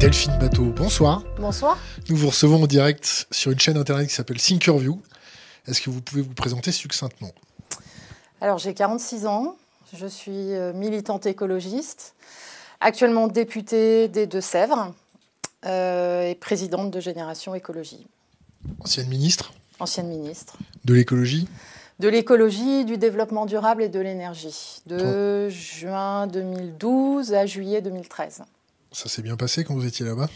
Delphine Bateau, bonsoir. Bonsoir. Nous vous recevons en direct sur une chaîne internet qui s'appelle Thinkerview. Est-ce que vous pouvez vous présenter succinctement? Alors, j'ai 46 ans. Je suis euh, militante écologiste, actuellement députée des Deux-Sèvres euh, et présidente de Génération Écologie. Ancienne ministre? Ancienne ministre. De l'écologie? De l'écologie, du développement durable et de l'énergie. De juin 2012 à juillet 2013. Ça s'est bien passé quand vous étiez là-bas?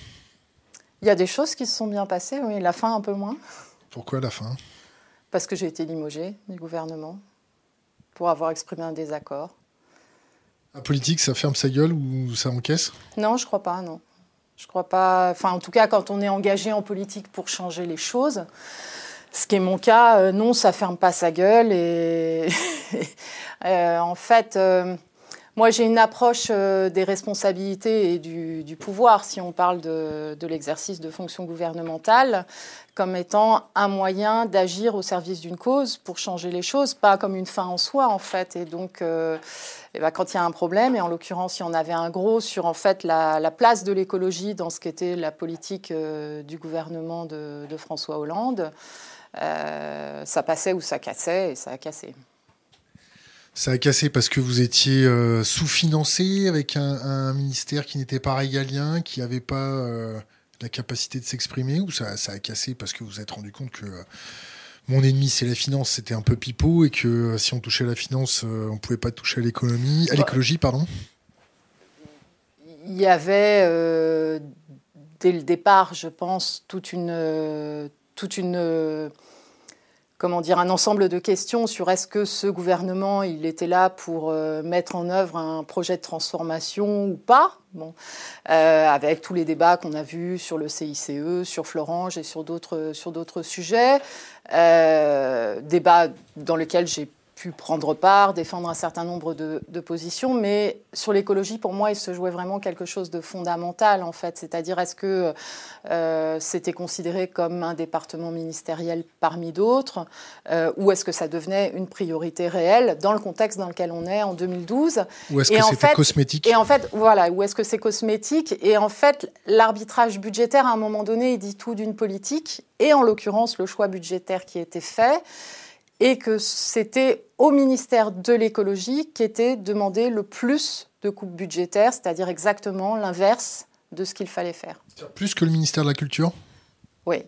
Il y a des choses qui se sont bien passées, oui. La fin un peu moins. Pourquoi la fin Parce que j'ai été limogée du gouvernement pour avoir exprimé un désaccord. La politique, ça ferme sa gueule ou ça encaisse? Non, je crois pas, non. Je crois pas. Enfin, en tout cas, quand on est engagé en politique pour changer les choses, ce qui est mon cas, euh, non, ça ferme pas sa gueule. Et euh, en fait, euh, moi, j'ai une approche des responsabilités et du, pouvoir, si on parle de, l'exercice de fonctions gouvernementales, comme étant un moyen d'agir au service d'une cause pour changer les choses, pas comme une fin en soi, en fait. Et donc, et ben, quand il y a un problème, et en l'occurrence, il y en avait un gros sur en fait la, place de l'écologie dans ce qu'était la politique du gouvernement de, François Hollande, euh, ça passait ou ça cassait, et ça a cassé. Ça a cassé parce que vous étiez euh, sous-financé avec un, ministère qui n'était pas régalien, qui n'avait pas euh, la capacité de s'exprimer, ou ça, a cassé parce que vous vous êtes rendu compte que mon ennemi c'est la finance, c'était un peu pipeau et que si on touchait à la finance, on ne pouvait pas toucher à l'économie, à l'écologie, pardon? Il y avait dès le départ, je pense, toute une toute une comment dire, un ensemble de questions sur est-ce que ce gouvernement, il était là pour euh, mettre en œuvre un projet de transformation ou pas, euh, avec tous les débats qu'on a vus sur le CICE, sur Florange et sur d'autres sujets, euh, débats dans lesquels j'ai pu prendre part, défendre un certain nombre de, positions, mais sur l'écologie, pour moi, il se jouait vraiment quelque chose de fondamental, en fait. C'est-à-dire, est-ce que euh, c'était considéré comme un département ministériel parmi d'autres, euh, ou est-ce que ça devenait une priorité réelle dans le contexte dans lequel on est en 2012 Ou est-ce que c'était cosmétique? Et en fait, voilà, ou est-ce que c'est cosmétique? Et en fait, l'arbitrage budgétaire, à un moment donné, il dit tout d'une politique, et en l'occurrence, le choix budgétaire qui était fait et que c'était au ministère de l'écologie qu'était demandé le plus de coupes budgétaires, c'est-à-dire exactement l'inverse de ce qu'il fallait faire. Plus que le ministère de la Culture? Oui.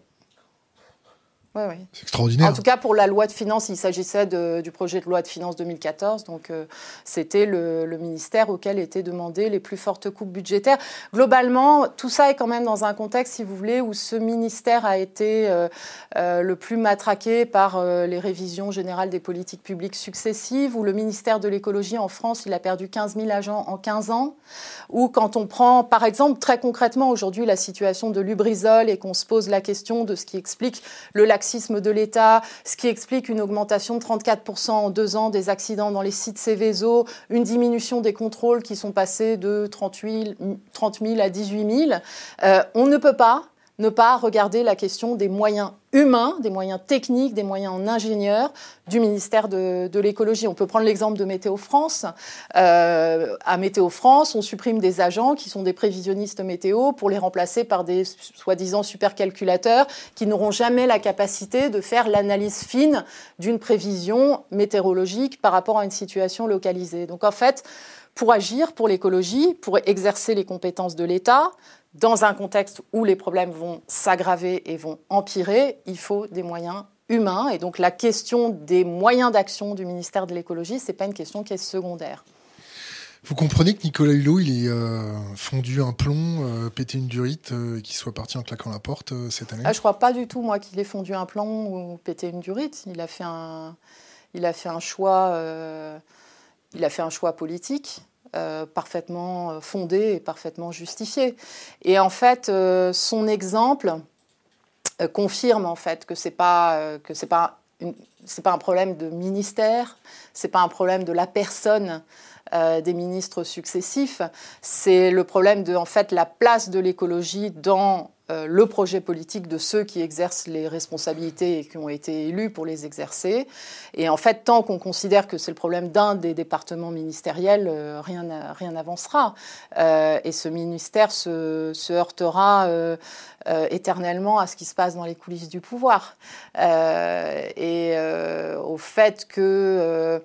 C'est extraordinaire. En tout cas, pour la loi de finances, il s'agissait du projet de loi de finances 2014. Donc, euh, c'était le, ministère auquel étaient demandées les plus fortes coupes budgétaires. Globalement, tout ça est quand même dans un contexte, si vous voulez, où ce ministère a été euh, euh, le plus matraqué par les révisions générales des politiques publiques successives, où le ministère de l'écologie en France, il a perdu 15 000 agents en 15 ans, ou quand on prend, par exemple, très concrètement aujourd'hui la situation de Lubrizol et qu'on se pose la question de ce qui explique le lac de l'État, ce qui explique une augmentation de 34% en deux ans des accidents dans les sites Céveso, une diminution des contrôles qui sont passés de 30 000, à 18 000. Euh, on ne peut pas ne pas regarder la question des moyens humains, des moyens techniques, des moyens en ingénieurs du ministère de, l'écologie. On peut prendre l'exemple de Météo France. Euh, à Météo France, on supprime des agents qui sont des prévisionnistes météo pour les remplacer par des soi-disant supercalculateurs qui n'auront jamais la capacité de faire l'analyse fine d'une prévision météorologique par rapport à une situation localisée. Donc en fait, pour agir pour l'écologie, pour exercer les compétences de l'État, dans un contexte où les problèmes vont s'aggraver et vont empirer, il faut des moyens humains. Et donc la question des moyens d'action du ministère de l'écologie, ce n'est pas une question qui est secondaire. Vous comprenez que Nicolas Hulot, il est euh, fondu un plomb, euh, pété une durite, euh, qu'il soit parti en claquant la porte cette année? Ah, Je ne crois pas du tout, moi, qu'il ait fondu un plomb ou pété une durite. Il a fait un, il a fait un choix, il a fait un choix politique. Euh, parfaitement euh, fondé et parfaitement justifié. Et en fait, euh, son exemple confirme en fait que c'est pas que pas pas un problème de ministère, c'est pas un problème de la personne des ministres successifs, c'est le problème de en fait la place de l'écologie dans euh, le projet politique de ceux qui exercent les responsabilités et qui ont été élus pour les exercer. Et en fait, tant qu'on considère que c'est le problème d'un des départements ministériels, euh, rien n'avancera. Euh, et ce ministère se, heurtera éternellement à ce qui se passe dans les coulisses du pouvoir. et au fait que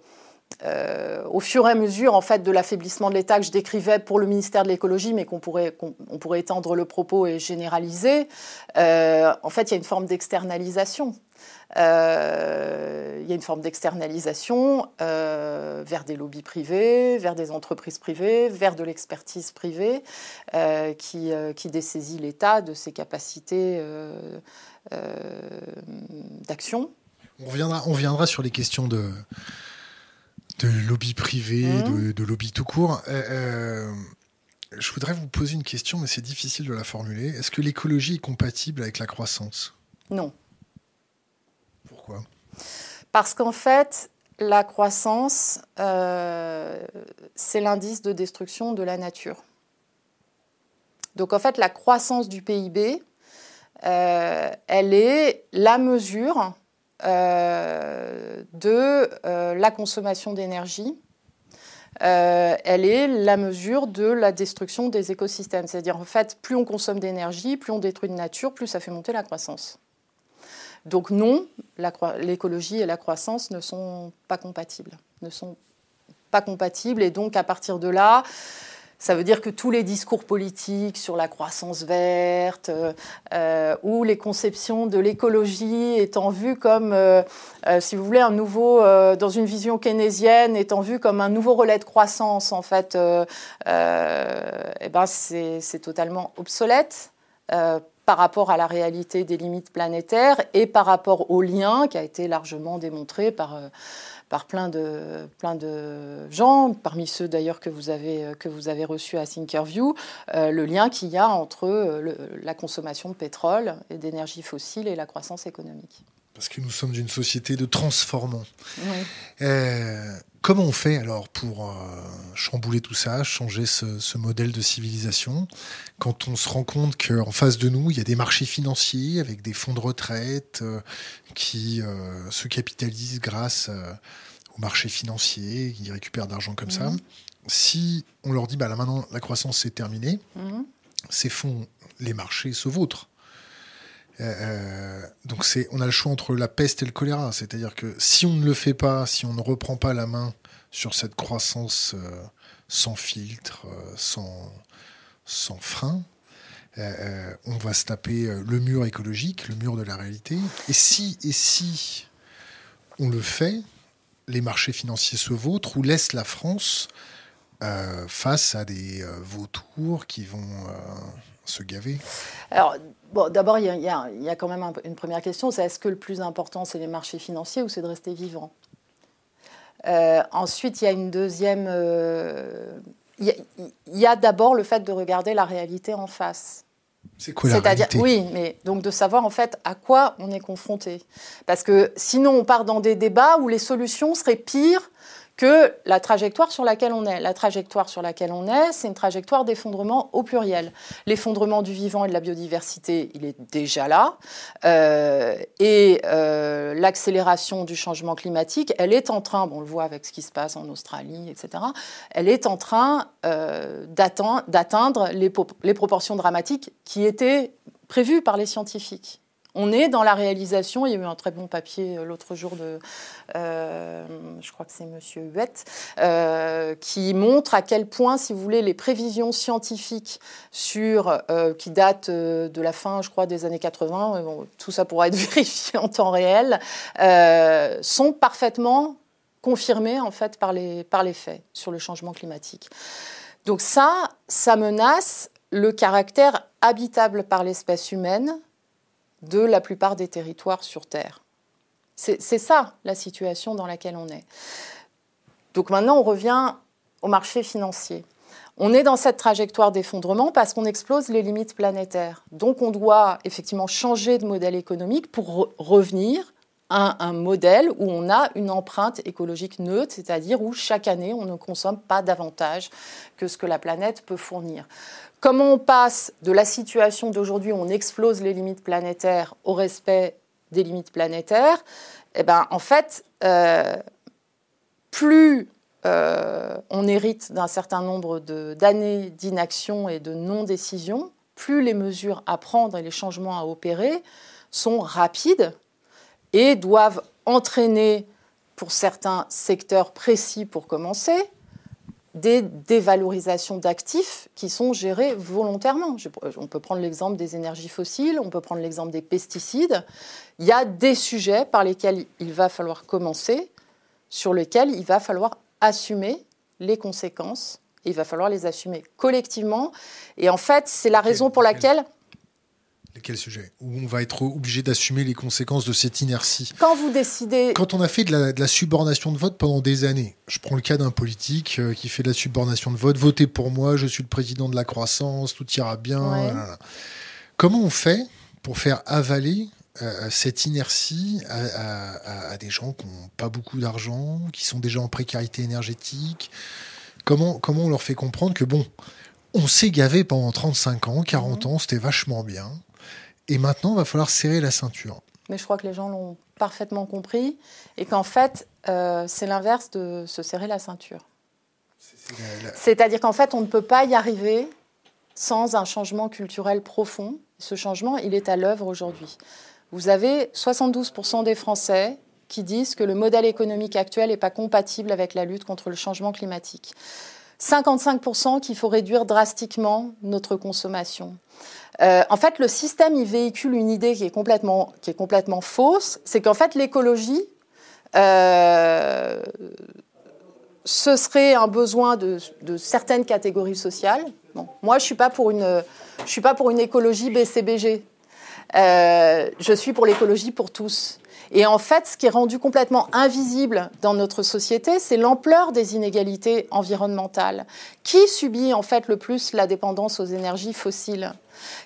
euh, au fur et à mesure en fait de l'affaiblissement de l'État que je décrivais pour le ministère de l'écologie, mais qu'on pourrait, pourrait étendre le propos et généraliser, euh, en fait, il y a une forme d'externalisation. Euh, il y a une forme d'externalisation vers des lobbies privés, vers des entreprises privées, vers de l'expertise privée qui, qui, dessaisit l'État de ses capacités d'action. On reviendra, on reviendra sur les questions de, de lobby privé, mmh. de, lobby tout court. Euh, euh, je voudrais vous poser une question, mais c'est difficile de la formuler. Est-ce que l'écologie est compatible avec la croissance? Non. Pourquoi? Parce qu'en fait, la croissance, euh, c'est l'indice de destruction de la nature. Donc en fait, la croissance du PIB, elle est la mesure de euh, la consommation d'énergie. Euh, elle est la mesure de la destruction des écosystèmes. C'est-à-dire, en fait, plus on consomme d'énergie, plus on détruit de nature, plus ça fait monter la croissance. Donc non, l'écologie et la croissance ne sont pas compatibles. Ne sont pas compatibles. Et donc, à partir de là, ça veut dire que tous les discours politiques sur la croissance verte euh, ou les conceptions de l'écologie étant vues comme, euh, euh, si vous voulez, un nouveau, dans une vision keynésienne, étant vues comme un nouveau relais de croissance, en fait, eh ben c'est totalement obsolète par rapport à la réalité des limites planétaires et par rapport au lien qui a été largement démontré par par plein de, plein de gens, parmi ceux d'ailleurs que, vous avez, que vous avez reçus à Thinkerview, euh, le lien qu'il y a entre euh, la consommation de pétrole et d'énergie fossile et la croissance économique. Parce que nous sommes une société de transformants. Euh, comment on fait alors pour chambouler tout ça, changer ce, ce, modèle de civilisation, quand on se rend compte qu'en face de nous, il y a des marchés financiers avec des fonds de retraite qui se capitalisent grâce à au marché financier, qui récupèrent d'argent comme ça. Mhm. Si on leur dit, bah, là maintenant, la croissance c'est terminé, mhm. ces fonds, les marchés se vautrent. Euh, euh, donc c'est, on a le choix entre la peste et le choléra. C'est-à-dire que si on ne le fait pas, si on ne reprend pas la main sur cette croissance euh, sans filtre, sans, sans frein, on va se taper le mur écologique, le mur de la réalité. Et si, et si on le fait, les marchés financiers se vautrent ou laissent la France face à des vautours qui vont se gaver Alors, bon, d'abord, il y, a quand même une première question, c'est est-ce que le plus important, c'est les marchés financiers ou c'est de rester vivant? Ensuite, il y a une deuxième... Il y a d'abord le fait de regarder la réalité en face. C'est quoi la C'est-à-dire, oui, mais donc de savoir en fait à quoi on est confronté. Parce que sinon, on part dans des débats où les solutions seraient pires que la trajectoire sur laquelle on est. La trajectoire sur laquelle on est, c'est une trajectoire d'effondrement au pluriel. L'effondrement du vivant et de la biodiversité, il est déjà là. Euh, et euh, l'accélération du changement climatique, elle est en train, bon, on le voit avec ce qui se passe en Australie, etc., elle est en train euh, d'atteindre les, les proportions dramatiques qui étaient prévues par les scientifiques. On est dans la réalisation. Il y a eu un très bon papier euh, l'autre jour de, euh, je crois que c'est Monsieur Huette, euh, qui montre à quel point, si vous voulez, les prévisions scientifiques qui datent de la fin, je crois, des années 80, tout ça pourra être vérifié en temps réel, sont parfaitement confirmées en fait par les, par les faits sur le changement climatique. Donc ça, ça menace le caractère habitable par l'espèce humaine de la plupart des territoires sur Terre. C'est ça la situation dans laquelle on est. Donc maintenant, on revient au marché financier. On est dans cette trajectoire d'effondrement parce qu'on explose les limites planétaires. Donc on doit effectivement changer de modèle économique pour revenir un, modèle où on a une empreinte écologique neutre, c'est-à-dire où chaque année on ne consomme pas davantage que ce que la planète peut fournir. Comment on passe de la situation d'aujourd'hui où on explose les limites planétaires au respect des limites planétaires Eh ben, en fait, euh, plus euh, on hérite d'un certain nombre d'années d'inaction et de non-décision, plus les mesures à prendre et les changements à opérer sont rapides et doivent entraîner, pour certains secteurs précis pour commencer, des dévalorisations d'actifs qui sont gérés volontairement. On peut prendre l'exemple des énergies fossiles, on peut prendre l'exemple des pesticides. Il y a des sujets par lesquels il va falloir commencer, sur lesquels il va falloir assumer les conséquences. il va falloir les assumer collectivement. Et en fait, c'est la raison pour laquelle... Quel sujet Où on va être obligé d'assumer les conséquences de cette inertie. Quand vous décidez. Quand on a fait de la, de la subordination de vote pendant des années, je prends le cas d'un politique euh, qui fait de la subordination de vote, votez pour moi, je suis le président de la croissance, tout ira bien. Comment on fait pour faire avaler euh, cette inertie à, des gens qui n'ont pas beaucoup d'argent, qui sont déjà en précarité énergétique? Comment, comment on leur fait comprendre que, bon, on s'est gavé pendant 35 ans, 40 ans, c'était vachement bien, et maintenant, il va falloir serrer la ceinture. Mais je crois que les gens l'ont parfaitement compris, et qu'en fait, euh, c'est l'inverse de se serrer la ceinture. C'est-à-dire qu'en fait, on ne peut pas y arriver sans un changement culturel profond. Ce changement, il est à l'œuvre aujourd'hui vous avez 72% des Français qui disent que le modèle économique actuel n'est pas compatible avec la lutte contre le changement climatique. 55% qu'il faut réduire drastiquement notre consommation. Euh, en fait, le système, il véhicule une idée qui est complètement, fausse, c'est qu'en fait, l'écologie, euh, ce serait un besoin de, certaines catégories sociales. moi, je ne suis, pas pour une, je suis pas pour une écologie BCBG. Euh, je suis pour l'écologie pour tous. Et en fait, ce qui est rendu complètement invisible dans notre société, c'est l'ampleur des inégalités environnementales. Qui subit en fait le plus la dépendance aux énergies fossiles?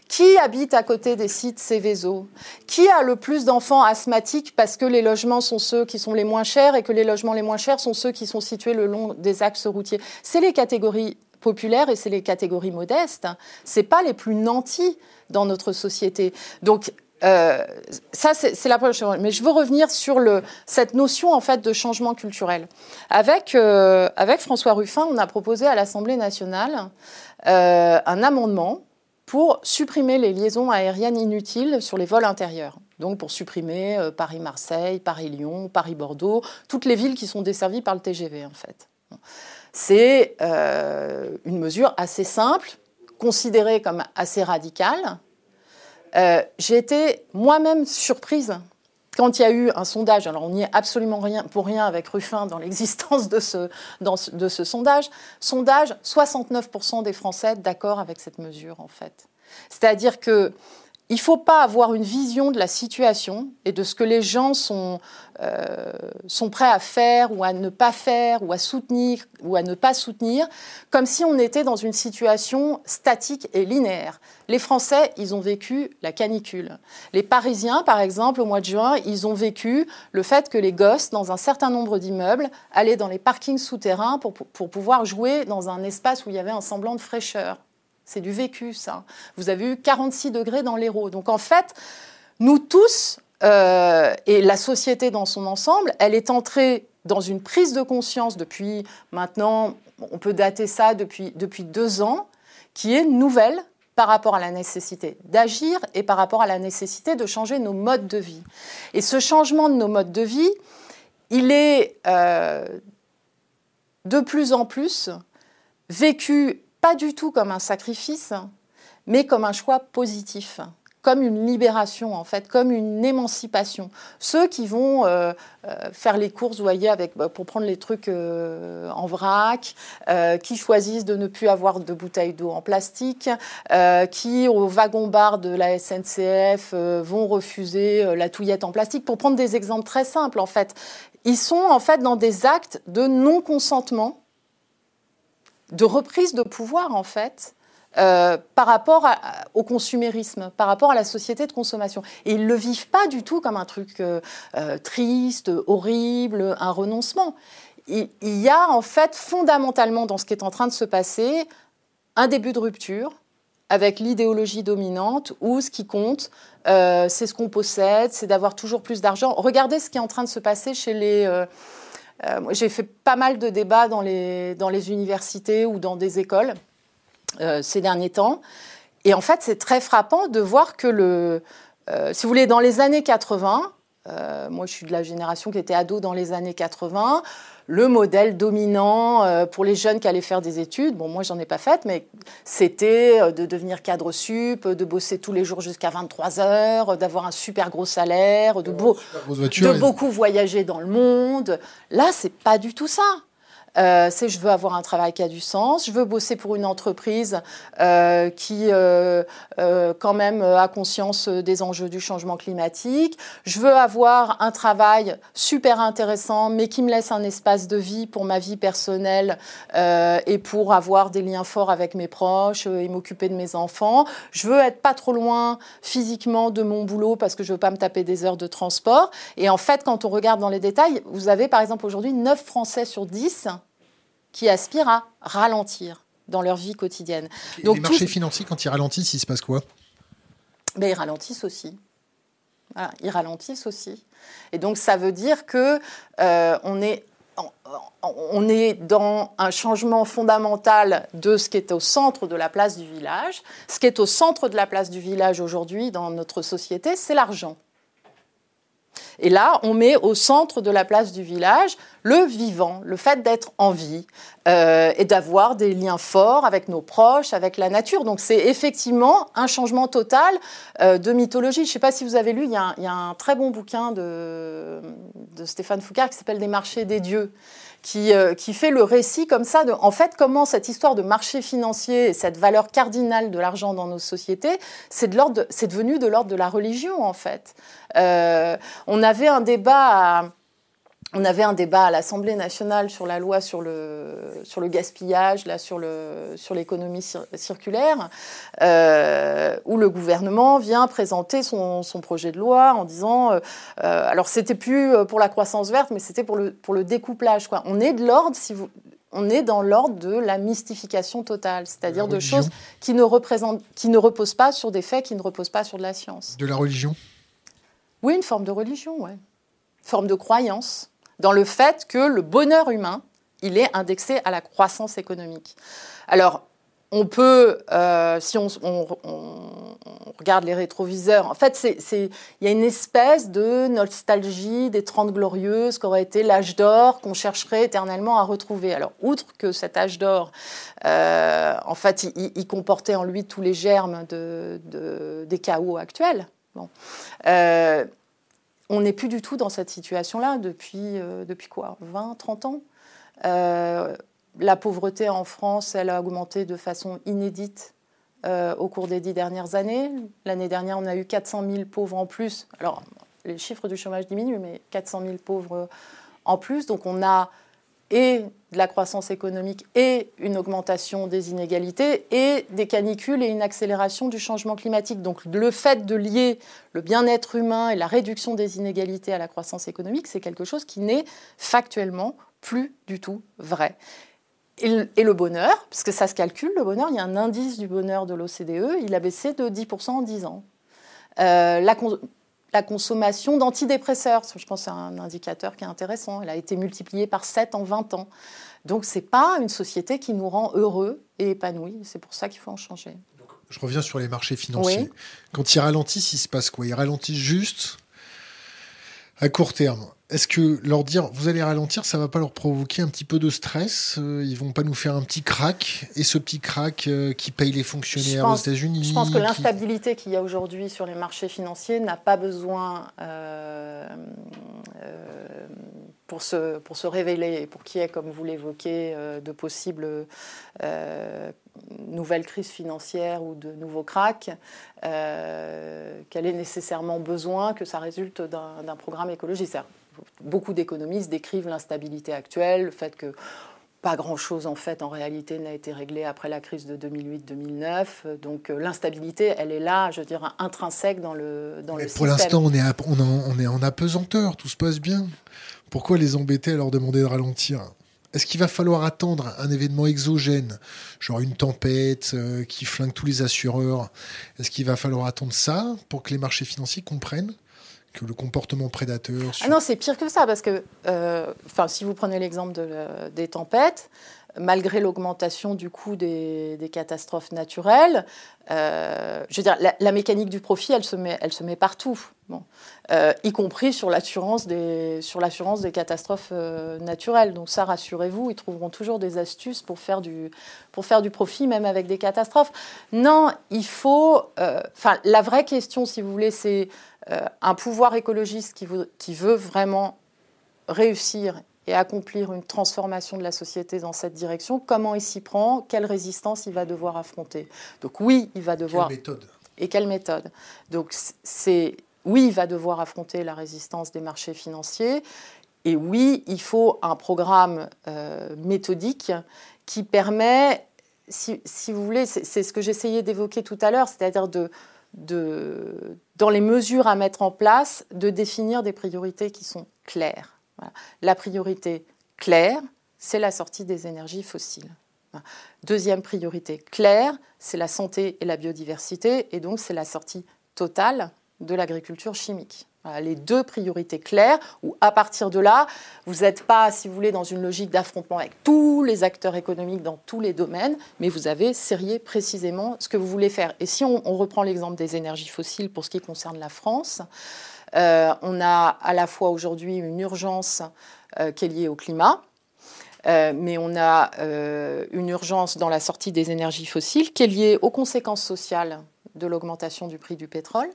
Qui habite à côté des sites Céveso Qui a le plus d'enfants asthmatiques parce que les logements sont ceux qui sont les moins chers et que les logements les moins chers sont ceux qui sont situés le long des axes routiers? C'est les catégories populaires et c'est les catégories modestes. C'est pas les plus nantis dans notre société. Donc euh, ça, c'est la première chose. Mais je veux revenir sur cette notion en fait de changement culturel. Avec, euh, avec François Ruffin, on a proposé à l'Assemblée nationale euh, un amendement pour supprimer les liaisons aériennes inutiles sur les vols intérieurs. Donc pour supprimer Paris-Marseille, Paris-Lyon, Paris-Bordeaux, toutes les villes qui sont desservies par le TGV en fait. C'est une mesure assez simple considérée comme assez radicale, euh, j'ai été moi-même surprise quand il y a eu un sondage. Alors, on n'y est absolument rien, pour rien avec Ruffin dans l'existence de ce, de ce sondage. Sondage, 69% des Français d'accord avec cette mesure, en fait. C'est-à-dire que il ne faut pas avoir une vision de la situation et de ce que les gens sont, euh, sont prêts à faire ou à ne pas faire ou à soutenir ou à ne pas soutenir, comme si on était dans une situation statique et linéaire. Les Français, ils ont vécu la canicule. Les Parisiens, par exemple, au mois de juin, ils ont vécu le fait que les gosses, dans un certain nombre d'immeubles, allaient dans les parkings souterrains pour, pour pouvoir jouer dans un espace où il y avait un semblant de fraîcheur. C'est du vécu, ça. Vous avez eu 46 degrés dans l'Hérault. Donc en fait, nous tous, euh, et la société dans son ensemble, elle est entrée dans une prise de conscience depuis maintenant, on peut dater ça depuis, depuis deux ans, qui est nouvelle par rapport à la nécessité d'agir et par rapport à la nécessité de changer nos modes de vie. Et ce changement de nos modes de vie, il est euh, de plus en plus vécu pas du tout comme un sacrifice, mais comme un choix positif, comme une libération en fait, comme une émancipation. Ceux qui vont euh, euh, faire les courses, vous voyez, avec, bah, pour prendre les trucs euh, en vrac, qui choisissent de ne plus avoir de bouteilles d'eau en plastique, qui au wagon-bar de la SNCF vont refuser la touillette en plastique, pour prendre des exemples très simples en fait. Ils sont en fait dans des actes de non-consentement de reprise de pouvoir, en fait, par rapport au consumérisme, par rapport à la société de consommation. Et ils ne le vivent pas du tout comme un truc triste, horrible, un renoncement. il y a en fait fondamentalement dans ce qui est en train de se passer un début de rupture avec l'idéologie dominante où ce qui compte, euh, c'est ce qu'on possède, c'est d'avoir toujours plus d'argent. Regardez ce qui est en train de se passer chez les... Euh, euh, j'ai fait pas mal de débats dans les, dans les universités ou dans des écoles ces derniers temps. Et en fait, c'est très frappant de voir que, le, si vous voulez, dans les années 80, moi je suis de la génération qui était ado dans les années 80, le modèle dominant euh, pour les jeunes qui allaient faire des études. Bon, moi, j'en ai pas fait, mais c'était euh, de devenir cadre sup, de bosser tous les jours jusqu'à 23 heures, d'avoir un super gros salaire, de, de beaucoup voyager dans le monde. Là, c'est pas du tout ça. Euh, c'est je veux avoir un travail qui a du sens, je veux bosser pour une entreprise euh, qui euh, quand même a conscience des enjeux du changement climatique, je veux avoir un travail super intéressant mais qui me laisse un espace de vie pour ma vie personnelle et pour avoir des liens forts avec mes proches et m'occuper de mes enfants. Je veux être pas trop loin physiquement de mon boulot parce que je veux pas me taper des heures de transport. Et en fait, quand on regarde dans les détails, vous avez par exemple aujourd'hui 9 Français sur 10 qui aspirent à ralentir dans leur vie quotidienne. Donc, les marchés financiers, quand ils ralentissent, il se passe quoi? Ben, Ils ralentissent aussi. ils ralentissent aussi. Et donc, ça veut dire que euh, on est on est dans un changement fondamental de ce qui est au centre de la place du village. Ce qui est au centre de la place du village aujourd'hui dans notre société, c'est l'argent. Et là, on met au centre de la place du village le vivant, le fait d'être en vie euh, et d'avoir des liens forts avec nos proches, avec la nature. Donc c'est effectivement un changement total euh, de mythologie. Je ne sais pas si vous avez lu, il y, a un, très bon bouquin de, Stéphane Foucault qui s'appelle Des marchés des dieux. Euh, qui, fait le récit comme ça de, en fait, comment cette histoire de marché financier et cette valeur cardinale de l'argent dans nos sociétés, c'est, de c'est devenu de l'ordre de la religion, en fait. Euh, on avait un débat à on avait un débat à l'Assemblée nationale sur la loi sur le, sur le gaspillage, là, sur, le, sur l'économie circulaire, euh, où le gouvernement vient présenter son, son projet de loi en disant, euh, euh, alors c'était plus pour la croissance verte, mais c'était pour le, pour le découplage. Quoi. On est de l'ordre, si vous, on est dans l'ordre de la mystification totale, c'est-à-dire de choses qui ne, représentent, qui ne reposent pas sur des faits, qui ne reposent pas sur de la science. De la religion Oui, une forme de religion, ouais. Forme de croyance dans le fait que le bonheur humain, il est indexé à la croissance économique. Alors, on peut, euh, si on, regarde les rétroviseurs, en fait, il y a une espèce de nostalgie des Trente Glorieuses qu'aurait été l'âge d'or qu'on chercherait éternellement à retrouver. Alors, outre que cet âge d'or, euh, en fait, il, comportait en lui tous les germes des chaos actuels. Euh, on n'est plus du tout dans cette situation-là depuis, euh, depuis quoi 20, 30 ans euh, La pauvreté en France, elle a augmenté de façon inédite euh, au cours des dix dernières années. L'année dernière, on a eu 400 000 pauvres en plus. Alors, les chiffres du chômage diminuent, mais 400 000 pauvres en plus. Donc, on a et de la croissance économique et une augmentation des inégalités et des canicules et une accélération du changement climatique. Donc le fait de lier le bien-être humain et la réduction des inégalités à la croissance économique, c'est quelque chose qui n'est factuellement plus du tout vrai. Et le, bonheur, parce que ça se calcule, le bonheur, il y a un indice du bonheur de l'OCDE, il a baissé de 10% en 10 ans. Euh, la consommation d'antidépresseurs. Je pense que c'est un indicateur qui est intéressant. Elle a été multipliée par 7 en 20 ans. Donc ce n'est pas une société qui nous rend heureux et épanouis. C'est pour ça qu'il faut en changer. je reviens sur les marchés financiers. Quand ils ralentissent, il se passe quoi? Ils ralentissent juste à court terme. Est-ce que leur dire vous allez ralentir, ça va pas leur provoquer un petit peu de stress euh, Ils vont pas nous faire un petit crack Et ce petit crack euh, qui paye les fonctionnaires aux États-Unis Je pense que l'instabilité qu'il y a aujourd'hui sur les marchés financiers n'a pas besoin euh, pour, se, pour se révéler et pour qu'il y ait, comme vous l'évoquez, de possibles nouvelles crises financières ou de nouveaux cracks, qu'elle ait nécessairement besoin que ça résulte d'un programme écologique beaucoup d'économistes décrivent l'instabilité actuelle, le fait que pas grand-chose en fait en réalité n'a été réglé après la crise de 2008-2009. Donc euh, l'instabilité, elle est là, je veux dire, intrinsèque dans le, dans le pour l'instant, on est, on, on est en apesanteur, tout se passe bien. Pourquoi les embêter à leur demander de ralentir? Est-ce qu'il va falloir attendre un événement exogène, genre une tempête euh, qui flingue tous les assureurs? Est-ce qu'il va falloir attendre ça pour que les marchés financiers comprennent que le comportement prédateur. Ah non, c'est pire que ça, parce que euh, si vous prenez l'exemple des tempêtes, malgré l'augmentation du coût des, catastrophes naturelles, euh, je veux dire, la, mécanique du profit, elle se met, elle se met partout. Euh, y compris sur l'assurance des, des catastrophes naturelles. Donc ça, rassurez-vous, ils trouveront toujours des astuces pour faire du, pour faire du profit, même avec des catastrophes. Non, il faut, enfin, la vraie question, si vous voulez, c'est euh, un pouvoir écologiste qui veut vraiment réussir et accomplir une transformation de la société dans cette direction, comment il s'y prend, quelle résistance il va devoir affronter? Donc oui, il va devoir... Quelle méthode? Et quelle méthode? Donc c'est... Oui, il va devoir affronter la résistance des marchés financiers. Et oui, il faut un programme euh, méthodique qui permet, si, si vous voulez, c'est ce que j'essayais d'évoquer tout à l'heure, c'est-à-dire de, de, dans les mesures à mettre en place, de définir des priorités qui sont claires. La priorité claire, c'est la sortie des énergies fossiles. Deuxième priorité claire, c'est la santé et la biodiversité, et donc c'est la sortie totale de l'agriculture chimique les deux priorités claires, où à partir de là, vous n'êtes pas, si vous voulez, dans une logique d'affrontement avec tous les acteurs économiques dans tous les domaines, mais vous avez serré précisément ce que vous voulez faire. Et si on, reprend l'exemple des énergies fossiles pour ce qui concerne la France, euh, on a à la fois aujourd'hui une urgence euh, qui est liée au climat, euh, mais on a une urgence dans la sortie des énergies fossiles qui est liée aux conséquences sociales de l'augmentation du prix du pétrole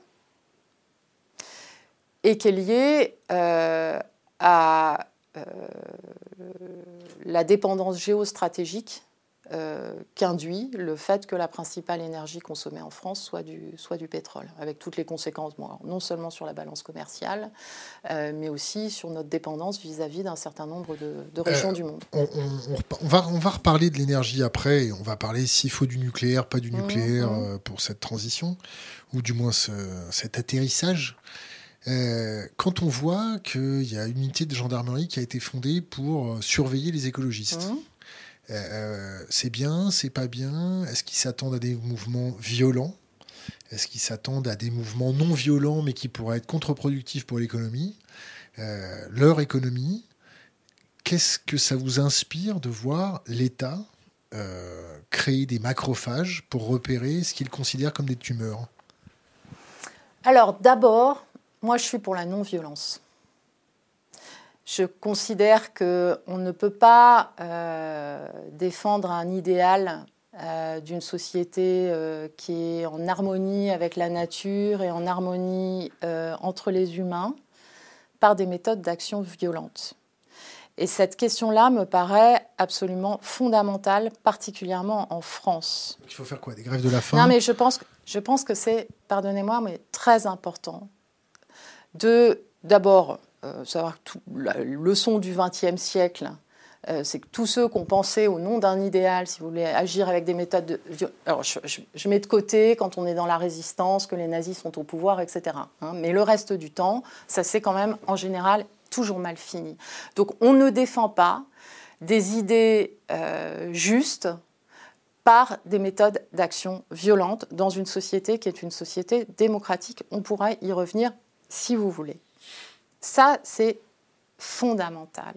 et qui est liée à la dépendance géostratégique euh, qu'induit le fait que la principale énergie consommée en France soit du, soit du pétrole, avec toutes les conséquences, non seulement sur la balance commerciale, mais aussi sur notre dépendance vis-à-vis d'un certain nombre de, régions du monde. On, va, on va reparler de l'énergie après, et on va parler s'il faut du nucléaire, pas du mmh, nucléaire mmh. pour cette transition, ou du moins cet atterrissage. Euh, quand on voit qu'il y a une unité de gendarmerie qui a été fondée pour euh, surveiller les écologistes, mmh. Euh, c'est bien, c'est pas bien? Est-ce qu'ils s'attendent à des mouvements violents? Est-ce qu'ils s'attendent à des mouvements non violents mais qui pourraient être contre-productifs pour l'économie? Leur économie, qu'est-ce que ça vous inspire de voir l'État créer des macrophages pour repérer ce qu'ils considèrent comme des tumeurs? Alors d'abord, moi, je suis pour la non-violence. Je considère qu'on ne peut pas euh, défendre un idéal euh, d'une société euh, qui est en harmonie avec la nature et en harmonie entre les humains par des méthodes d'action violentes. Et cette question-là me paraît absolument fondamentale, particulièrement en France. Il faut faire quoi Des grèves de la faim? Non, mais je pense, je pense que c'est, pardonnez-moi, mais très important de d'abord savoir que la leçon du XXe siècle, euh, c'est que tous ceux qui ont pensé au nom d'un idéal, si vous voulez, agir avec des méthodes de... Alors, je, mets de côté, quand on est dans la résistance, que les nazis sont au pouvoir, etc. Hein. mais le reste du temps, ça c'est quand même, en général, toujours mal fini. Donc, on ne défend pas des idées euh, justes par des méthodes d'action violentes dans une société qui est une société démocratique. On pourra y revenir si vous voulez. Ça, c'est fondamental.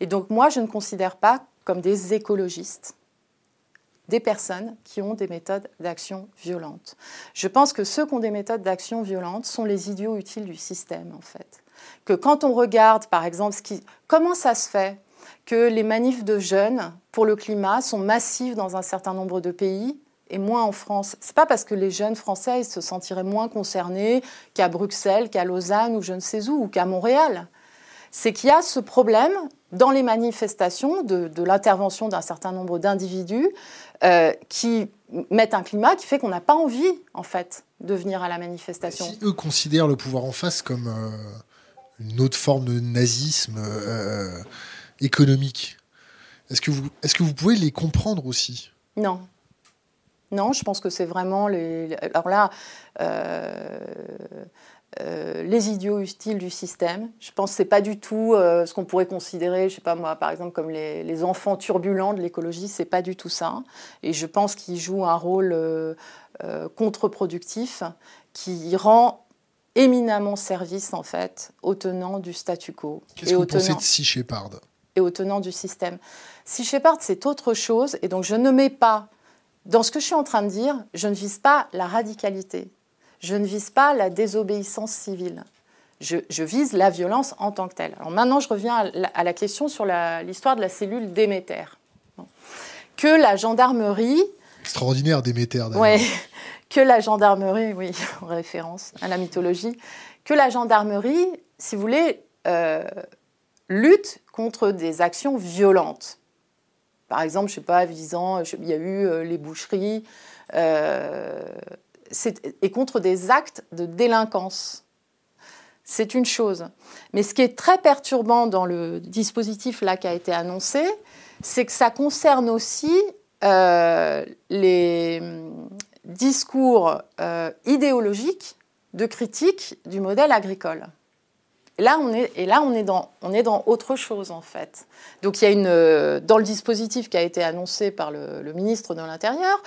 Et donc moi, je ne considère pas comme des écologistes des personnes qui ont des méthodes d'action violentes. Je pense que ceux qui ont des méthodes d'action violentes sont les idiots utiles du système, en fait. Que quand on regarde, par exemple, comment ça se fait que les manifs de jeunes pour le climat sont massifs dans un certain nombre de pays et moins en France. C'est pas parce que les jeunes Français se sentiraient moins concernés qu'à Bruxelles, qu'à Lausanne ou je ne sais où, ou qu'à Montréal. C'est qu'il y a ce problème dans les manifestations de, l'intervention d'un certain nombre d'individus euh, qui mettent un climat qui fait qu'on n'a pas envie, en fait, de venir à la manifestation. Si eux considèrent le pouvoir en face comme euh, une autre forme de nazisme euh, économique, Est-ce que, vous, est que vous pouvez les comprendre aussi? Non. Non, je pense que c'est vraiment les. Alors là, euh, euh, les idiots utiles du système. Je pense que ce n'est pas du tout euh, ce qu'on pourrait considérer, je sais pas moi, par exemple, comme les, enfants turbulents de l'écologie, c'est pas du tout ça. Et je pense qu'ils jouent un rôle contre-productif qui rend éminemment service, en fait, aux tenants du statu quo. Qu'est-ce que vous pensez de Sea Shepard Et aux tenants du système. Sea Shepard, c'est autre chose, et donc je ne mets pas dans ce que je suis en train de dire, je ne vise pas la radicalité, je ne vise pas la désobéissance civile, je, vise la violence en tant que telle. Alors maintenant, je reviens à la, question sur l'histoire de la cellule Déméter. Que la gendarmerie... Extraordinaire Déméter, d'ailleurs. Oui, que la gendarmerie, oui, en référence à la mythologie, que la gendarmerie, si vous voulez, euh, lutte contre des actions violentes. Par exemple, je sais pas, visant, il y a eu euh, les boucheries, euh, et contre des actes de délinquance. C'est une chose. Mais ce qui est très perturbant dans le dispositif là qui a été annoncé, c'est que ça concerne aussi euh, les discours idéologiques de critique du modèle agricole. Là, on est, et là on, est dans, on est dans autre chose, en fait. Donc, il y a une. Euh, dans le dispositif qui a été annoncé par le, ministre de l'Intérieur,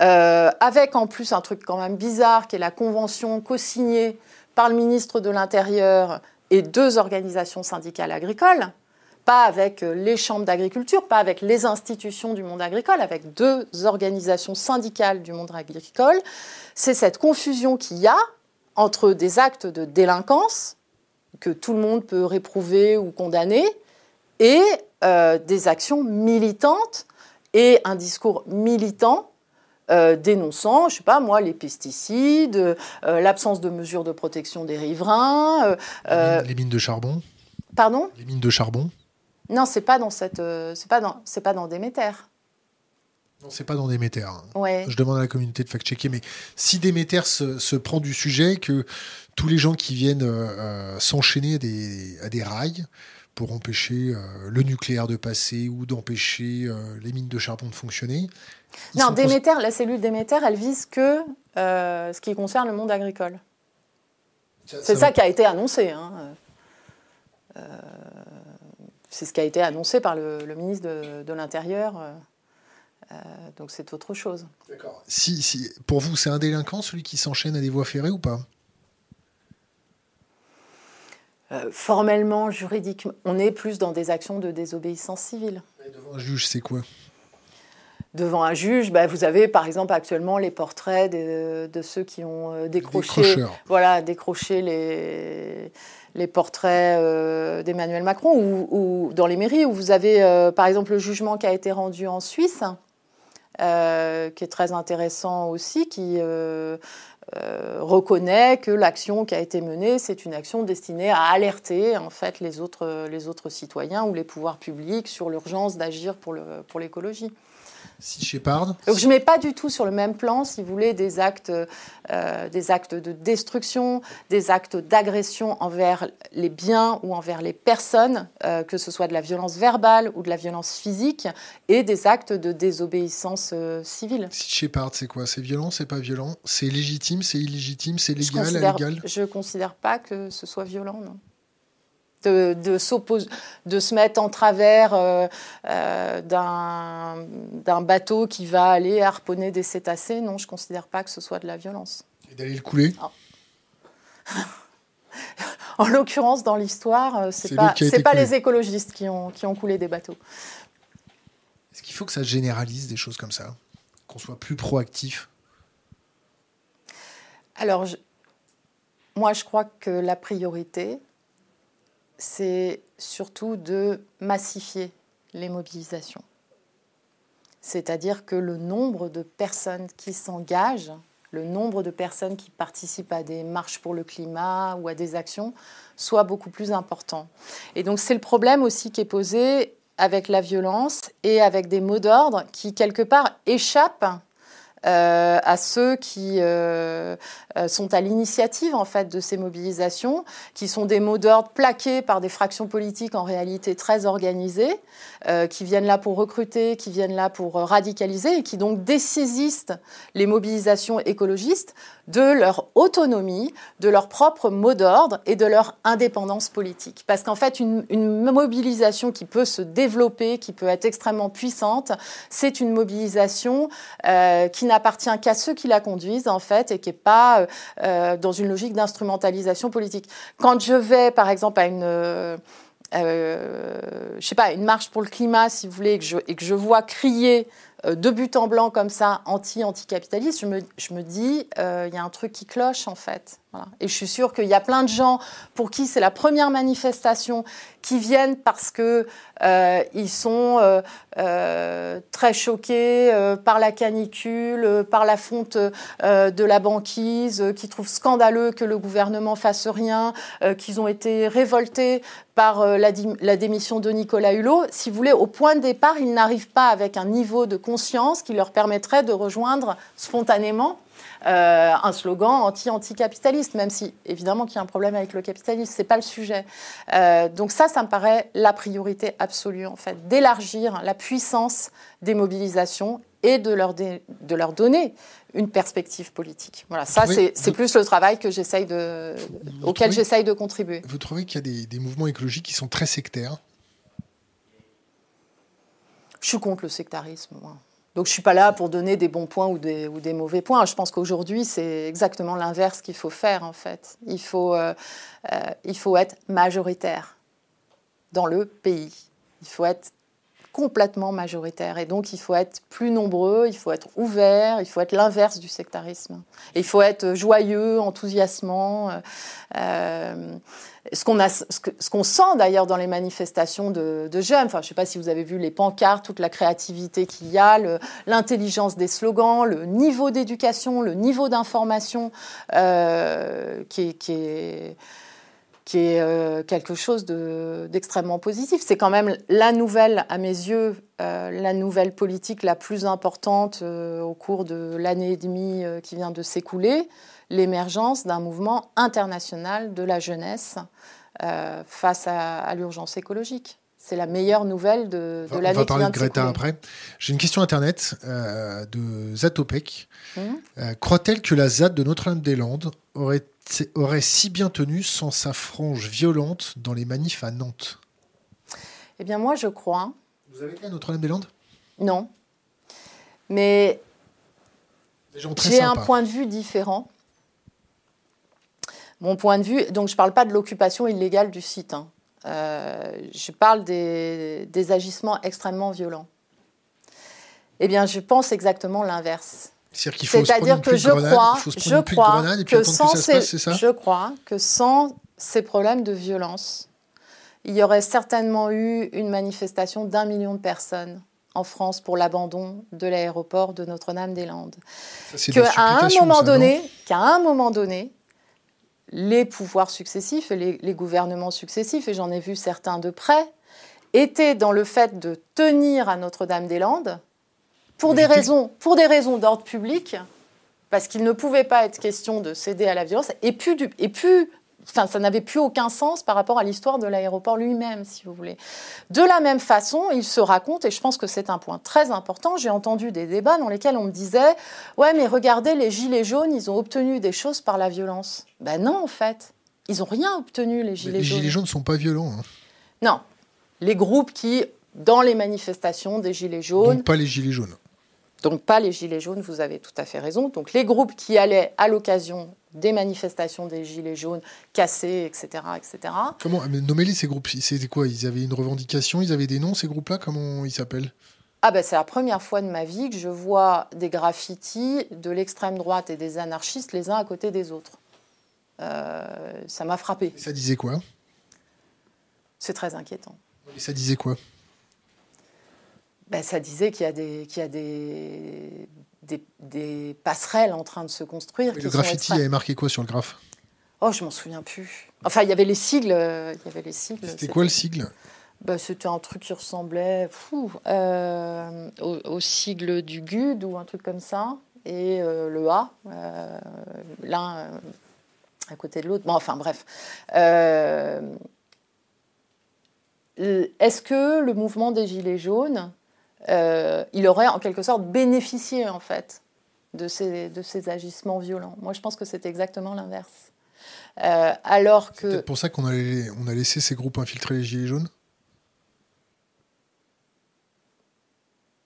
euh, avec en plus un truc quand même bizarre, qui est la convention co-signée par le ministre de l'Intérieur et deux organisations syndicales agricoles, pas avec euh, les chambres d'agriculture, pas avec les institutions du monde agricole, avec deux organisations syndicales du monde agricole. C'est cette confusion qu'il y a entre des actes de délinquance que tout le monde peut réprouver ou condamner, et euh, des actions militantes et un discours militant euh, dénonçant, je sais pas moi, les pesticides, euh, l'absence de mesures de protection des riverains. les mines de charbon. Pardon? Les mines de charbon. Non, c'est pas dans cette, c'est pas dans, c'est pas dans Déméter. Non, c'est pas dans Déméter. Hein. Ouais. Je demande à la communauté de fact-checker, mais si Déméter se, se, prend du sujet, que tous les gens qui viennent euh, euh, s'enchaîner à des, rails pour empêcher euh, le nucléaire de passer ou d'empêcher les mines de charbon de fonctionner. Non, Déméter, la cellule Déméter, elle vise que ce qui concerne le monde agricole. C'est ça, qui a été annoncé. Hein. c'est ce qui a été annoncé par le, ministre de, l'Intérieur. Donc c'est autre chose. D'accord. Si, si, pour vous, c'est un délinquant, celui qui s'enchaîne à des voies ferrées ou pas? Euh, formellement, juridiquement, on est plus dans des actions de désobéissance civile. devant un juge, c'est quoi? Devant un juge, bah, vous avez par exemple actuellement les portraits de, ceux qui ont euh, décroché, voilà, décroché les, les portraits euh, d'Emmanuel Macron ou, dans les mairies où vous avez par exemple le jugement qui a été rendu en Suisse, qui est très intéressant aussi, qui euh, reconnaît que l'action qui a été menée, c'est une action destinée à alerter en fait les autres, les autres citoyens ou les pouvoirs publics sur l'urgence d'agir pour l'écologie. Pour si Shepard. Donc je ne mets pas du tout sur le même plan, si vous voulez, des actes, euh, des actes de destruction, des actes d'agression envers les biens ou envers les personnes, euh, que ce soit de la violence verbale ou de la violence physique, et des actes de désobéissance euh, civile. Si Shepard, c'est quoi? C'est violent, c'est pas violent? C'est légitime, c'est illégitime, c'est légal, illégal? Je ne considère pas que ce soit violent, non de, de, de, se mettre en travers euh, euh, d'un bateau qui va aller harponner des cétacés, non, je ne considère pas que ce soit de la violence. Et d'aller le couler? En l'occurrence, dans l'histoire, euh, ce n'est pas, pas les écologistes qui ont, qui ont coulé des bateaux. Est-ce qu'il faut que ça généralise des choses comme ça? Qu'on soit plus proactif? Alors, moi, je crois que la priorité, c'est surtout de massifier les mobilisations. C'est-à-dire que le nombre de personnes qui s'engagent, le nombre de personnes qui participent à des marches pour le climat ou à des actions soit beaucoup plus important. Et donc c'est le problème aussi qui est posé avec la violence et avec des mots d'ordre qui, quelque part, échappent euh, à ceux qui euh, euh, sont à l'initiative en fait de ces mobilisations, qui sont des mots d'ordre plaqués par des fractions politiques en réalité très organisées, qui viennent là pour recruter, qui viennent là pour radicaliser et qui donc dessaisissent les mobilisations écologistes de leur autonomie, de leur propre mot d'ordre et de leur indépendance politique. Parce qu'en fait, une, mobilisation qui peut se développer, qui peut être extrêmement puissante, c'est une mobilisation euh, qui n'appartient qu'à ceux qui la conduisent, en fait, et qui n'est pas euh, dans une logique d'instrumentalisation politique. Quand je vais, par exemple, à une... Euh, je sais pas, une marche pour le climat, si vous voulez, et que je, vois crier euh, de but en blanc comme ça, anti-anticapitaliste, je me, je me dis, euh, il y a un truc qui cloche en fait. Et je suis sûre qu'il y a plein de gens pour qui c'est la première manifestation qui viennent parce que euh, ils sont euh, euh, très choqués euh, par la canicule, par la fonte de la banquise, qui trouvent scandaleux que le gouvernement fasse rien, qu'ils ont été révoltés par la, la, démission de Nicolas Hulot. Si vous voulez, au point de départ, ils n'arrivent pas avec un niveau de conscience qui leur permettrait de rejoindre spontanément euh, un slogan anti-anticapitaliste, même si évidemment qu'il y a un problème avec le capitalisme, c'est pas le sujet. Euh, donc ça, ça me paraît la priorité absolue en fait, d'élargir la puissance des mobilisations et de leur, de leur donner une perspective politique. Voilà, ça c'est plus le travail que j'essaye de, auquel j'essaye de contribuer. Vous trouvez qu'il y a des, des mouvements écologiques qui sont très sectaires? Je suis contre le sectarisme. Moi. Donc je ne suis pas là pour donner des bons points ou des, mauvais points. Je pense qu'aujourd'hui, c'est exactement l'inverse qu'il faut faire, en fait. Il faut, euh, euh, il faut être majoritaire dans le pays. Il faut être complètement majoritaire. Et donc, il faut être plus nombreux, il faut être ouvert, il faut être l'inverse du sectarisme. Il faut être joyeux, enthousiasmant. Euh, ce qu'on ce qu'on sent d'ailleurs dans les manifestations de, jeunes, enfin, je ne sais pas si vous avez vu les pancartes, toute la créativité qu'il y a, l'intelligence des slogans, le niveau d'éducation, le niveau d'information euh, qui est qui est euh, quelque chose d'extrêmement positif. C'est quand même la nouvelle, à mes yeux, euh, la nouvelle politique la plus importante euh, au cours de l'année et demie qui vient de s'écouler, l'émergence d'un mouvement international de la jeunesse face à, l'urgence écologique. C'est la meilleure nouvelle de, de l'année On va parler de Greta après. J'ai une question Internet de Zatopek. Hum. Croit-elle que la ZAD de Notre-Dame-des-Landes aurait aurait si bien tenu sans sa frange violente dans les manifs à Nantes Eh bien, moi, je crois. Vous avez été à Notre-Dame-des-Landes? Non. Mais j'ai un point de vue différent. Mon point de vue, donc je ne parle pas de l'occupation illégale du site, hein. euh, je parle des, des agissements extrêmement violents. Eh bien, je pense exactement l'inverse. C'est-à-dire que je crois, je crois que sans ces, je crois que sans ces problèmes de violence, il y aurait certainement eu une manifestation d'un million de personnes en France pour l'abandon de l'aéroport de Notre-Dame-des-Landes. Qu'à un moment donné, qu'à un moment donné, les pouvoirs successifs et les, les gouvernements successifs, et j'en ai vu certains de près, étaient dans le fait de tenir à Notre-Dame-des-Landes pour des, raisons, pour des raisons d'ordre public, parce qu'il ne pouvait pas être question de céder à la violence, et plus, et plus enfin, ça n'avait plus aucun sens par rapport à l'histoire de l'aéroport lui-même, si vous voulez. De la même façon, il se raconte, et je pense que c'est un point très important, j'ai entendu des débats dans lesquels on me disait, ouais, mais regardez, les gilets jaunes, ils ont obtenu des choses par la violence. Ben non, en fait, ils n'ont rien obtenu, les gilets jaunes. Les gilets jaunes ne sont pas violents. Hein. Non, les groupes qui, dans les manifestations des gilets jaunes... Donc pas les gilets jaunes. Donc pas les Gilets jaunes, vous avez tout à fait raison. Donc les groupes qui allaient à l'occasion des manifestations des Gilets jaunes, cassés, etc. etc. Comment Nommez-les ces groupes C'était quoi? Ils avaient une revendication Ils avaient des noms, ces groupes-là? Comment ils s'appellent? Ah ben, c'est la première fois de ma vie que je vois des graffitis de l'extrême droite et des anarchistes les uns à côté des autres. Euh, ça m'a frappé. ça disait quoi? C'est très inquiétant. Et ça disait quoi? Ben, ça disait qu'il y a, des, qu'il y a des, des, passerelles en train de se construire. le graffiti avait marqué quoi sur le graphe? Oh, je m'en souviens plus. Enfin, il y avait les sigles. Il y avait les sigles. C'était quoi le sigle? Ben, C'était un truc qui ressemblait euh, au, sigle du GUD ou un truc comme ça. et le A, l'un à côté de l'autre. Bon, enfin bref. Est-ce que le mouvement des Gilets jaunes, il aurait en quelque sorte bénéficié en fait de ces, de ces agissements violents Moi, je pense que c'est exactement l'inverse. alors que. C'est pour ça qu'on a, on a laissé ces groupes infiltrer les Gilets jaunes?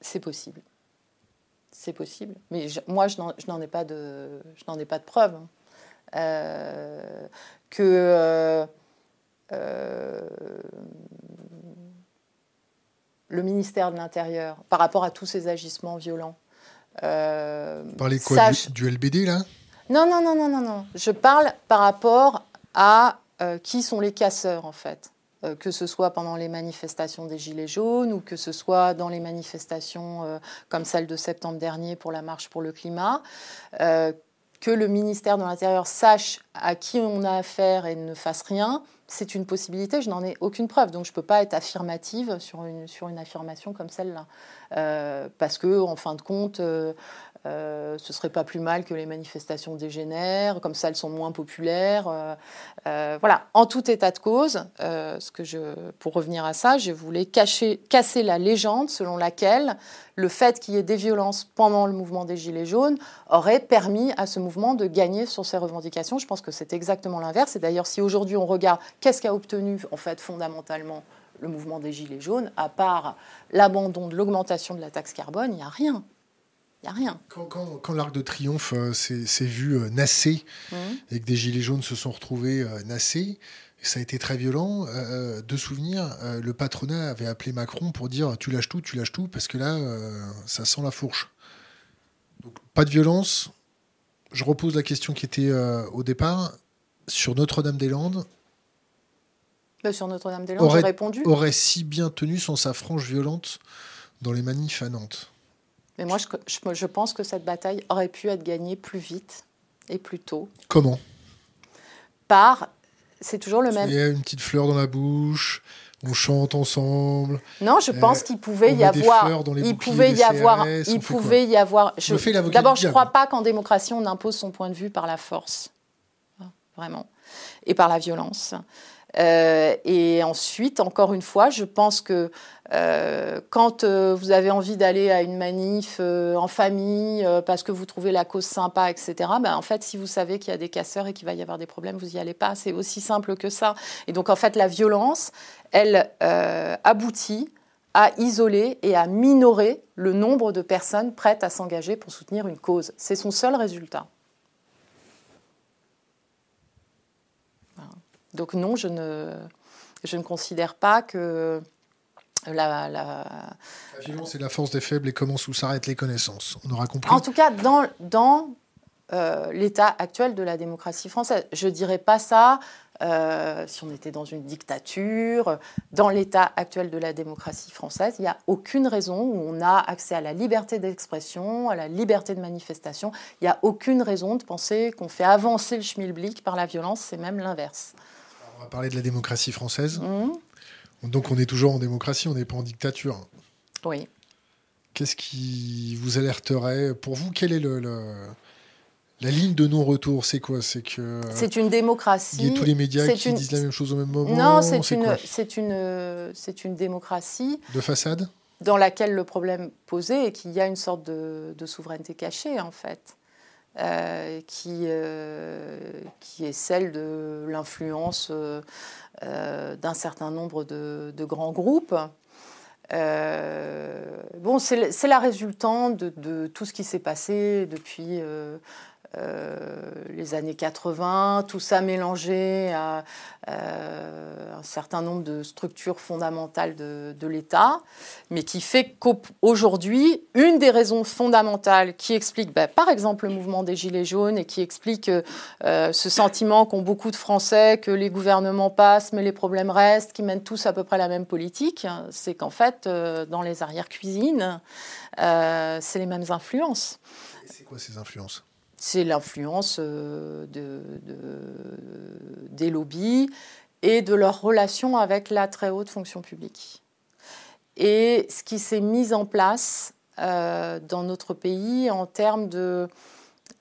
C'est possible. C'est possible. Mais moi, je n'en ai, pas de, je ai pas de preuves. Hein. Euh, que euh, euh, le ministère de l'Intérieur, par rapport à tous ces agissements violents, Parlez quoi du, LBD là? Non, non, non, non, non, non. Je parle par rapport à qui sont les casseurs en fait. Euh, que ce soit pendant les manifestations des Gilets jaunes ou que ce soit dans les manifestations euh, comme celle de septembre dernier pour la marche pour le climat, euh, que le ministère de l'Intérieur sache à qui on a affaire et ne fasse rien, c'est une possibilité, je n'en ai aucune preuve. Donc je ne peux pas être affirmative sur une, affirmation comme celle-là. parce que, en fin de compte, euh, ce serait pas plus mal que les manifestations dégénèrent, comme ça elles sont moins populaires. Euh, euh, voilà, en tout état de cause, pour revenir à ça, je voulais casser la légende selon laquelle le fait qu'il y ait des violences pendant le mouvement des Gilets jaunes aurait permis à ce mouvement de gagner sur ses revendications. Je pense que c'est exactement l'inverse. Et d'ailleurs, si aujourd'hui on regarde qu'est-ce qu'a obtenu en fait fondamentalement le mouvement des Gilets jaunes, à part l'abandon de l'augmentation de la taxe carbone, il n'y a rien n'y a rien. Quand, l'Arc de Triomphe euh, s'est vu euh, nasser mmh. et que des Gilets jaunes se sont retrouvés euh, nassés, ça a été très violent. de souvenir, le patronat avait appelé Macron pour dire tu lâches tout, tu lâches tout, parce que là, ça sent la fourche. Donc, pas de violence. Je repose la question qui était au départ. Sur Notre-Dame-des-Landes, bah, sur Notre-Dame-des-Landes, j'ai répondu. Aurait si bien tenu sans sa frange violente dans les manifs à Nantes? Mais moi, je, je, pense que cette bataille aurait pu être gagnée plus vite et plus tôt. Comment? Par, c'est toujours le même. Il y a une petite fleur dans la bouche. On chante ensemble. Non, je pense qu'il pouvait y avoir. Il pouvait y avoir. Il pouvait y avoir. D'abord, je ne crois pas qu'en démocratie on impose son point de vue par la force, vraiment, et par la violence. Euh, et ensuite, encore une fois, je pense que euh, quand euh, vous avez envie d'aller à une manif en famille parce que vous trouvez la cause sympa, etc., ben, en fait, si vous savez qu'il y a des casseurs et qu'il va y avoir des problèmes, vous n'y allez pas. C'est aussi simple que ça. Et donc, en fait, la violence, elle aboutit à isoler et à minorer le nombre de personnes prêtes à s'engager pour soutenir une cause. C'est son seul résultat. Donc non, je ne, je ne considère pas que la, la... violence est la force des faibles et commence où s'arrêtent les connaissances. On aura compris. En tout cas, dans, dans euh, l'état actuel de la démocratie française. Je ne dirais pas ça euh, si on était dans une dictature. Dans l'état actuel de la démocratie française, il n'y a aucune raison où on a accès à la liberté d'expression, à la liberté de manifestation. Il n'y a aucune raison de penser qu'on fait avancer le schmilblick par la violence, c'est même l'inverse va parler de la démocratie française. Mmh. Donc on est toujours en démocratie, on n'est pas en dictature. Oui. Qu'est-ce qui vous alerterait Pour vous, quelle est le, la ligne de non-retour C'est quoi? C'est que c'est une démocratie. Il y a tous les médias qui disent la même chose au même moment. Non, c'est une, c'est une, c'est une démocratie. De façade? Dans laquelle le problème posé est qu'il y a une sorte de, de souveraineté cachée en fait. Euh, qui, euh, qui est celle de l'influence euh, d'un certain nombre de, grands groupes. bon, c'est la résultante de, tout ce qui s'est passé depuis les années 80, tout ça mélangé à euh, un certain nombre de structures fondamentales de, l'État, mais qui fait qu'aujourd'hui, une des raisons fondamentales qui explique, bah, par exemple, le mouvement des Gilets jaunes et qui explique euh, ce sentiment qu'ont beaucoup de Français que les gouvernements passent, mais les problèmes restent, qui mènent tous à peu près la même politique, c'est qu'en fait, dans les arrière-cuisines, c'est les mêmes influences. C'est quoi ces influences? C'est l'influence euh, de, des lobbies et de leur relation avec la très haute fonction publique. Et ce qui s'est mis en place dans notre pays en termes de...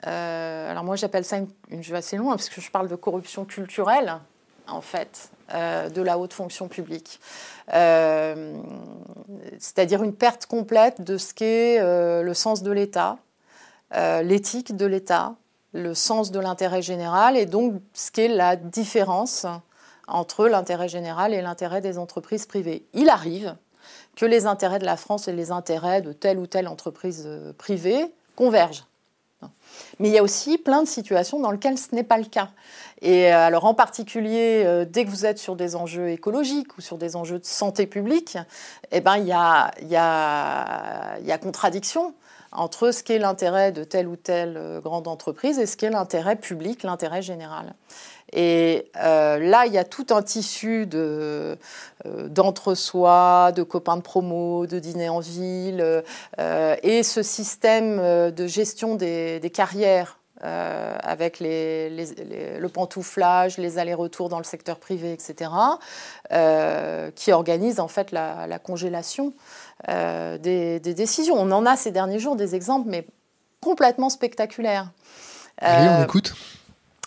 alors moi j'appelle ça une, je vais assez loin parce que je parle de corruption culturelle en fait de la haute fonction publique. C'est-à-dire une perte complète de ce qu'est le sens de l'État, l'éthique de l'État, le sens de l'intérêt général et donc ce qu'est la différence entre l'intérêt général et l'intérêt des entreprises privées. Il arrive que les intérêts de la France et les intérêts de telle ou telle entreprise euh, privée convergent. Mais il y a aussi plein de situations dans lesquelles ce n'est pas le cas. Et euh, alors en particulier, euh, dès que vous êtes sur des enjeux écologiques ou sur des enjeux de santé publique, eh ben, il y a contradiction entre ce qu'est l'intérêt de telle ou telle euh, grande entreprise et ce qu'est l'intérêt public, l'intérêt général. Et euh, là, il y a tout un tissu euh, d'entre-soi, de copains de promo, de dîner en ville, et ce système de gestion des, carrières avec les, le pantouflage, les allers-retours dans le secteur privé, etc., qui organise en fait la congélation euh, des, décisions. On en a ces derniers jours des exemples, mais complètement spectaculaires. Allez, on euh, écoute.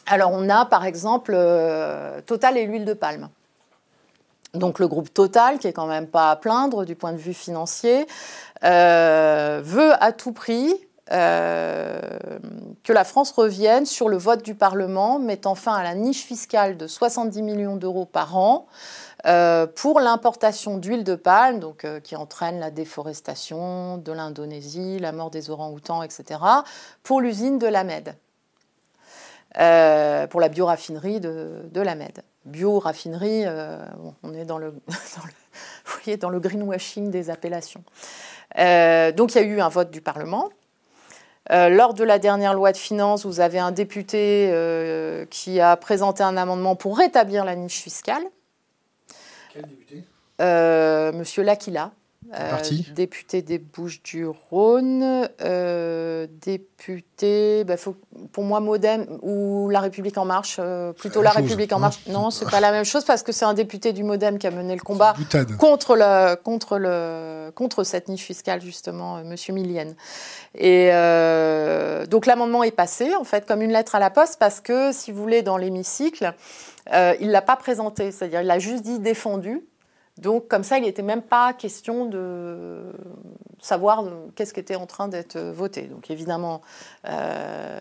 Alors, on a par exemple euh, Total et l'huile de palme. Donc, le groupe Total, qui est quand même pas à plaindre du point de vue financier, veut à tout prix que la France revienne sur le vote du Parlement mettant fin à la niche fiscale de 70 millions d'euros par an euh, pour l'importation d'huile de palme, euh, qui entraîne la déforestation de l'Indonésie, la mort des orang-outans, etc., pour l'usine de la Med, euh, pour la bioraffinerie de, de la Med. Bioraffinerie, on est dans le greenwashing des appellations. donc il y a eu un vote du Parlement. lors de la dernière loi de finances, vous avez un député qui a présenté un amendement pour rétablir la niche fiscale. Euh, Monsieur Lakila. Euh, député des Bouches-du-Rhône, euh, député, bah, pour moi Modem ou La République en Marche, plutôt La République en Marche. Non, c'est pas la même chose parce que c'est un député du Modem qui a mené le combat contre le, contre le, contre cette niche fiscale justement, Monsieur Millienne. Et donc l'amendement est passé en fait comme une lettre à la poste parce que si vous voulez dans l'hémicycle, il l'a pas présenté, c'est-à-dire il a juste dit défendu. Donc, comme ça, il n'était même pas question de savoir qu'est-ce qui était en train d'être voté. Donc, évidemment, euh,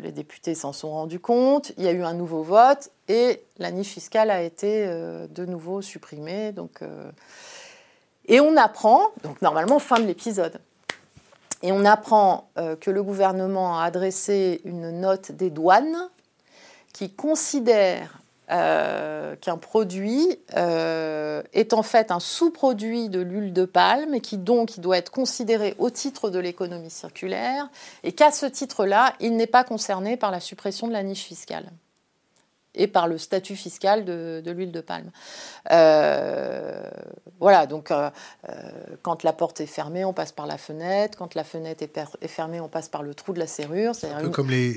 les députés s'en sont rendus compte. Il y a eu un nouveau vote et la niche fiscale a été euh, de nouveau supprimée. Donc, euh, et on apprend, donc normalement, fin de l'épisode. Et on apprend que le gouvernement a adressé une note des douanes qui considère euh, qu'un produit euh, est en fait un sous-produit de l'huile de palme et qui donc doit être considéré au titre de l'économie circulaire et qu'à ce titre-là, il n'est pas concerné par la suppression de la niche fiscale et par le statut fiscal de, l'huile de palme. Euh, voilà, donc euh, euh, quand la porte est fermée, on passe par la fenêtre. Quand la fenêtre est, fermée, on passe par le trou de la serrure. C'est un peu comme les,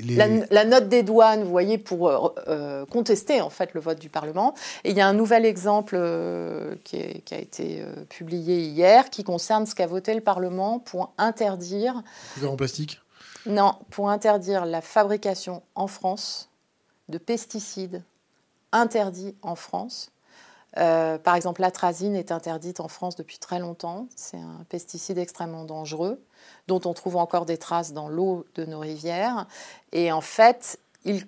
La, note des douanes, vous voyez, pour contester en fait le vote du Parlement. Et il y a un nouvel exemple qui, qui, a été publié hier qui concerne ce qu'a voté le Parlement pour interdire. Couvert en plastique? Non, pour interdire la fabrication en France de pesticides interdits en France. Euh, par exemple, l'atrazine est interdite en France depuis très longtemps. C'est un pesticide extrêmement dangereux dont on trouve encore des traces dans l'eau de nos rivières. Et en fait, il,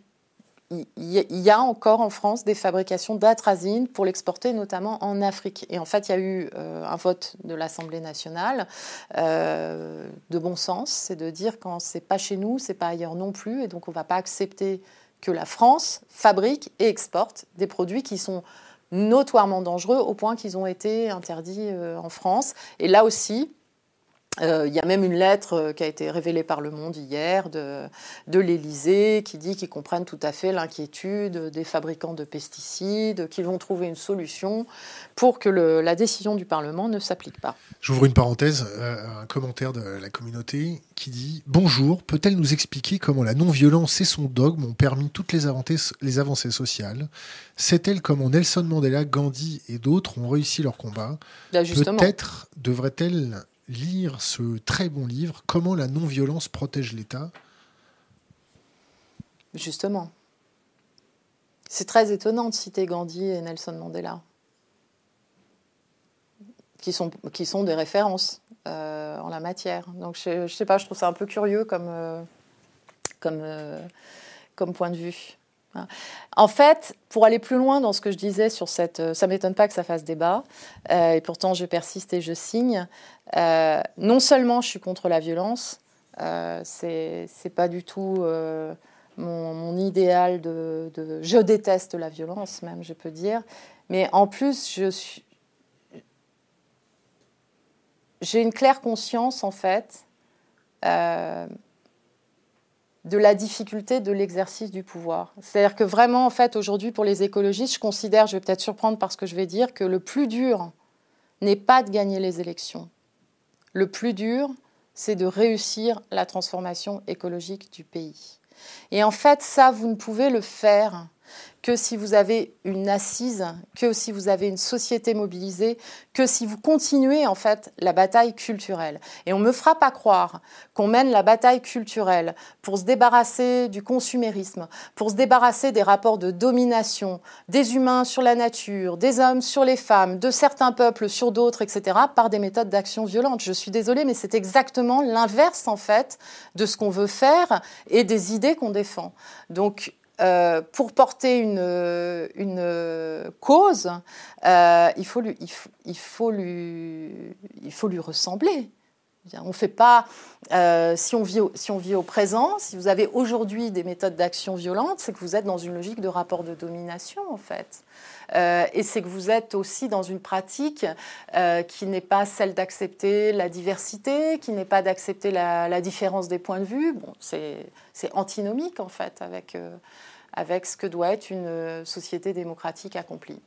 y a encore en France des fabrications d'atrazine pour l'exporter notamment en Afrique. Et en fait, il y a eu euh, un vote de l'Assemblée nationale euh, de bon sens, c'est de dire quand c'est pas chez nous, c'est pas ailleurs non plus, et donc on va pas accepter que la France fabrique et exporte des produits qui sont notoirement dangereux au point qu'ils ont été interdits euh, en France. Et là aussi, euh, il y a même une lettre euh, qui a été révélée par Le Monde hier de, de l'Élysée qui dit qu'ils comprennent tout à fait l'inquiétude des fabricants de pesticides, qu'ils vont trouver une solution pour que la décision du Parlement ne s'applique pas. J'ouvre une parenthèse, euh, un commentaire de la communauté qui dit Bonjour, peut-elle nous expliquer comment la non-violence et son dogme ont permis toutes les avancées, les avancées sociales? Sait-elle comment Nelson Mandela, Gandhi et d'autres ont réussi leur combat? Bah, Peut-être devrait-elle lire ce très bon livre, Comment la non-violence protège l'État? Justement. C'est très étonnant de citer Gandhi et Nelson Mandela, qui sont, des références euh, en la matière. Donc je sais pas, je trouve ça un peu curieux comme, euh, euh, comme point de vue. En fait, pour aller plus loin dans ce que je disais sur cette, ça m'étonne pas que ça fasse débat, et pourtant je persiste et je signe. non seulement je suis contre la violence, c'est pas du tout mon, idéal de, Je déteste la violence, même, je peux dire. Mais en plus, je suis. J'ai une claire conscience, en fait, euh, de la difficulté de l'exercice du pouvoir. C'est-à-dire que vraiment, en fait, aujourd'hui, pour les écologistes, je considère, je vais peut-être surprendre par ce que je vais dire, que le plus dur n'est pas de gagner les élections. Le plus dur, c'est de réussir la transformation écologique du pays. Et en fait, ça, vous ne pouvez le faire que si vous avez une assise, que si vous avez une société mobilisée, que si vous continuez en fait la bataille culturelle. Et on me fera pas croire qu'on mène la bataille culturelle pour se débarrasser du consumérisme, pour se débarrasser des rapports de domination des humains sur la nature, des hommes sur les femmes, de certains peuples sur d'autres, etc., par des méthodes d'action violente. Je suis désolée, mais c'est exactement l'inverse en fait de ce qu'on veut faire et des idées qu'on défend. Donc euh, pour porter une, cause, euh, il, faut lui, il, faut, lui, il faut lui ressembler. On fait pas. Euh, si, on vit au, si on vit au présent, si vous avez aujourd'hui des méthodes d'action violentes, c'est que vous êtes dans une logique de rapport de domination, en fait. Et c'est que vous êtes aussi dans une pratique qui n'est pas celle d'accepter la diversité, qui n'est pas d'accepter la, la, différence des points de vue. Bon, c'est antinomique, en fait, avec avec ce que doit être une société démocratique accomplie.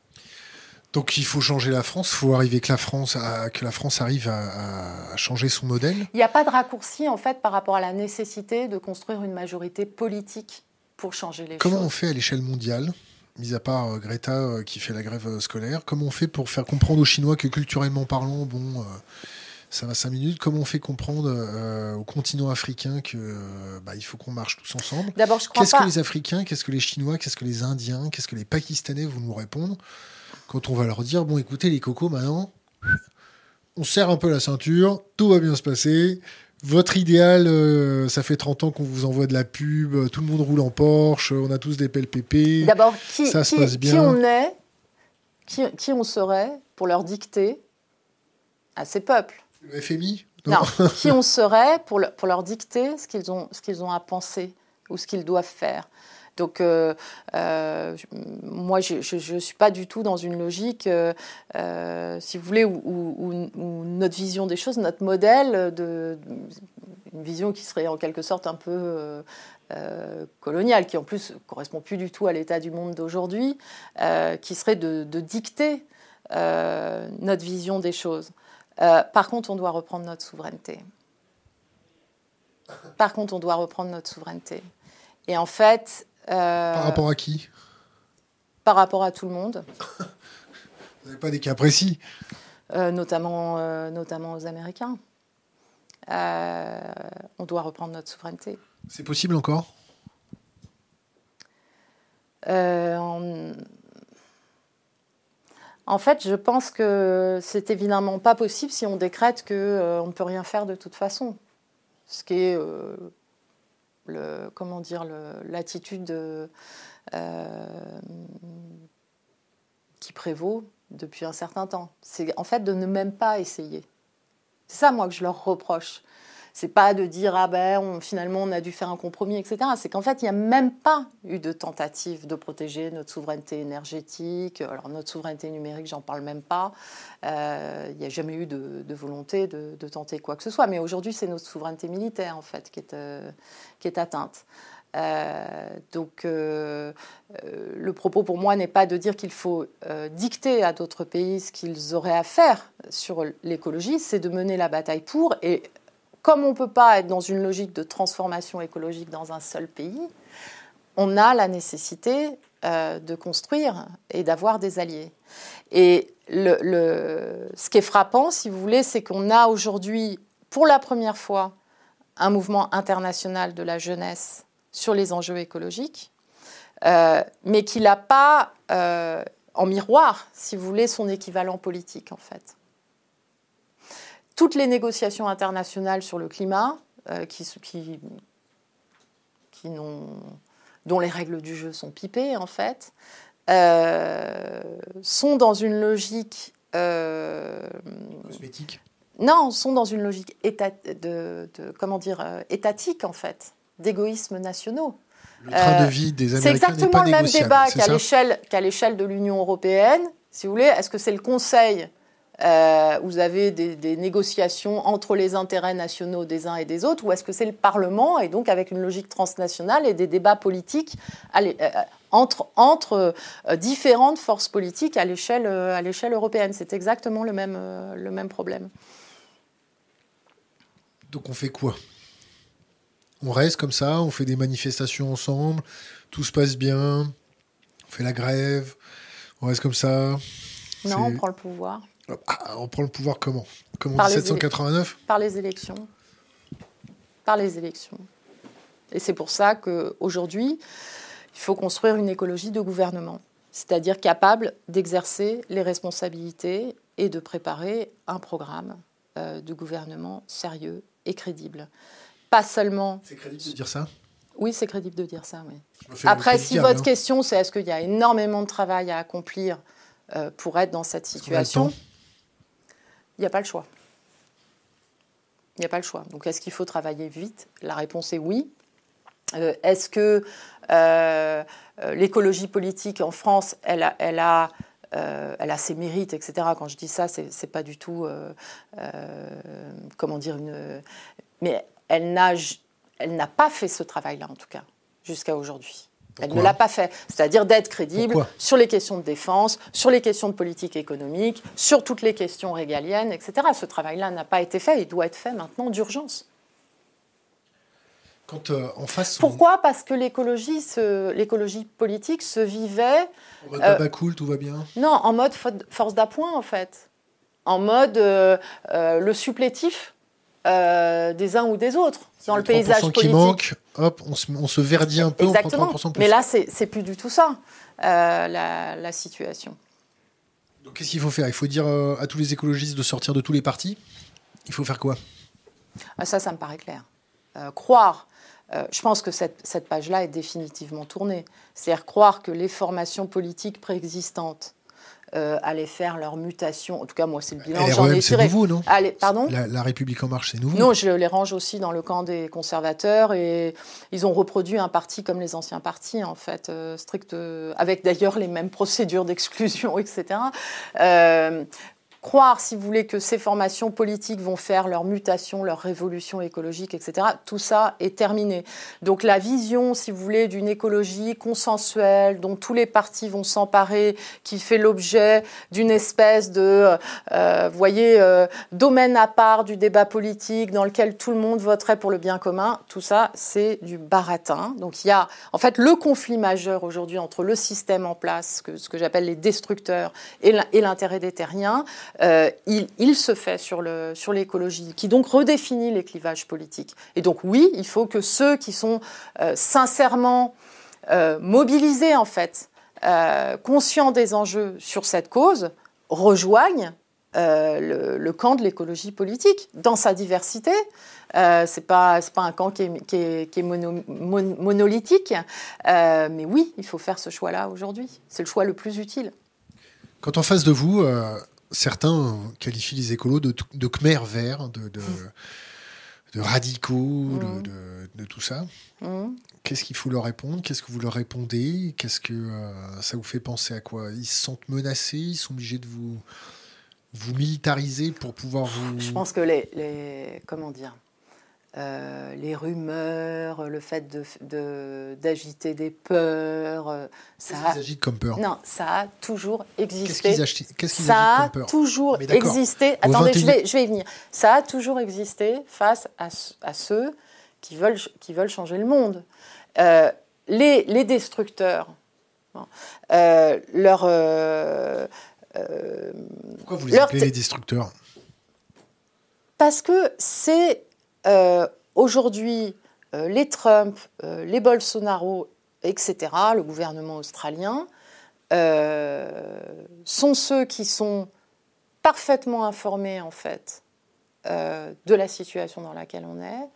Donc il faut changer la France, il faut arriver que la France, que la France arrive à, changer son modèle. Il n'y a pas de raccourci en fait par rapport à la nécessité de construire une majorité politique pour changer les Comment choses. Comment on fait à l'échelle mondiale? Mis à part euh, Greta euh, qui fait la grève euh, scolaire, comment on fait pour faire comprendre aux Chinois que culturellement parlant, bon, ça va cinq minutes. Comment on fait comprendre au continent africain que bah, il faut qu'on marche tous ensemble? D'abord, je crois Qu'est-ce que les Africains, qu'est-ce que les Chinois, qu'est-ce que les Indiens, qu'est-ce que les Pakistanais vont nous répondre quand on va leur dire bon, écoutez les cocos, maintenant, on serre un peu la ceinture, tout va bien se passer. Votre idéal, euh, ça fait 30 ans qu'on vous envoie de la pub, tout le monde roule en Porsche, on a tous des pelles pépés. D'abord, qui, ça se passe bien. qui on est, qui, qui on serait pour leur dicter à ces peuples? Le FMI Non, qui on serait pour, pour leur dicter ce qu'ils ont, ce qu'ils ont à penser ou ce qu'ils doivent faire? Donc, euh, euh, moi, je ne suis pas du tout dans une logique, euh, si vous voulez, où, notre vision des choses, notre modèle, de, une vision qui serait en quelque sorte un peu coloniale, qui en plus correspond plus du tout à l'état du monde d'aujourd'hui, qui serait de, de dicter notre vision des choses. Par contre, on doit reprendre notre souveraineté. Par contre, on doit reprendre notre souveraineté. Et en fait... Euh, par rapport à qui? Par rapport à tout le monde. Vous n'avez pas des cas précis? Euh, notamment, notamment aux Américains. on doit reprendre notre souveraineté. C'est possible encore? En fait, je pense que c'est évidemment pas possible si on décrète qu'on euh, ne peut rien faire de toute façon. Ce qui est, euh, comment dire, l'attitude euh, qui prévaut depuis un certain temps. C'est en fait de ne même pas essayer. C'est ça, moi, que je leur reproche. C'est pas de dire ah ben finalement on a dû faire un compromis, etc. C'est qu'en fait il n'y a même pas eu de tentative de protéger notre souveraineté énergétique. Alors notre souveraineté numérique, j'en parle même pas. Euh, il n'y a jamais eu de, volonté de, tenter quoi que ce soit. Mais aujourd'hui c'est notre souveraineté militaire en fait qui est, euh, qui est atteinte. Euh, donc le propos pour moi n'est pas de dire qu'il faut dicter à d'autres pays ce qu'ils auraient à faire sur l'écologie, c'est de mener la bataille pour et comme on ne peut pas être dans une logique de transformation écologique dans un seul pays, on a la nécessité euh, de construire et d'avoir des alliés. Et ce qui est frappant, si vous voulez, c'est qu'on a aujourd'hui, pour la première fois, un mouvement international de la jeunesse sur les enjeux écologiques, euh, mais qu'il n'a pas euh, en miroir, si vous voulez, son équivalent politique, en fait. Toutes les négociations internationales sur le climat, euh, qui, qui, qui dont les règles du jeu sont pipées, en fait, sont dans une logique... Cosmétique non, sont dans une logique de, comment dire, étatique, en fait, d'égoïsmes nationaux. Le train de euh, vie des Américains C'est exactement le même débat qu'à l'échelle qu'à l'échelle de l'Union européenne. Si vous voulez, est-ce que c'est le Conseil euh, vous avez des, négociations entre les intérêts nationaux des uns et des autres, ou est-ce que c'est le Parlement, et donc avec une logique transnationale et des débats politiques euh, entre, entre différentes forces politiques à l'échelle, à l'échelle européenne? C'est exactement le même, le même problème. Donc on fait quoi? On reste comme ça, on fait des manifestations ensemble, tout se passe bien, on fait la grève, on reste comme ça? Non, on prend le pouvoir. Ah, on prend le pouvoir comment Comme en 1789 Par les élections. Par les élections. Et c'est pour ça qu'aujourd'hui, il faut construire une écologie de gouvernement, c'est-à-dire capable d'exercer les responsabilités et de préparer un programme euh, de gouvernement sérieux et crédible pas seulement. C'est crédible de dire ça? Oui, c'est crédible de dire ça, oui. Après, si votre question, c'est est-ce qu'il y a énormément de travail à accomplir euh, pour être dans cette situation? Il n'y a pas le choix. Il n'y a pas le choix. Donc, est-ce qu'il faut travailler vite? La réponse est oui. Euh, est-ce que euh, l'écologie politique en France, elle a, elle a elle a ses mérites, etc. Quand je dis ça, c'est pas du tout, comment dire, une. Mais elle n'a pas fait ce travail-là, en tout cas, jusqu'à aujourd'hui. Elle ne l'a pas fait. C'est-à-dire d'être crédible sur les questions de défense, sur les questions de politique économique, sur toutes les questions régaliennes, etc. Ce travail-là n'a pas été fait. Il doit être fait maintenant d'urgence. Quand euh, en face. Pourquoi? Parce que l'écologie, l'écologie politique se vivait. En mode euh, cool, tout va bien? Non, en mode force d'appoint en fait, en mode euh, le supplétif euh, des uns ou des autres dans le paysage politique. qui manque, hop, on se, on se, verdit un peu, Exactement. on prend 30% plus. Mais là, c'est plus du tout ça, euh, la, situation. Donc qu'est-ce qu'il faut faire? Il faut dire euh, à tous les écologistes de sortir de tous les partis Il faut faire quoi? Ah, Ça, ça me paraît clair. croire je pense que cette, cette page-là est définitivement tournée. C'est-à-dire croire que les formations politiques préexistantes euh, allaient faire leur mutation. En tout cas, moi, c'est le bilan que j'en ai tiré. C'est nouveau, non? Allez, pardon? La, République en marche, c'est nouveau. Non, je les range aussi dans le camp des conservateurs et ils ont reproduit un parti comme les anciens partis, en fait, euh, strict, euh, avec d'ailleurs les mêmes procédures d'exclusion, etc croire, si vous voulez, que ces formations politiques vont faire leur mutation, leur révolution écologique, etc., tout ça est terminé. Donc la vision, si vous voulez, d'une écologie consensuelle, dont tous les partis vont s'emparer, qui fait l'objet d'une espèce de, euh, vous voyez, euh, domaine à part du débat politique, dans lequel tout le monde voterait pour le bien commun, tout ça, c'est du baratin. Donc il y a, en fait, le conflit majeur aujourd'hui entre le système en place, ce que j'appelle les destructeurs, et l'intérêt des terriens, euh, il, se fait sur l'écologie, qui donc redéfinit les clivages politiques. Et donc oui, il faut que ceux qui sont euh, sincèrement euh, mobilisés, en fait, conscients des enjeux sur cette cause, rejoignent le, camp de l'écologie politique dans sa diversité. Euh, c'est pas un camp qui est, qui est, monolithique, mais oui, il faut faire ce choix-là aujourd'hui. C'est le choix le plus utile. Quand en face de vous, certains qualifient les écolos de, de Khmer verts, de, de, radicaux, mmh. de, tout ça. Mmh. Qu'est-ce qu'il faut leur répondre? Qu'est-ce que vous leur répondez? Qu'est-ce que euh, ça vous fait penser à quoi? Ils se sentent menacés? Ils sont obligés de vous, vous militariser pour pouvoir vous... Je pense que les, les comment dire? Euh, les rumeurs, le fait d'agiter de, des peurs. Euh, ça Qu'est-ce qu'ils comme peur? Non, ça a toujours existé. Qu'est-ce qu'ils Ça a toujours existé. Attendez, je, vais, je vais y venir. Ça a toujours existé face à, à ceux qui veulent, qui veulent changer le monde. Euh, les, les, destructeurs, leur Pourquoi vous les appelez les destructeurs? Parce que c'est aujourd'hui les Trump, les Bolsonaro, etc., le gouvernement australien, sont ceux qui sont parfaitement informés en fait de la situation dans laquelle on est,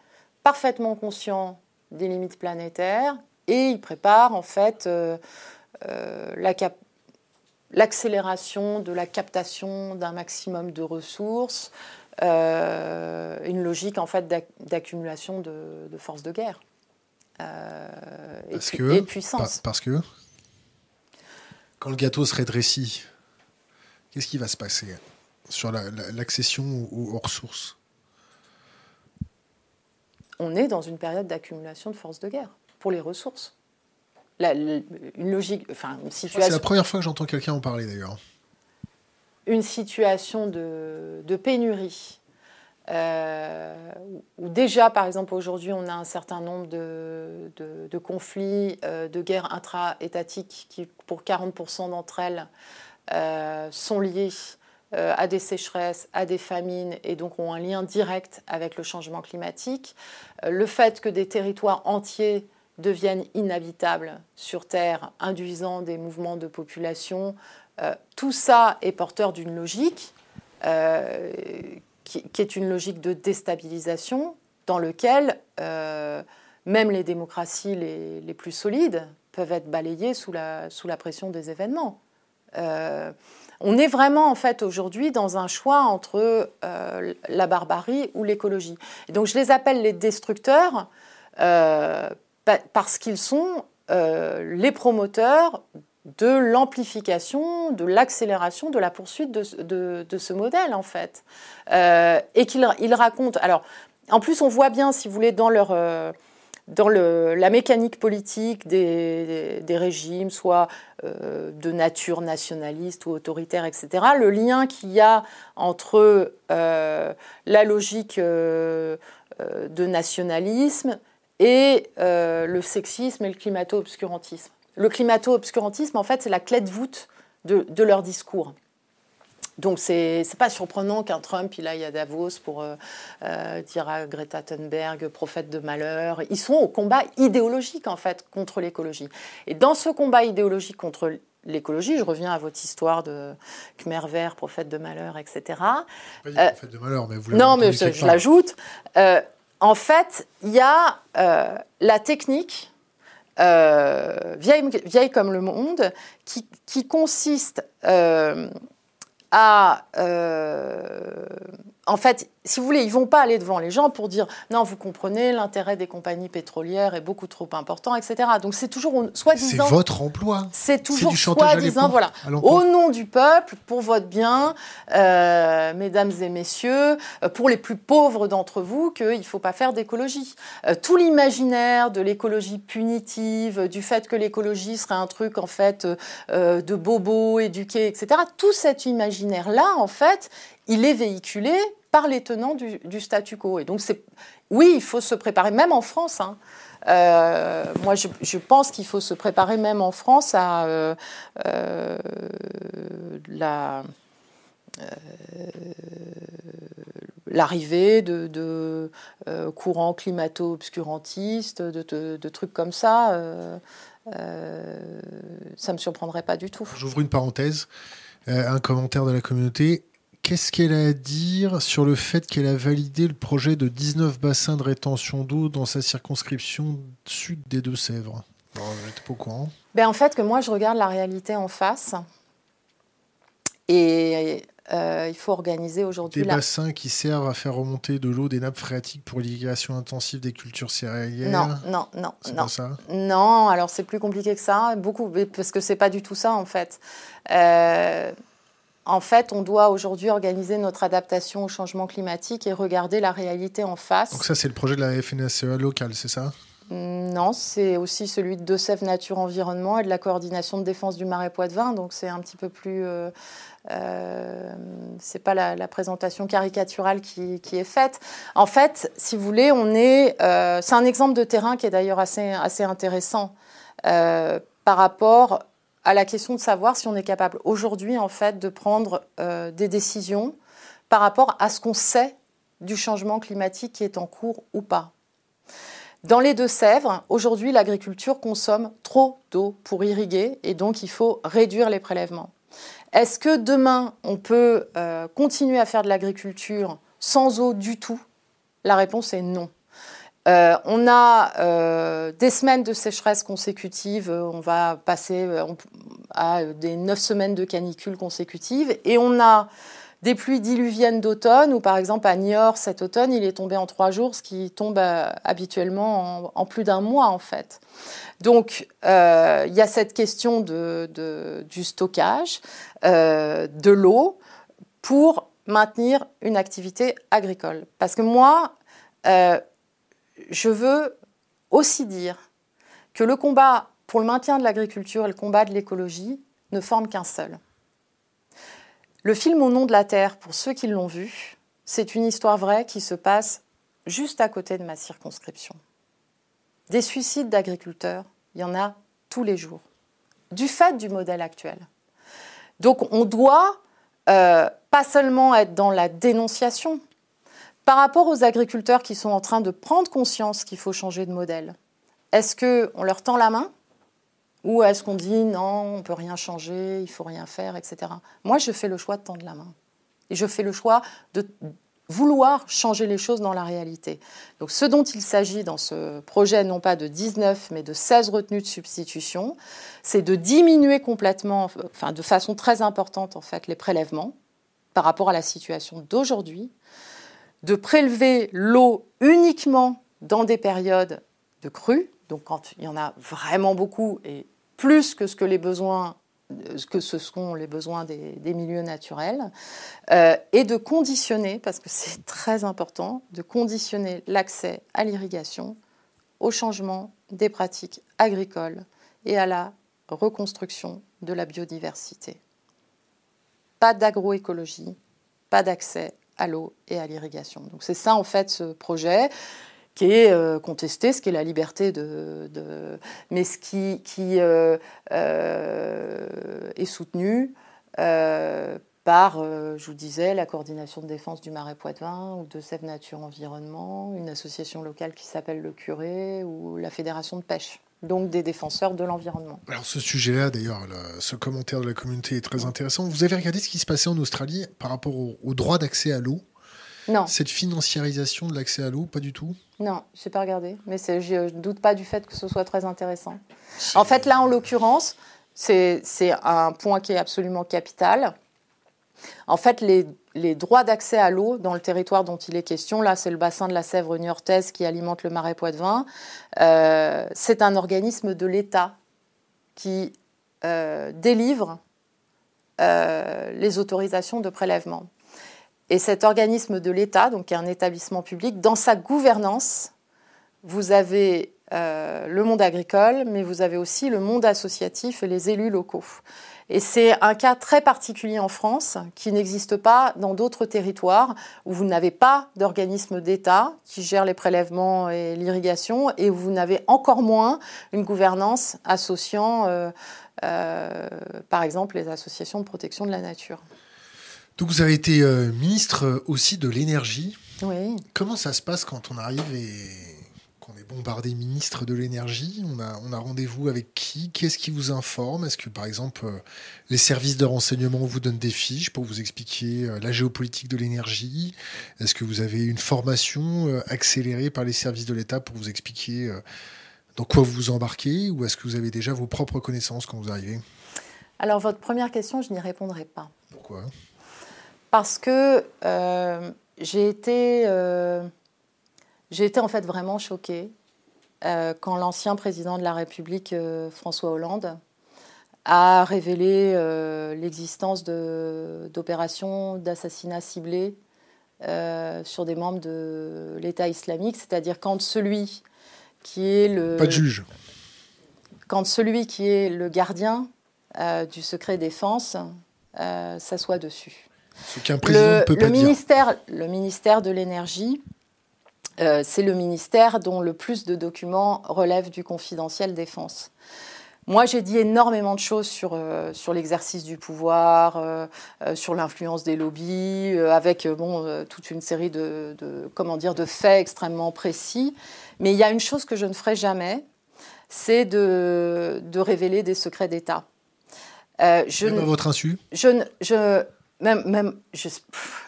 parfaitement conscients des limites planétaires et ils préparent en fait euh, euh, l'accélération de la captation d'un maximum de ressources, euh, une logique en fait d'accumulation de, forces de guerre et, de puissance. parce que quand le gâteau se rétrécit, qu'est-ce qui va se passer sur l'accession aux ressources on est dans une période d'accumulation de forces de guerre pour les ressources. une logique, enfin une situation. C'est la première fois que j'entends quelqu'un en parler d'ailleurs. Une situation de, pénurie. Euh, où déjà, par exemple, aujourd'hui, on a un certain nombre de, conflits, euh, de guerres intra-étatiques qui, pour 40% d'entre elles, euh, sont liées à des sécheresses, à des famines et donc ont un lien direct avec le changement climatique. Le fait que des territoires entiers deviennent inhabitables sur Terre, induisant des mouvements de population, euh, tout ça est porteur d'une logique qui, est une logique de déstabilisation dans lequel même les démocraties les, plus solides peuvent être balayées sous la, sous la pression des événements. On est vraiment en fait aujourd'hui dans un choix entre euh, la barbarie ou l'écologie. Donc je les appelle les destructeurs euh, parce qu'ils sont euh, les promoteurs de l'amplification, de l'accélération, de la poursuite de, ce modèle en fait. et qu'ils racontent. Alors en plus on voit bien, si vous voulez, dans leur dans la mécanique politique des, régimes, soit euh, de nature nationaliste ou autoritaire, etc., le lien qu'il y a entre euh, la logique euh, de nationalisme et le sexisme et le climato-obscurantisme. Le climato-obscurantisme, en fait, c'est la clé de voûte de leur discours. Donc c'est n'est pas surprenant qu'un Trump il aille à Davos pour euh, euh, dire à Greta Thunberg prophète de malheur. Ils sont au combat idéologique en fait contre l'écologie. Et dans ce combat idéologique contre l'écologie, je reviens à votre histoire de Khmer vert, prophète de malheur, etc. Pas prophète de malheur, mais vous Non, mais je, l'ajoute. Euh, en fait, il y a la technique vieille, vieille, comme le monde qui, qui consiste à... En fait, si vous voulez, ils vont pas aller devant les gens pour dire non, vous comprenez, l'intérêt des compagnies pétrolières est beaucoup trop important, etc. Donc c'est toujours soi-disant. C'est votre emploi. C'est toujours soi-disant, voilà, au nom du peuple, pour votre bien, euh, mesdames et messieurs, euh, pour les plus pauvres d'entre vous, qu'il ne faut pas faire d'écologie. Euh, tout l'imaginaire de l'écologie punitive, du fait que l'écologie serait un truc en fait de bobos éduqués, etc. Tout cet imaginaire-là, en fait, il est véhiculé par les tenants du, statu quo. Et donc, oui, il faut se préparer, même en France. Hein. Euh, moi, je, pense qu'il faut se préparer même en France à euh, euh, la, l'arrivée de, courants climato-obscurantistes, de, trucs comme ça. ça ne me surprendrait pas du tout. J'ouvre une parenthèse, un commentaire de la communauté qu'est-ce qu'elle a à dire sur le fait qu'elle a validé le projet de 19 bassins de rétention d'eau dans sa circonscription sud des Deux-Sèvres? J'étais pas au courant. Ben en fait, que moi, je regarde la réalité en face. Et euh, il faut organiser aujourd'hui. Des bassins qui servent à faire remonter de l'eau des nappes phréatiques pour l'irrigation intensive des cultures céréalières? Non, non, non, c'est non. Pas ça? Non, alors c'est plus compliqué que ça, beaucoup, parce que c'est pas du tout ça en fait. Euh, en fait, on doit aujourd'hui organiser notre adaptation au changement climatique et regarder la réalité en face. Donc ça, c'est le projet de la FNSEA locale, c'est ça? Non, c'est aussi celui de Deux Nature Environnement et de la coordination de défense du Marais Poitevin. Donc c'est un petit peu plus... Euh, euh, c'est pas la, présentation caricaturale qui, est faite. En fait, si vous voulez, on est... Euh, c'est un exemple de terrain qui est d'ailleurs assez, assez intéressant par rapport à la question de savoir si on est capable aujourd'hui en fait de prendre euh, des décisions par rapport à ce qu'on sait du changement climatique qui est en cours ou pas. Dans les Deux-Sèvres, aujourd'hui, l'agriculture consomme trop d'eau pour irriguer et donc il faut réduire les prélèvements. Est-ce que demain, on peut euh, continuer à faire de l'agriculture sans eau du tout? La réponse est non. Euh, on a euh, des semaines de sécheresse consécutives, on va passer à des neuf semaines de canicule consécutives, et on a des pluies diluviennes d'automne, ou par exemple à Niort cet automne, il est tombé en trois jours, ce qui tombe euh, habituellement en, plus d'un mois en fait. Donc euh, il y a cette question de, du stockage euh, de l'eau pour maintenir une activité agricole. Parce que moi, je veux aussi dire que le combat pour le maintien de l'agriculture et le combat de l'écologie ne forment qu'un seul. Le film Au nom de la Terre, pour ceux qui l'ont vu, c'est une histoire vraie qui se passe juste à côté de ma circonscription. Des suicides d'agriculteurs, il y en a tous les jours, du fait du modèle actuel. Donc on doit euh, pas seulement être dans la dénonciation, par rapport aux agriculteurs qui sont en train de prendre conscience qu'il faut changer de modèle. Est-ce qu'on leur tend la main ou est-ce qu'on dit non, on ne peut rien changer, il faut rien faire, etc. Moi, je fais le choix de tendre la main. Et je fais le choix de vouloir changer les choses dans la réalité. Donc ce dont il s'agit dans ce projet, non pas de 19, mais de 16 retenues de substitution, c'est de diminuer complètement, enfin de façon très importante en fait, les prélèvements par rapport à la situation d'aujourd'hui, de prélever l'eau uniquement dans des périodes de crue, donc quand il y en a vraiment beaucoup et plus que ce que les besoins ce sont les besoins des, milieux naturels, euh, et de conditionner, parce que c'est très important, de conditionner l'accès à l'irrigation au changement des pratiques agricoles et à la reconstruction de la biodiversité. Pas d'agroécologie, pas d'accès à l'eau et à l'irrigation. Donc c'est ça en fait ce projet qui est euh, contesté, ce qui est la liberté de, mais ce qui, euh, euh, est soutenu par, je vous disais, la coordination de défense du Marais Poitevin ou de Sèvres Nature Environnement, une association locale qui s'appelle le Curé ou la Fédération de pêche. Donc des défenseurs de l'environnement. Alors ce sujet-là, d'ailleurs, ce commentaire de la communauté est très intéressant. Vous avez regardé ce qui se passait en Australie par rapport au droit d'accès à l'eau? Non. Cette financiarisation de l'accès à l'eau, pas du tout? Non, je n'ai pas regardé. Mais je ne doute pas du fait que ce soit très intéressant. En fait, là, en l'occurrence, c'est un point qui est absolument capital. En fait, les, droits d'accès à l'eau dans le territoire dont il est question, là, c'est le bassin de la Sèvre niortaise qui alimente le marais Poitevin. Euh, c'est un organisme de l'État qui euh, délivre euh, les autorisations de prélèvement. Et cet organisme de l'État, donc qui est un établissement public, dans sa gouvernance, vous avez euh, le monde agricole, mais vous avez aussi le monde associatif et les élus locaux. Et c'est un cas très particulier en France qui n'existe pas dans d'autres territoires où vous n'avez pas d'organisme d'État qui gère les prélèvements et l'irrigation et où vous n'avez encore moins une gouvernance associant, euh, euh, par exemple, les associations de protection de la nature. Donc vous avez été euh, ministre aussi de l'énergie. Oui. Comment ça se passe quand on arrive et bombardé ministre de l'énergie. On a, on a rendez-vous avec qui? Qu'est-ce qui vous informe? Est-ce que par exemple euh, les services de renseignement vous donnent des fiches pour vous expliquer la géopolitique de l'énergie? Est-ce que vous avez une formation accélérée par les services de l'État pour vous expliquer dans quoi vous vous embarquez? Ou est-ce que vous avez déjà vos propres connaissances quand vous arrivez? Alors votre première question, je n'y répondrai pas. Pourquoi? Parce que euh, j'ai été, euh, j'ai été en fait vraiment choquée euh, quand l'ancien président de la République, François Hollande, a révélé l'existence d'opérations d'assassinat ciblé sur des membres de l'État islamique, c'est-à-dire quand celui qui est le... Pas de juge. Quand celui qui est le gardien du secret défense s'assoit dessus. Le, ministère, Le ministère de l'Énergie, euh, c'est le ministère dont le plus de documents relèvent du confidentiel défense. Moi, j'ai dit énormément de choses sur, euh, sur l'exercice du pouvoir, euh, euh, sur l'influence des lobbies, avec bon, toute une série de, comment dire, de faits extrêmement précis. Mais il y a une chose que je ne ferai jamais, c'est de, de révéler des secrets d'État. je même à votre insu je, je, Même, même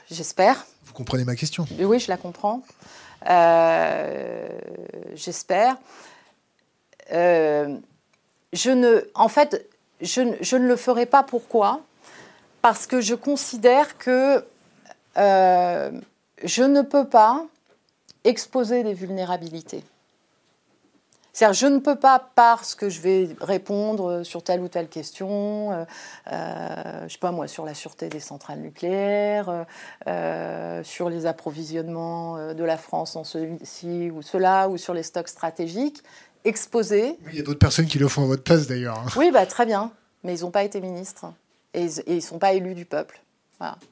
j'espère. Vous comprenez ma question Oui, je la comprends. J'espère je ne, en fait, je, ne le ferai pas. Pourquoi? Parce que je considère que euh, je ne peux pas exposer des vulnérabilités. C'est-à-dire, je ne peux pas, parce que je vais répondre sur telle ou telle question, euh, euh, je sais pas moi, sur la sûreté des centrales nucléaires, sur les approvisionnements de la France en ceci ou cela, ou sur les stocks stratégiques, exposé. il y a d'autres personnes qui le font à votre place d'ailleurs. Hein. Oui, bah, très bien. Mais ils n'ont pas été ministres. Et ils ne sont pas élus du peuple.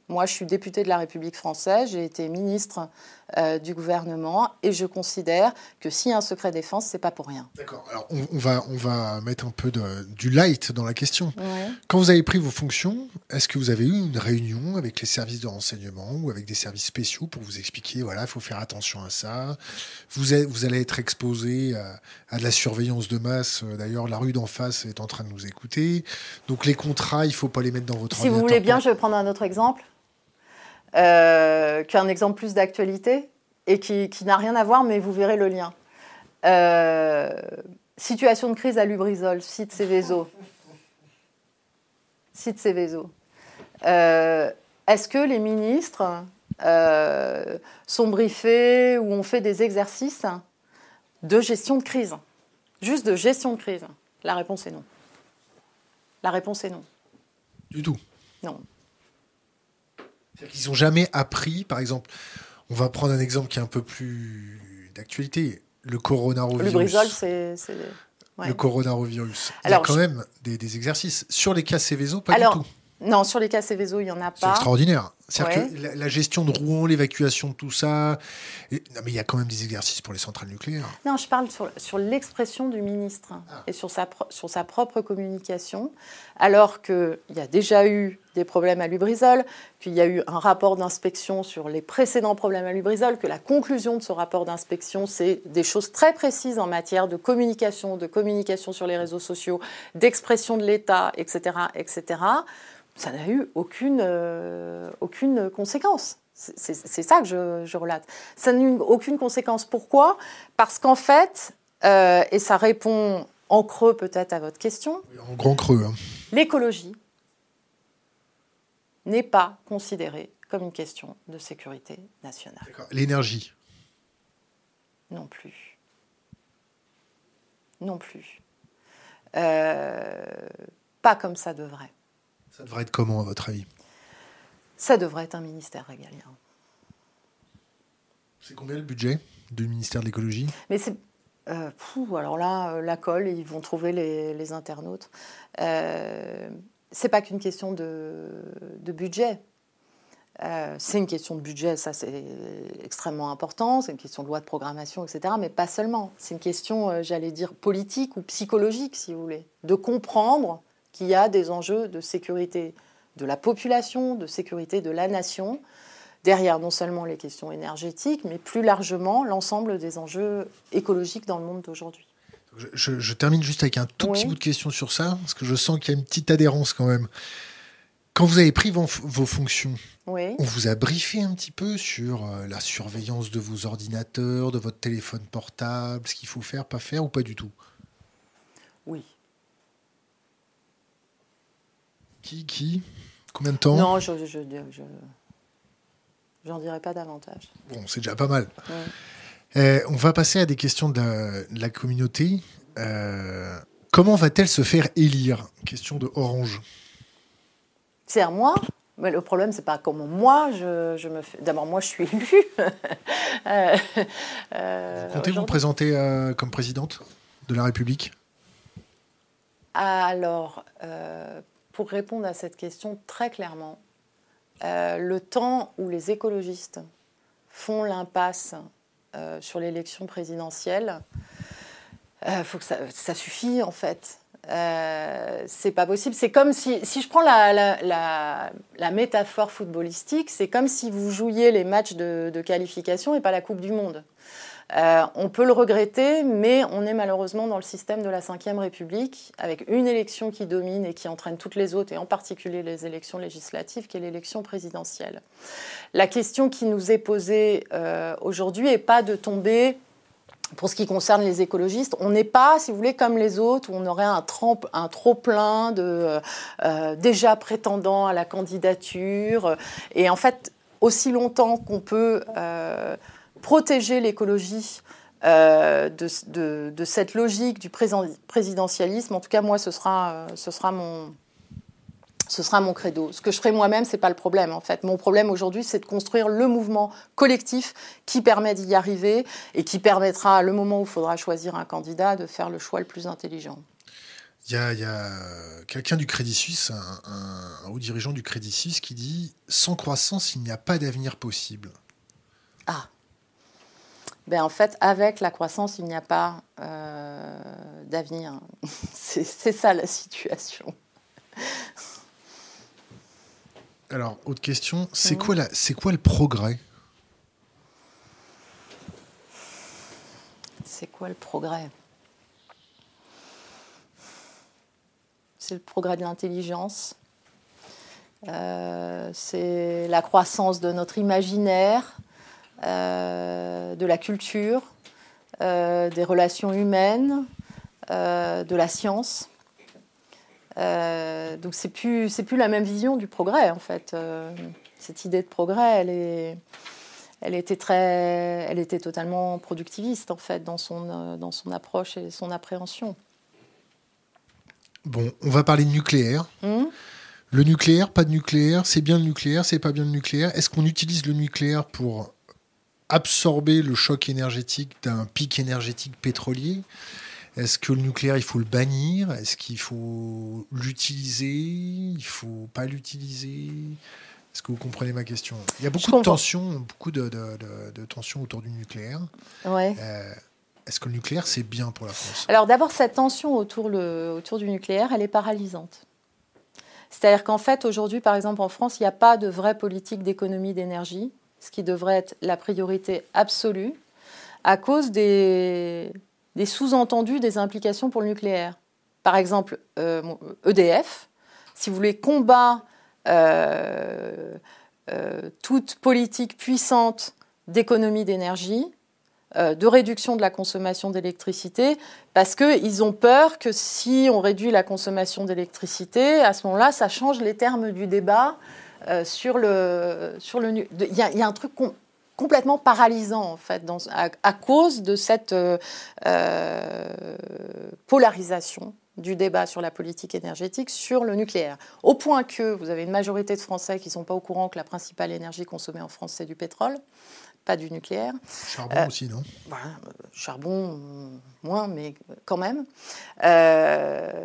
Moi, je suis députée de la République française, j'ai été ministre euh, du gouvernement et je considère que s'il y a un secret défense, c'est pas pour rien. D'accord. Alors, on, va, on va mettre un peu de, du light dans la question. Quand vous avez pris vos fonctions, est-ce que vous avez eu une réunion avec les services de renseignement ou avec des services spéciaux pour vous expliquer, voilà, il faut faire attention à ça? Vous, vous allez être exposé à, de la surveillance de masse. D'ailleurs, la rue d'en face est en train de nous écouter. Donc, les contrats, il faut pas les mettre dans votre Si vous voulez bien, je vais prendre un autre exemple. Euh, qu'un exemple plus d'actualité et qui, n'a rien à voir, mais vous verrez le lien. Euh, situation de crise à Lubrizol, site Céveso. Site Céveso. Euh, est-ce que les ministres sont briefés ou ont fait des exercices de gestion de crise? Juste de gestion de crise La réponse est non. La réponse est non. Du tout Non. Ils n'ont jamais appris, par exemple, on va prendre un exemple qui est un peu plus d'actualité, le coronavirus. Le brisol, c'est... Le coronavirus. Il y a quand même des, exercices. Sur les cas Céveso, pas du tout. Non, sur les cas Céveso, il n'y en a pas. C'est extraordinaire. C'est-à-dire que la, gestion de Rouen, l'évacuation de tout ça. mais il y a quand même des exercices pour les centrales nucléaires. Non, je parle sur, sur l'expression du ministre ah. et sur sa, sur sa propre communication, alors qu'il y a déjà eu des problèmes à Lubrizol, qu'il y a eu un rapport d'inspection sur les précédents problèmes à Lubrizol, que la conclusion de ce rapport d'inspection, c'est des choses très précises en matière de communication, de communication sur les réseaux sociaux, d'expression de l'État, etc., etc ça n'a eu aucune, euh, aucune conséquence. C'est ça que je, relate. Ça n'a eu aucune conséquence. Pourquoi? Parce qu'en fait, euh, et ça répond en creux peut-être à votre question. En grand creux. Hein. L'écologie n'est pas considérée comme une question de sécurité nationale. L'énergie Non plus. Non plus. Euh, pas comme ça devrait. Ça devrait être comment, à votre avis? Ça devrait être un ministère régalien. C'est combien le budget du ministère de l'écologie? Mais c'est. Euh, alors là, euh, la colle, ils vont trouver les, internautes. Euh, c'est pas qu'une question de, budget. Euh, c'est une question de budget, ça c'est extrêmement important, c'est une question de loi de programmation, etc. Mais pas seulement. C'est une question, j'allais dire, politique ou psychologique, si vous voulez. De comprendre qu'il y a des enjeux de sécurité de la population, de sécurité de la nation, derrière non seulement les questions énergétiques, mais plus largement l'ensemble des enjeux écologiques dans le monde d'aujourd'hui. Je, termine juste avec un tout petit bout de question sur ça, parce que je sens qu'il y a une petite adhérence quand même. Quand vous avez pris vos, fonctions, on vous a briefé un petit peu sur euh, la surveillance de vos ordinateurs, de votre téléphone portable, ce qu'il faut faire, pas faire, ou pas du tout? Oui. Qui Qui? Combien de temps? Non, je, je, j'en dirai pas davantage. Bon, c'est déjà pas mal. Eh, on va passer à des questions de la, communauté. Euh, comment va-t-elle se faire élire? Question de Orange. C'est à moi mais le problème, c'est pas comment moi je, me fais. D'abord, moi, je suis élue. euh, vous comptez vous présenter euh, comme présidente de la République? Alors, euh, pour répondre à cette question très clairement, euh, le temps où les écologistes font l'impasse euh, sur l'élection présidentielle, euh, faut que ça, suffit en fait. Euh, c'est pas possible. C'est comme si, si je prends la, la, la, métaphore footballistique, c'est comme si vous jouiez les matchs de, de, qualification et pas la Coupe du Monde. Euh, on peut le regretter, mais on est malheureusement dans le système de la Ve République, avec une élection qui domine et qui entraîne toutes les autres, et en particulier les élections législatives, qui est l'élection présidentielle. La question qui nous est posée euh, aujourd'hui n'est pas de tomber pour ce qui concerne les écologistes, on n'est pas, si vous voulez, comme les autres, où on aurait un, un trop-plein de euh, déjà prétendants à la candidature. Et en fait, aussi longtemps qu'on peut protéger l'écologie euh, de, de, cette logique du présidentialisme, en tout cas, moi, ce sera, ce sera mon, ce sera mon credo. Ce que je ferai moi-même, c'est pas le problème en fait. Mon problème aujourd'hui, c'est de construire le mouvement collectif qui permet d'y arriver et qui permettra, le moment où il faudra choisir un candidat, de faire le choix le plus intelligent. Il y a, quelqu'un du Crédit Suisse, un, haut dirigeant du Crédit Suisse, qui dit sans croissance, il n'y a pas d'avenir possible. Ah. Ben en fait, avec la croissance, il n'y a pas euh, d'avenir. c'est ça la situation. Alors, autre question, c'est quoi, quoi le progrès? C'est quoi le progrès? C'est le progrès de l'intelligence, euh, c'est la croissance de notre imaginaire, de la culture, euh, des relations humaines, de la science. Euh, donc c'est plus c'est plus la même vision du progrès en fait. Euh, cette idée de progrès, elle est elle était très elle était totalement productiviste en fait dans son euh, dans son approche et son appréhension. Bon, on va parler de nucléaire. Hmm? Le nucléaire, pas de nucléaire, c'est bien le nucléaire, c'est pas bien le nucléaire. Est-ce qu'on utilise le nucléaire pour absorber le choc énergétique d'un pic énergétique pétrolier. Est-ce que le nucléaire, il faut le bannir? Est-ce qu'il faut l'utiliser? Il faut pas l'utiliser? Est-ce que vous comprenez ma question? Il y a beaucoup de tensions, beaucoup de, tensions autour du nucléaire. Ouais. Euh, est-ce que le nucléaire, c'est bien pour la France? Alors d'abord, cette tension autour, le, autour du nucléaire, elle est paralysante. C'est-à-dire qu'en fait, aujourd'hui, par exemple, en France, il n'y a pas de vraie politique d'économie d'énergie, ce qui devrait être la priorité absolue, à cause des, sous-entendus des implications pour le nucléaire. Par exemple, EDF, euh, e si vous voulez, combat euh, euh, toute politique puissante d'économie d'énergie, de réduction de la consommation d'électricité, parce qu'ils ont peur que si on réduit la consommation d'électricité, à ce moment-là, ça change les termes du débat sur le... Sur le il, y a, il y a un truc complètement paralysant en fait à, cause de cette euh, euh, polarisation du débat sur la politique énergétique sur le nucléaire. Au point que vous avez une majorité de Français qui ne sont pas au courant que la principale énergie consommée en France, c'est du pétrole, pas du nucléaire. Charbon euh, aussi, non? Charbon, moins, mais quand même.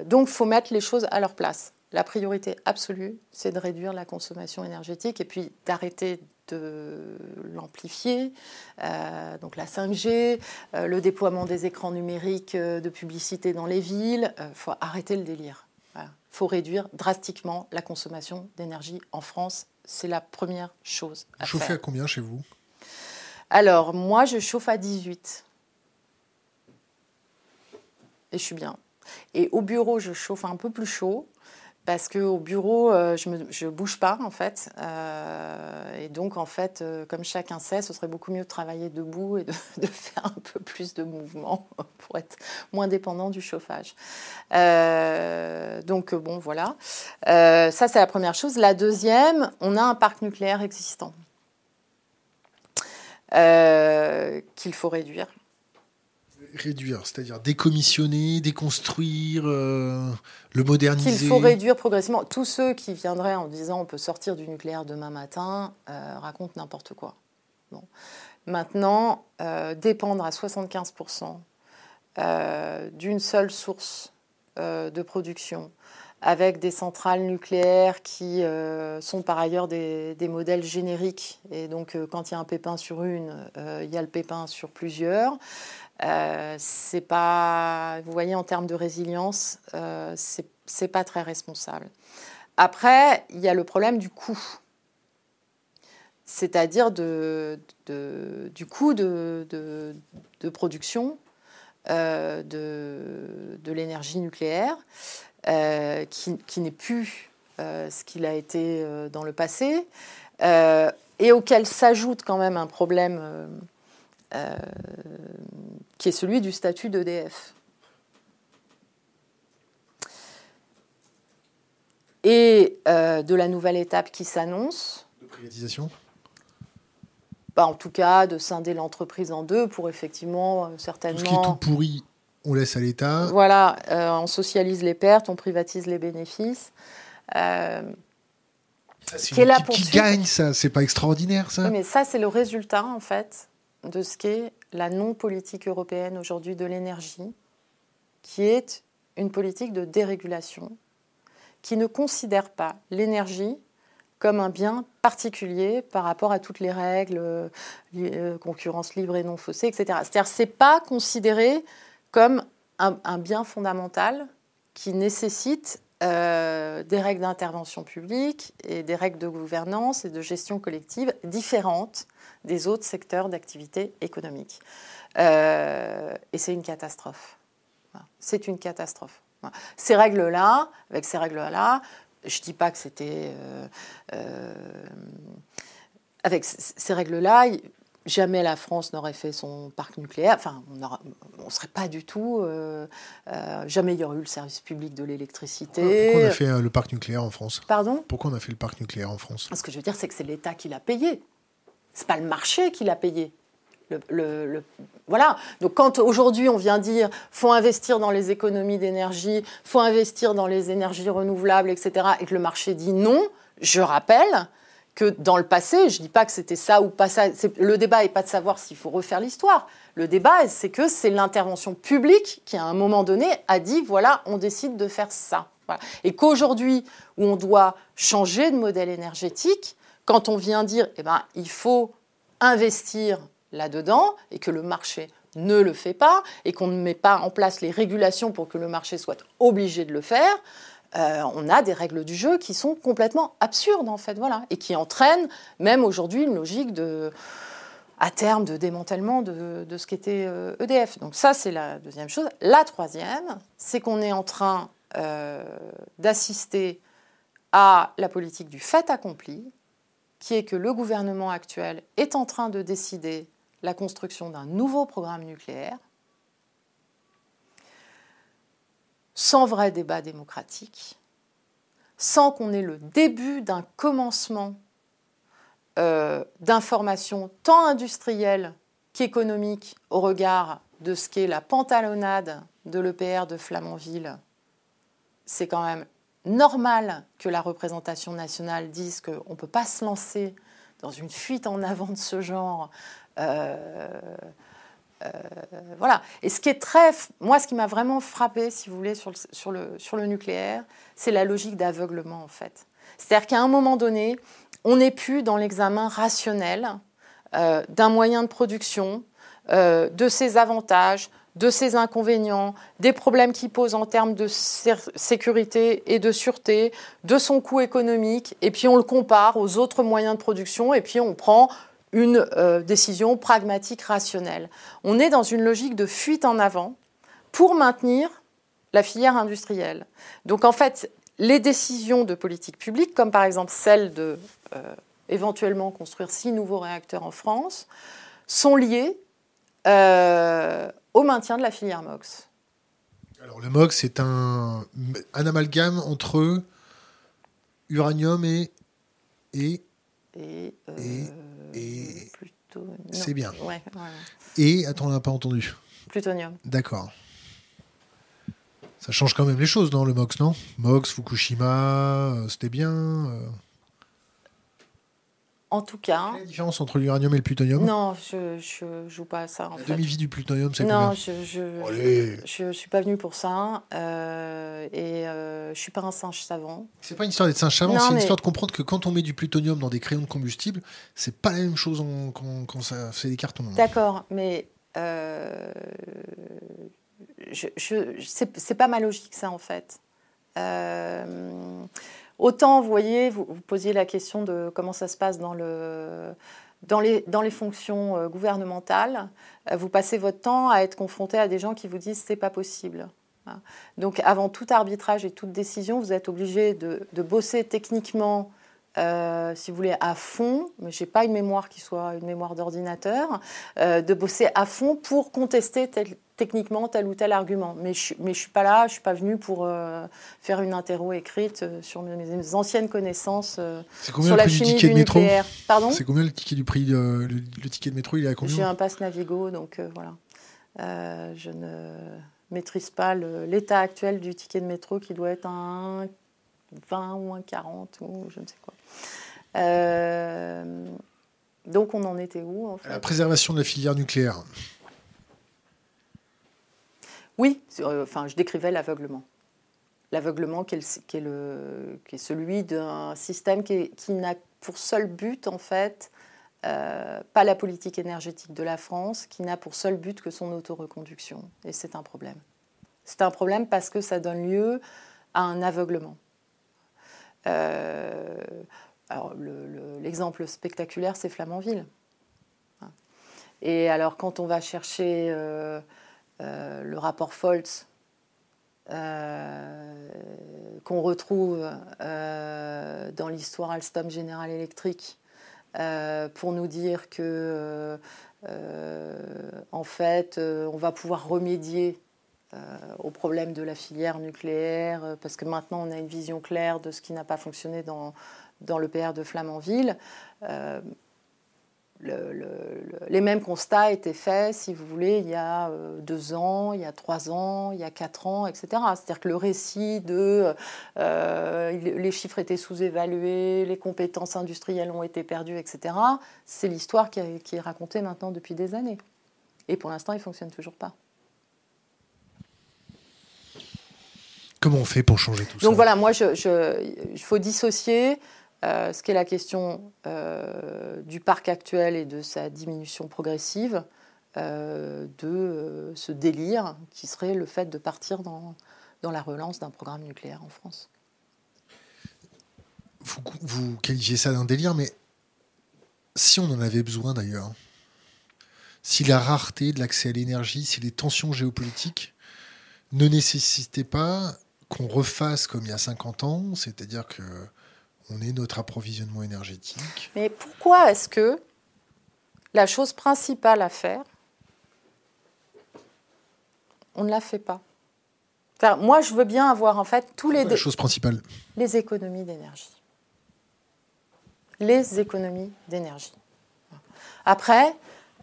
donc, il faut mettre les choses à leur place. La priorité absolue, c'est de réduire la consommation énergétique et puis d'arrêter de l'amplifier, euh, donc la 5G, euh, le déploiement des écrans numériques euh, de publicité dans les villes. Il faut arrêter le délire. Il faut réduire drastiquement la consommation d'énergie en France. C'est la première chose à Chauffez à combien chez vous? Alors, moi, je chauffe à 18. Et je suis bien. Et au bureau, je chauffe un peu plus chaud parce qu'au bureau, euh, je ne bouge pas, en fait. Euh, et donc, en fait, euh, comme chacun sait, ce serait beaucoup mieux de travailler debout et de, faire un peu plus de mouvement pour être moins dépendant du chauffage. donc, bon, voilà. ça, c'est la première chose. La deuxième, on a un parc nucléaire existant qu'il faut réduire réduire, c'est-à-dire décommissionner, déconstruire, euh, le moderniser Qu'il faut réduire progressivement. Tous ceux qui viendraient en disant on peut sortir du nucléaire demain matin euh, racontent n'importe quoi. Bon. Maintenant, euh, dépendre à 75% d'une seule source de production, avec des centrales nucléaires qui euh, sont par ailleurs des, modèles génériques. Et donc, euh, quand il y a un pépin sur une, euh, il y a le pépin sur plusieurs. c'est pas, vous voyez, en termes de résilience, c'est pas très responsable. Après, il y a le problème du coût, c'est-à-dire du coût de, production de l'énergie nucléaire. Euh, qui, n'est plus euh, ce qu'il a été euh, dans le passé, et auquel s'ajoute quand même un problème qui est celui du statut d'EDF. Et de la nouvelle étape qui s'annonce. De privatisation? Bah, en tout cas, de scinder l'entreprise en deux pour effectivement certainement. Tout ce qui est tout pourri on laisse à l'État. Voilà, euh, on socialise les pertes, on privatise les bénéfices. Euh, qui, est qui gagne ça C'est pas extraordinaire ça Mais ça, c'est le résultat en fait de ce qu'est la non-politique européenne aujourd'hui de l'énergie, qui est une politique de dérégulation, qui ne considère pas l'énergie comme un bien particulier par rapport à toutes les règles, euh, concurrence libre et non faussée, etc. C'est-à-dire, c'est pas considéré comme un, bien fondamental qui nécessite euh, des règles d'intervention publique et des règles de gouvernance et de gestion collective différentes des autres secteurs d'activité économique. Euh, et c'est une catastrophe. C'est une catastrophe. Ces règles-là, avec ces règles-là, je ne dis pas que c'était... Euh, avec ces règles-là, jamais la France n'aurait fait son parc nucléaire. Enfin, on ne serait pas du tout. Euh, euh, jamais il y aurait eu le service public de l'électricité. Pourquoi on a fait euh, le parc nucléaire en France? Pardon? Pourquoi on a fait le parc nucléaire en France? Ce que je veux dire, c'est que c'est l'État qui l'a payé. C'est pas le marché qui l'a payé. Le, voilà. Donc quand aujourd'hui on vient dire faut investir dans les économies d'énergie, faut investir dans les énergies renouvelables, etc., et que le marché dit non, je rappelle que dans le passé, je ne dis pas que c'était ça ou pas ça, le débat n'est pas de savoir s'il faut refaire l'histoire. Le débat, c'est que c'est l'intervention publique qui, à un moment donné, a dit, voilà, on décide de faire ça. Et qu'aujourd'hui, où on doit changer de modèle énergétique, quand on vient dire, eh ben, il faut investir là-dedans, et que le marché ne le fait pas, et qu'on ne met pas en place les régulations pour que le marché soit obligé de le faire, euh, on a des règles du jeu qui sont complètement absurdes en fait, voilà, et qui entraînent même aujourd'hui une logique de, à terme, de démantèlement de, ce qu'était EDF. Euh, e Donc ça, c'est la deuxième chose. La troisième, c'est qu'on est en train euh, d'assister à la politique du fait accompli, qui est que le gouvernement actuel est en train de décider la construction d'un nouveau programme nucléaire sans vrai débat démocratique, sans qu'on ait le début d'un commencement euh, d'information tant industrielle qu'économique au regard de ce qu'est la pantalonnade de l'EPR de Flamanville, c'est quand même normal que la représentation nationale dise qu'on ne peut pas se lancer dans une fuite en avant de ce genre. Euh, euh, voilà. Et ce qui est très. Moi, ce qui m'a vraiment frappé, si vous voulez, sur le, nucléaire, c'est la logique d'aveuglement, en fait. C'est-à-dire qu'à un moment donné, on n'est plus dans l'examen rationnel euh, d'un moyen de production, euh, de ses avantages, de ses inconvénients, des problèmes qu'il pose en termes de sécurité et de sûreté, de son coût économique, et puis on le compare aux autres moyens de production, et puis on prend une euh, décision pragmatique, rationnelle. On est dans une logique de fuite en avant pour maintenir la filière industrielle. Donc en fait, les décisions de politique publique, comme par exemple celle de euh, éventuellement construire six nouveaux réacteurs en France, sont liées euh, au maintien de la filière MOX. Alors le MOX, c'est un, un amalgame entre uranium et... et, et et c'est bien. Et attends, on n'a pas entendu. Plutonium. D'accord. Ça change quand même les choses, non, le MOX, non? MOX, Fukushima, euh, c'était bien. En tout cas. Quelle est la différence entre l'uranium et le plutonium? Non, je ne joue pas à ça. En la demi-vie du plutonium, c'est Non, combien? je je, je, suis pas venue pour ça. Euh, et euh, je suis pas un singe savant. C'est pas une histoire d'être singe savant, c'est une histoire de comprendre que quand on met du plutonium dans des crayons de combustible, c'est pas la même chose quand, quand, ça fait des cartons. D'accord, mais euh, je, je c'est pas ma logique ça en fait. Euh, Autant, vous voyez, vous, posiez la question de comment ça se passe dans, le, dans, les, dans les fonctions euh, gouvernementales. Euh, vous passez votre temps à être confronté à des gens qui vous disent c'est pas possible. Hein. Donc, avant tout arbitrage et toute décision, vous êtes obligé de, bosser techniquement euh, si vous voulez, à fond, mais je n'ai pas une mémoire qui soit une mémoire d'ordinateur, de bosser à fond pour contester tel, techniquement tel ou tel argument. Mais je ne suis pas là, je ne suis pas venue pour euh, faire une interro écrite euh, sur mes, anciennes connaisses euh, sur la chimie du, nucléaire. Pardon? C'est combien le ticket du prix le, ticket de métro Il est à combien J'ai un pass Navigo, donc voilà. je ne maîtrise pas l'état actuel du ticket de métro qui doit être un 20 ou un 40 ou je ne sais quoi. donc on en était où en fait La préservation de la filière nucléaire. Oui, euh, enfin, je décrivais l'aveuglement. L'aveuglement qui est, celui d'un système qui, n'a pour seul but, en fait, euh, pas la politique énergétique de la France, qui n'a pour seul but que son autoreconduction. Et c'est un problème. C'est un problème parce que ça donne lieu à un aveuglement. Euh, alors, l'exemple spectaculaire, c'est Flamanville. Et alors, quand on va chercher le rapport Foltz, euh, qu'on retrouve euh, dans l'histoire Alstom General Electric, pour nous dire que, en fait, on va pouvoir remédier au problème de la filière nucléaire, parce que maintenant on a une vision claire de ce qui n'a pas fonctionné dans, dans le PR de Flamanville les mêmes constats étaient faits, si vous voulez, il y a euh, deux ans, il y a trois ans, il y a quatre ans, etc. C'est-à-dire que le récit de euh, les chiffres étaient sous-évalués, les compétences industrielles ont été perdues, etc., c'est l'histoire qui, est racontée maintenant depuis des années. Et pour l'instant, il ne fonctionne toujours pas. Comment on fait pour changer tout ça? Donc voilà, moi, il faut dissocier euh, ce qui est la question euh, du parc actuel et de sa diminution progressive, euh, de ce délire qui serait le fait de partir dans, la relance d'un programme nucléaire en France. Vous qualifiez ça d'un délire, mais si on en avait besoin d'ailleurs, si la rareté de l'accès à l'énergie, si les tensions géopolitiques ne nécessitaient pas qu'on refasse comme il y a 50 ans, c'est-à-dire que on est notre approvisionnement énergétique. Mais pourquoi est-ce que la chose principale à faire, on ne la fait pas? Moi, je veux bien avoir en fait tous les... La chose principale Les économies d'énergie. Les économies d'énergie. Après,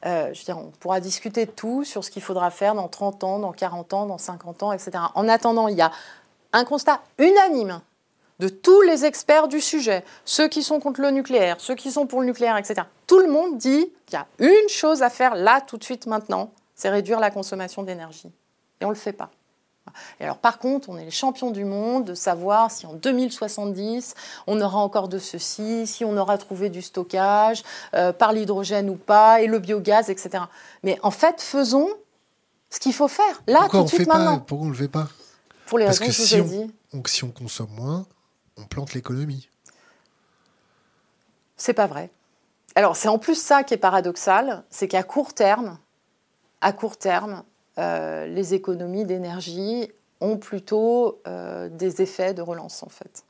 euh, je veux dire, on pourra discuter de tout sur ce qu'il faudra faire dans 30 ans, dans 40 ans, dans 50 ans, etc. En attendant, il y a un constat unanime de tous les experts du sujet, ceux qui sont contre le nucléaire, ceux qui sont pour le nucléaire, etc. Tout le monde dit qu'il y a une chose à faire là, tout de suite, maintenant, c'est réduire la consommation d'énergie. Et on ne le fait pas. Et alors par contre, on est les champions du monde de savoir si en 2070, on aura encore de ceci, si on aura trouvé du stockage, euh, par l'hydrogène ou pas, et le biogaz, etc. Mais en fait, faisons ce qu'il faut faire, là, tout de suite, maintenant. pourquoi on ne le fait pas? Pour les raisons que, je vous ai dit. Donc si on consomme moins, on plante l'économie. C'est pas vrai. Alors c'est en plus ça qui est paradoxal, c'est qu'à court terme, à court terme, euh, les économies d'énergie ont plutôt euh, des effets de relance en fait,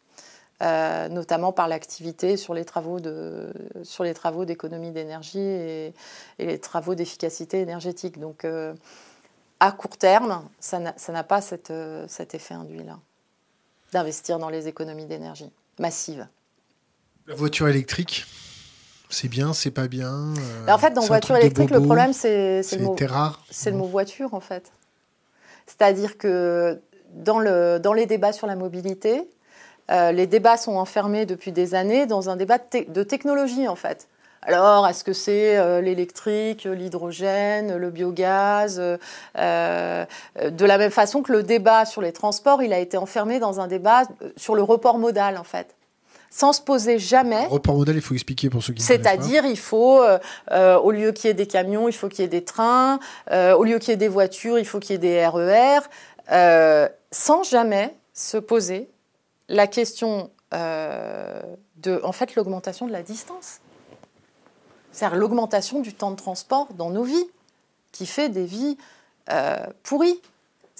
euh, notamment par l'activité sur les travaux d'économie d'énergie et, les travaux d'efficacité énergétique. Donc à court terme, ça n'a pas cet effet induit là d'investir dans les économies d'énergie massives. La voiture électrique, c'est bien, c'est pas bien. Euh, en fait, dans voiture électrique, le problème, c'est le, mot, c'est le mot voiture, en fait. C'est-à-dire que dans, le, dans les débats sur la mobilité, euh, les débats sont enfermés depuis des années dans un débat de, technologie, en fait. Alors, est-ce que c'est l'électrique, l'hydrogène, le biogaz De la même façon que le débat sur les transports, il a été enfermé dans un débat sur le report modal, en fait sans se poser jamais. report modal, il faut expliquer pour ceux qui C'est-à-dire, il faut, euh, euh, au lieu qu'il y ait des camions, il faut qu'il y ait des trains. Euh, au lieu qu'il y ait des voitures, il faut qu'il y ait des RER. sans jamais se poser la question de, en fait, l'augmentation de la distance. C'est-à-dire l'augmentation du temps de transport dans nos vies, qui fait des vies pourries.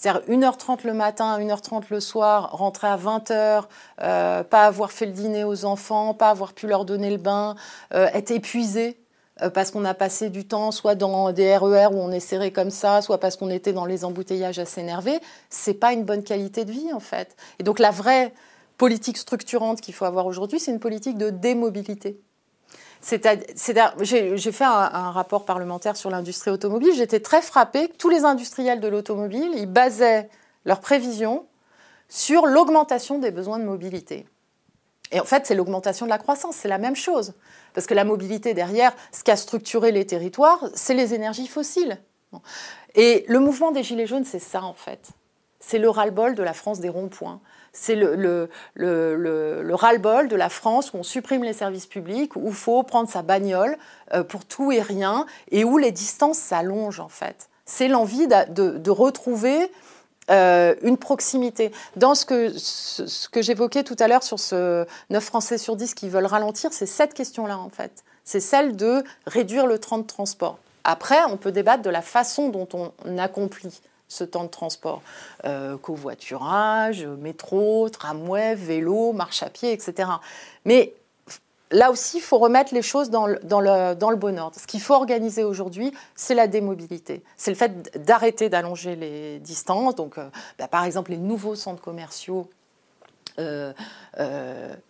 C'est-à-dire 1h30 le matin, 1h30 le soir, rentrer à 20h, euh, pas avoir fait le dîner aux enfants, pas avoir pu leur donner le bain, euh, être épuisé euh, parce qu'on a passé du temps soit dans des RER où on est serré comme ça, soit parce qu'on était dans les embouteillages à s'énerver, c'est pas une bonne qualité de vie en fait. Et donc la vraie politique structurante qu'il faut avoir aujourd'hui, c'est une politique de démobilité. J'ai fait un, rapport parlementaire sur l'industrie automobile. J'étais très frappée que tous les industriels de l'automobile, ils basaient leurs prévisions sur l'augmentation des besoins de mobilité. Et en fait, c'est l'augmentation de la croissance, c'est la même chose. Parce que la mobilité derrière, ce qui a structuré les territoires, c'est les énergies fossiles. Et le mouvement des Gilets jaunes, c'est ça en fait. C'est le ras-le-bol de la France des ronds-points c'est le, le, le, ras-le-bol de la France où on supprime les services publics, où il faut prendre sa bagnole euh, pour tout et rien, et où les distances s'allongent en fait. C'est l'envie de, retrouver euh, une proximité. Dans ce que, ce, que j'évoquais tout à l'heure sur ce 9 Français sur 10 qui veulent ralentir, c'est cette question-là en fait. C'est celle de réduire le temps de transport. Après, on peut débattre de la façon dont on accomplit ce temps de transport. Euh, covoiturage, métro, tramway, vélo, marche à pied, etc. Mais là aussi, il faut remettre les choses dans le, dans le, dans le bon ordre. Ce qu'il faut organiser aujourd'hui, c'est la démobilité. C'est le fait d'arrêter d'allonger les distances. Donc, euh, bah, par exemple, les nouveaux centres commerciaux. Euh,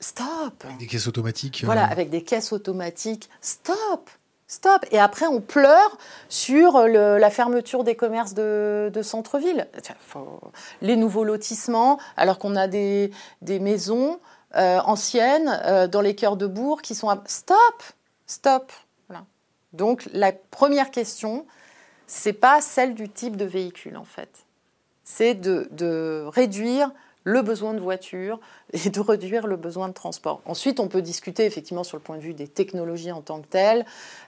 stop. Avec des caisses automatiques. Voilà, avec des caisses automatiques. Stop. Stop. Et après, on pleure sur la fermeture des commerces de, centre-ville. Les nouveaux lotissements, alors qu'on a des, maisons euh, anciennes euh, dans les cœurs de bourg qui sont. Stop Stop Donc, la première question, c'est pas celle du type de véhicule, en fait. C'est de réduire le besoin de voiture et de réduire le besoin de transport. Ensuite, on peut discuter effectivement sur le point de vue des technologies en tant que telles,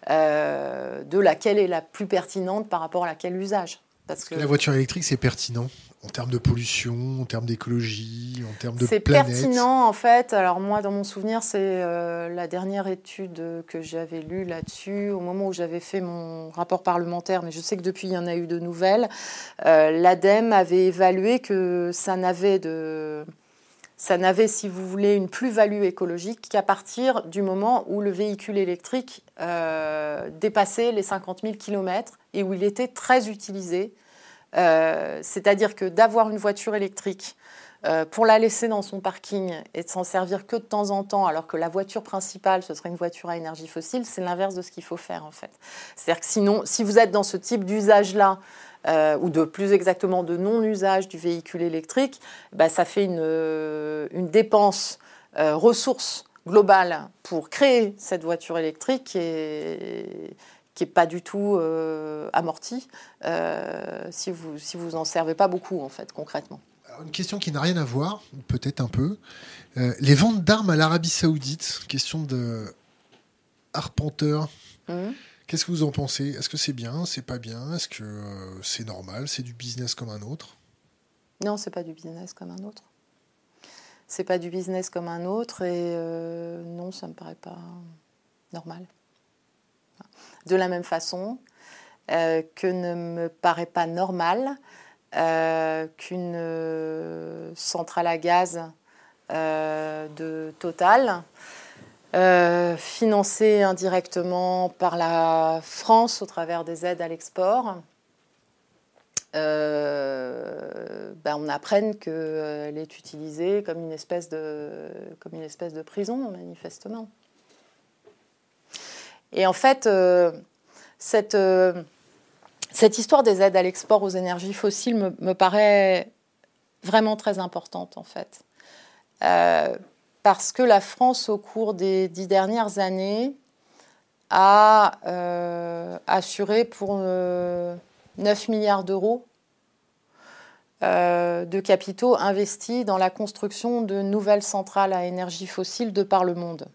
euh, de laquelle est la plus pertinente par rapport à laquelle usage. Parce que la voiture électrique, c'est pertinent en termes de pollution, en termes d'écologie, en termes de C'est pertinent en fait. Alors moi, dans mon souvenir, c'est euh, la dernière étude que j'avais lue là-dessus au moment où j'avais fait mon rapport parlementaire, mais je sais que depuis, il y en a eu de nouvelles. Euh, L'ADEME avait évalué que ça n'avait de... Ça n'avait, si vous voulez, une plus-value écologique qu'à partir du moment où le véhicule électrique euh, dépassait les 50 000 km et où il était très utilisé euh, c'est-à-dire que d'avoir une voiture électrique euh, pour la laisser dans son parking et de s'en servir que de temps en temps, alors que la voiture principale, ce serait une voiture à énergie fossile, c'est l'inverse de ce qu'il faut faire en fait. C'est-à-dire que sinon, si vous êtes dans ce type d'usage-là, euh, ou de plus exactement de non-usage du véhicule électrique, bah, ça fait une, une dépense ressource globale pour créer cette voiture électrique et qui n'est pas du tout euh, amorti euh, si vous si vous en servez pas beaucoup en fait concrètement. une question qui n'a rien à voir, peut-être un peu. Euh, les ventes d'armes à l'Arabie Saoudite, question de arpenteur. Mmh. Qu'est-ce que vous en pensez? Est-ce que c'est bien? C'est pas bien? Est-ce que c'est normal? C'est du business comme un autre? Non, c'est pas du business comme un autre. C'est pas du business comme un autre et non, ça me paraît pas normal. De la même façon euh, que ne me paraît pas normal euh, qu'une euh, centrale à gaz de Total, financée indirectement par la France au travers des aides à l'export, ben, on apprenne qu'elle est utilisée comme une espèce de prison, manifestement. Et en fait, euh, cette, euh, cette histoire des aides à l'export aux énergies fossiles me, paraît vraiment très importante, en fait. Euh, parce que la France, au cours des dix dernières années, a assuré pour 9 milliards d'euros de capitaux investis dans la construction de nouvelles centrales à énergie fossile de par le monde.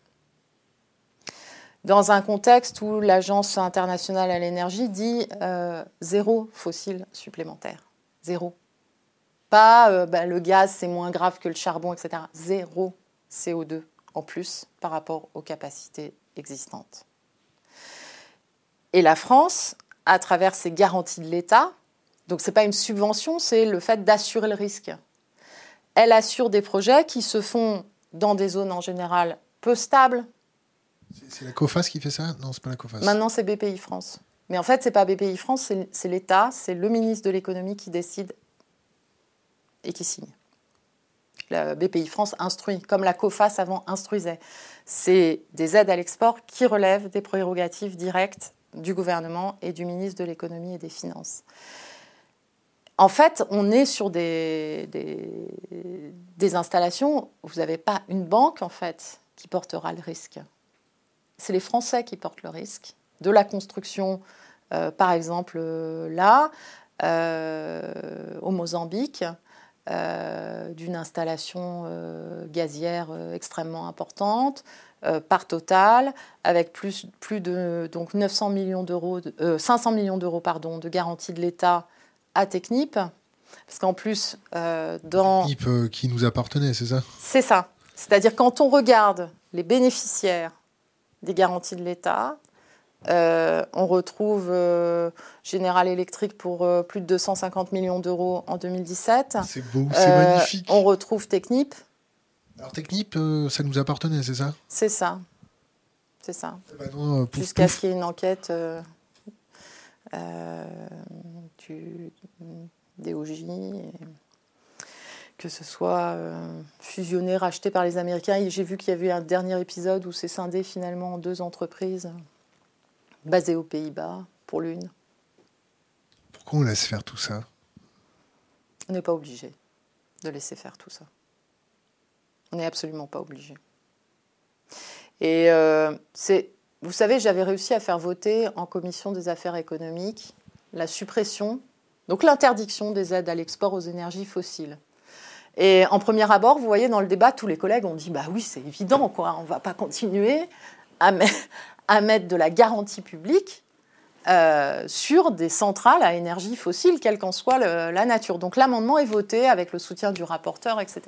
Dans un contexte où l'Agence internationale à l'énergie dit zéro fossile supplémentaire. Zéro. Pas euh, bah, le gaz, c'est moins grave que le charbon, etc. Zéro CO2 en plus par rapport aux capacités existantes. Et la France, à travers ses garanties de l'État, donc ce n'est pas une subvention, c'est le fait d'assurer le risque. Elle assure des projets qui se font dans des zones en général peu stables. C'est la COFAS qui fait ça Non, c'est pas la COFAS. Maintenant, c'est BPI France. Mais en fait, c'est pas BPI France, c'est l'État, c'est le ministre de l'économie qui décide et qui signe. La BPI France instruit, comme la COFAS avant instruisait. C'est des aides à l'export qui relèvent des prérogatives directes du gouvernement et du ministre de l'économie et des finances. En fait, on est sur des, des, installations où vous n'avez pas une banque en fait qui portera le risque. C'est les Français qui portent le risque de la construction, euh, par exemple là, euh, au Mozambique, euh, d'une installation euh, gazière euh, extrêmement importante par Total, avec plus, plus de donc 900 millions d'euros, 500 millions d'euros pardon, de garantie de l'État à Technip. Parce qu'en plus, dans. Technip qui nous appartenait, c'est ça? C'est ça. C'est-à-dire quand on regarde les bénéficiaires des garanties de l'État, euh, on retrouve euh, General Electric pour euh, plus de 250 millions d'euros en 2017. C'est beau, c'est magnifique. On retrouve Technip. Alors Technip, ça nous appartenait, c'est ça? C'est ça. C'est ça. Eh ben Jusqu'à ce qu'il y ait une enquête du DOJ. Que ce soit fusionné, racheté par les Américains. J'ai vu qu'il y avait eu un dernier épisode où c'est scindé finalement en deux entreprises basé aux Pays-Bas pour l'une. Pourquoi on laisse faire tout ça? On n'est pas obligé de laisser faire tout ça. On n'est absolument pas obligé. Et euh, c'est, vous savez, j'avais réussi à faire voter en commission des affaires économiques la suppression, donc l'interdiction des aides à l'export aux énergies fossiles. Et en premier abord, vous voyez, dans le débat, tous les collègues ont dit Bah oui, c'est évident, quoi, on ne va pas continuer à, à mettre de la garantie publique euh, sur des centrales à énergie fossile, quelle qu'en soit la nature. Donc l'amendement est voté avec le soutien du rapporteur, etc.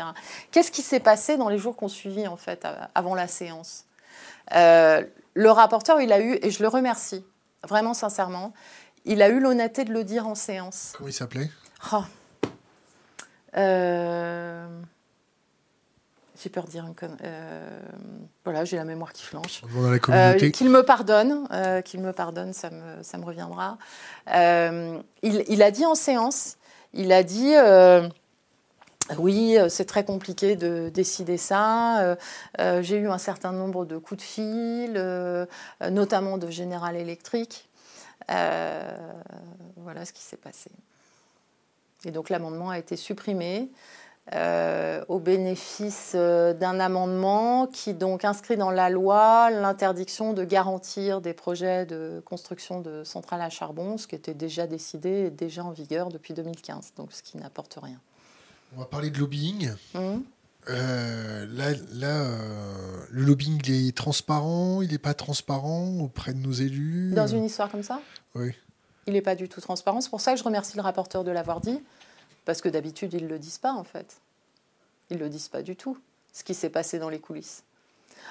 Qu'est-ce qui s'est passé dans les jours qu'on suivit, en fait, avant la séance? Euh, Le rapporteur, il a eu, et je le remercie, vraiment sincèrement, il a eu l'honnêteté de le dire en séance. Comment il s'appelait? Oh. Euh j'ai peur de dire une euh, voilà, j'ai la mémoire qui flanche. Euh, qu'il me pardonne, qu'il me pardonne, ça me, ça me reviendra. Il, il, a dit en séance, il a dit oui, c'est très compliqué de décider ça. j'ai eu un certain nombre de coups de fil, notamment de General Electric. voilà ce qui s'est passé. Et donc l'amendement a été supprimé. Euh, au bénéfice euh, d'un amendement qui donc inscrit dans la loi l'interdiction de garantir des projets de construction de centrales à charbon, ce qui était déjà décidé et déjà en vigueur depuis 2015, donc ce qui n'apporte rien. On va parler de lobbying. Hum. Euh, là, là le lobbying il est transparent, il n'est pas transparent auprès de nos élus. Dans une histoire comme ça? Oui. Il n'est pas du tout transparent. C'est pour ça que je remercie le rapporteur de l'avoir dit. Parce que d'habitude, ils ne le disent pas, en fait. Ils ne le disent pas du tout, ce qui s'est passé dans les coulisses.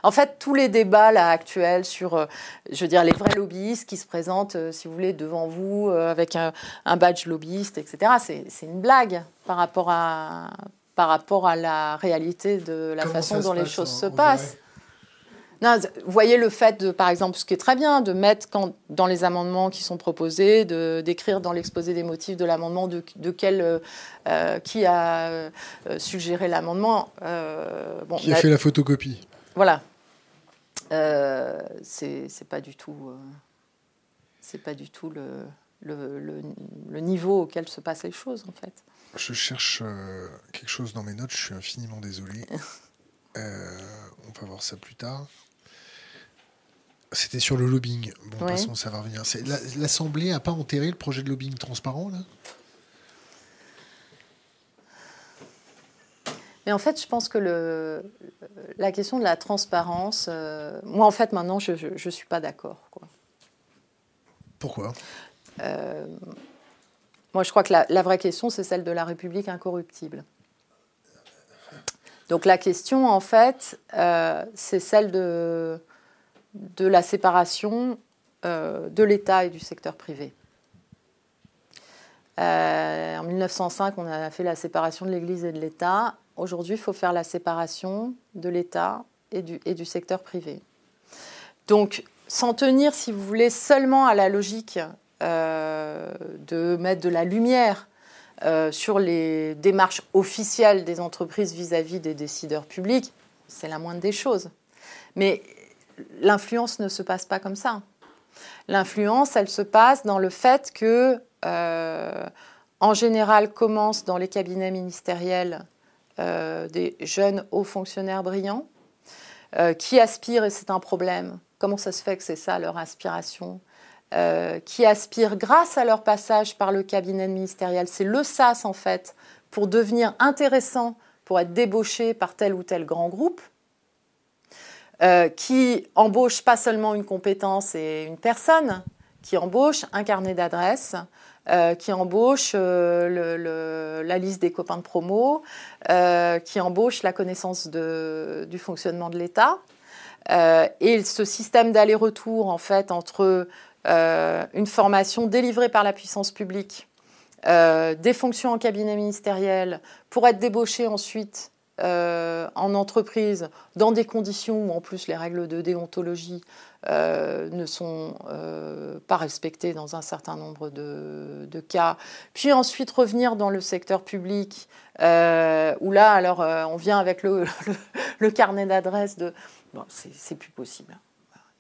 En fait, tous les débats là actuels sur, euh, je veux dire, les vrais lobbyistes qui se présentent, euh, si vous voulez, devant vous euh, avec un, badge lobbyiste, etc. C'est une blague par rapport à par rapport à la réalité de la façon dont les choses se passent vous voyez le fait de, par exemple, ce qui est très bien, de mettre quand, dans les amendements qui sont proposés, de, d'écrire dans l'exposé des motifs de l'amendement de, de quel, euh, euh, qui a euh, suggéré l'amendement. bon, qui a, fait la photocopie. Voilà. c'est, c'est pas du tout, c'est pas du tout le, le, le, niveau auquel se passent les choses, en fait. Je cherche quelque chose dans mes notes, je suis infiniment désolé. on va voir ça plus tard. C'était sur le lobbying. Bon, de toute façon, ça va revenir. L'Assemblée n'a pas enterré le projet de lobbying transparent, là? Mais en fait, je pense que le, la question de la transparence, euh, moi, en fait, maintenant, je ne suis pas d'accord. Pourquoi? Euh, Moi, je crois que la, vraie question, c'est celle de la République incorruptible. Donc la question, en fait, euh, c'est celle de, de la séparation de l'État et du secteur privé. en 1905, on a fait la séparation de l'Église et de l'État. Aujourd'hui, il faut faire la séparation de l'État et du, secteur privé. Donc, s'en tenir, si vous voulez, seulement à la logique euh, de mettre de la lumière euh, sur les démarches officielles des entreprises vis-à-vis des décideurs publics, c'est la moindre des choses. Mais l'influence ne se passe pas comme ça. L'influence, elle se passe dans le fait que, euh, en général, commence dans les cabinets ministériels euh, des jeunes hauts fonctionnaires brillants euh, qui aspirent, et c'est un problème, comment ça se fait que c'est ça leur aspiration qui aspirent grâce à leur passage par le cabinet ministériel, c'est le SAS en fait, pour devenir intéressant, pour être débauché par tel ou tel grand groupe, qui embauche pas seulement une compétence et une personne, qui embauche un carnet d'adresses, euh, qui embauche euh, la liste des copains de promo, euh, qui embauche la connaissance du fonctionnement de l'État. et ce système d'aller-retour, en fait, entre une formation délivrée par la puissance publique, des fonctions en cabinet ministériel, pour être débauché ensuite en entreprise dans des conditions où en plus les règles de déontologie euh, ne sont euh, pas respectées dans un certain nombre de, cas. Puis ensuite revenir dans le secteur public, euh, où là, alors, on vient avec le, carnet d'adresses de... Bon, c'est plus possible.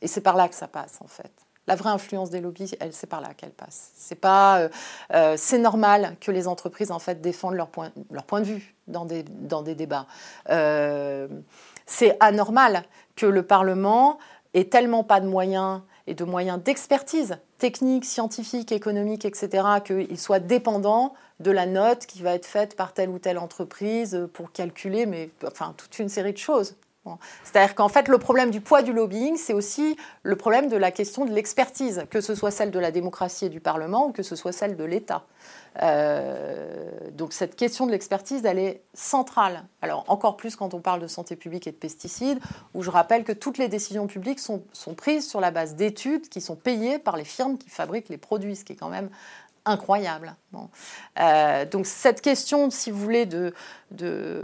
Et c'est par là que ça passe, en fait. La vraie influence des lobbies, c'est par là qu'elle passe. C'est pas, c'est normal que les entreprises en fait défendent leur point, leur point de vue dans des, dans des débats. c'est anormal que le Parlement et tellement pas de moyens et de moyens d'expertise technique, scientifique, économique, etc., qu'il soit dépendant de la note qui va être faite par telle ou telle entreprise pour calculer, mais enfin toute une série de choses. C'est-à-dire qu'en fait, le problème du poids du lobbying, c'est aussi le problème de la question de l'expertise, que ce soit celle de la démocratie et du Parlement ou que ce soit celle de l'État. Euh, donc cette question de l'expertise, elle est centrale. Alors encore plus quand on parle de santé publique et de pesticides, où je rappelle que toutes les décisions publiques sont, sont prises sur la base d'études qui sont payées par les firmes qui fabriquent les produits, ce qui est quand même incroyable. Euh, donc cette question, si vous voulez, de,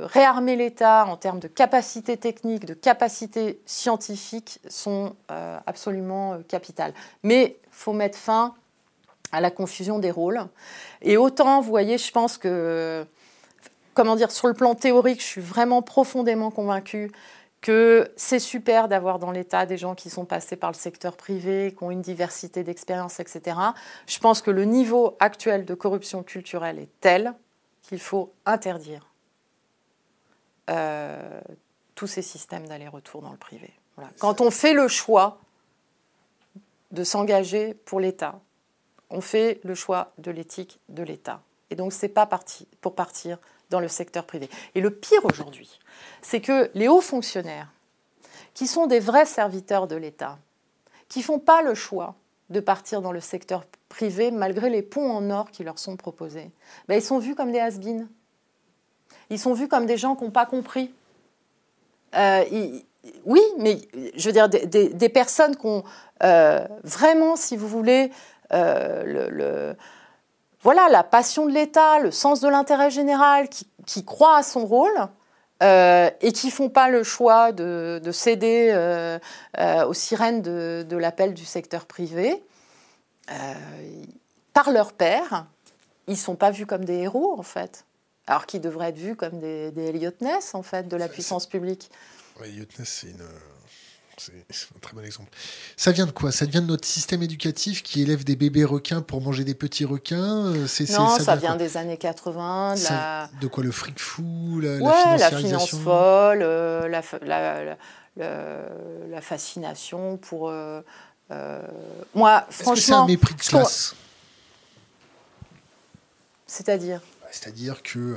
réarmer l'État en termes de capacité technique, de capacité scientifique, sont euh, absolument capitales. Mais il faut mettre fin à la confusion des rôles. Et autant, vous voyez, je pense que, comment dire, sur le plan théorique, je suis vraiment profondément convaincue que c'est super d'avoir dans l'État des gens qui sont passés par le secteur privé, qui ont une diversité d'expériences, etc. Je pense que le niveau actuel de corruption culturelle est tel qu'il faut interdire euh, tous ces systèmes d'aller-retour dans le privé. Quand on fait le choix de s'engager pour l'État, on fait le choix de l'éthique de l'État. Et donc, ce n'est pas parti pour partir dans le secteur privé. Et le pire aujourd'hui, c'est que les hauts fonctionnaires, qui sont des vrais serviteurs de l'État, qui ne font pas le choix de partir dans le secteur privé malgré les ponts en or qui leur sont proposés, ben, ils sont vus comme des has -been. Ils sont vus comme des gens qui n'ont pas compris. Euh, oui, mais je veux dire, des, personnes qui ont euh, vraiment, si vous voulez, euh, le, voilà, la passion de l'État, le sens de l'intérêt général, qui, qui, croient à son rôle euh, et qui font pas le choix de, céder euh, aux sirènes de, l'appel du secteur privé, par leur père, ils sont pas vus comme des héros en fait, alors qu'ils devraient être vus comme des, des Elliot Ness en fait de la puissance publique. Elliot Ness, c'est une c'est un très bon exemple. Ça vient de quoi? Ça vient de notre système éducatif qui élève des bébés requins pour manger des petits requins? Euh, Non, ça, vient, des années 80. De, quoi? Le fric fou la, ouais, la finance folle, euh, la, la fascination pour. moi, franchement. C'est un mépris de classe? C'est-à-dire? Bah, C'est-à-dire que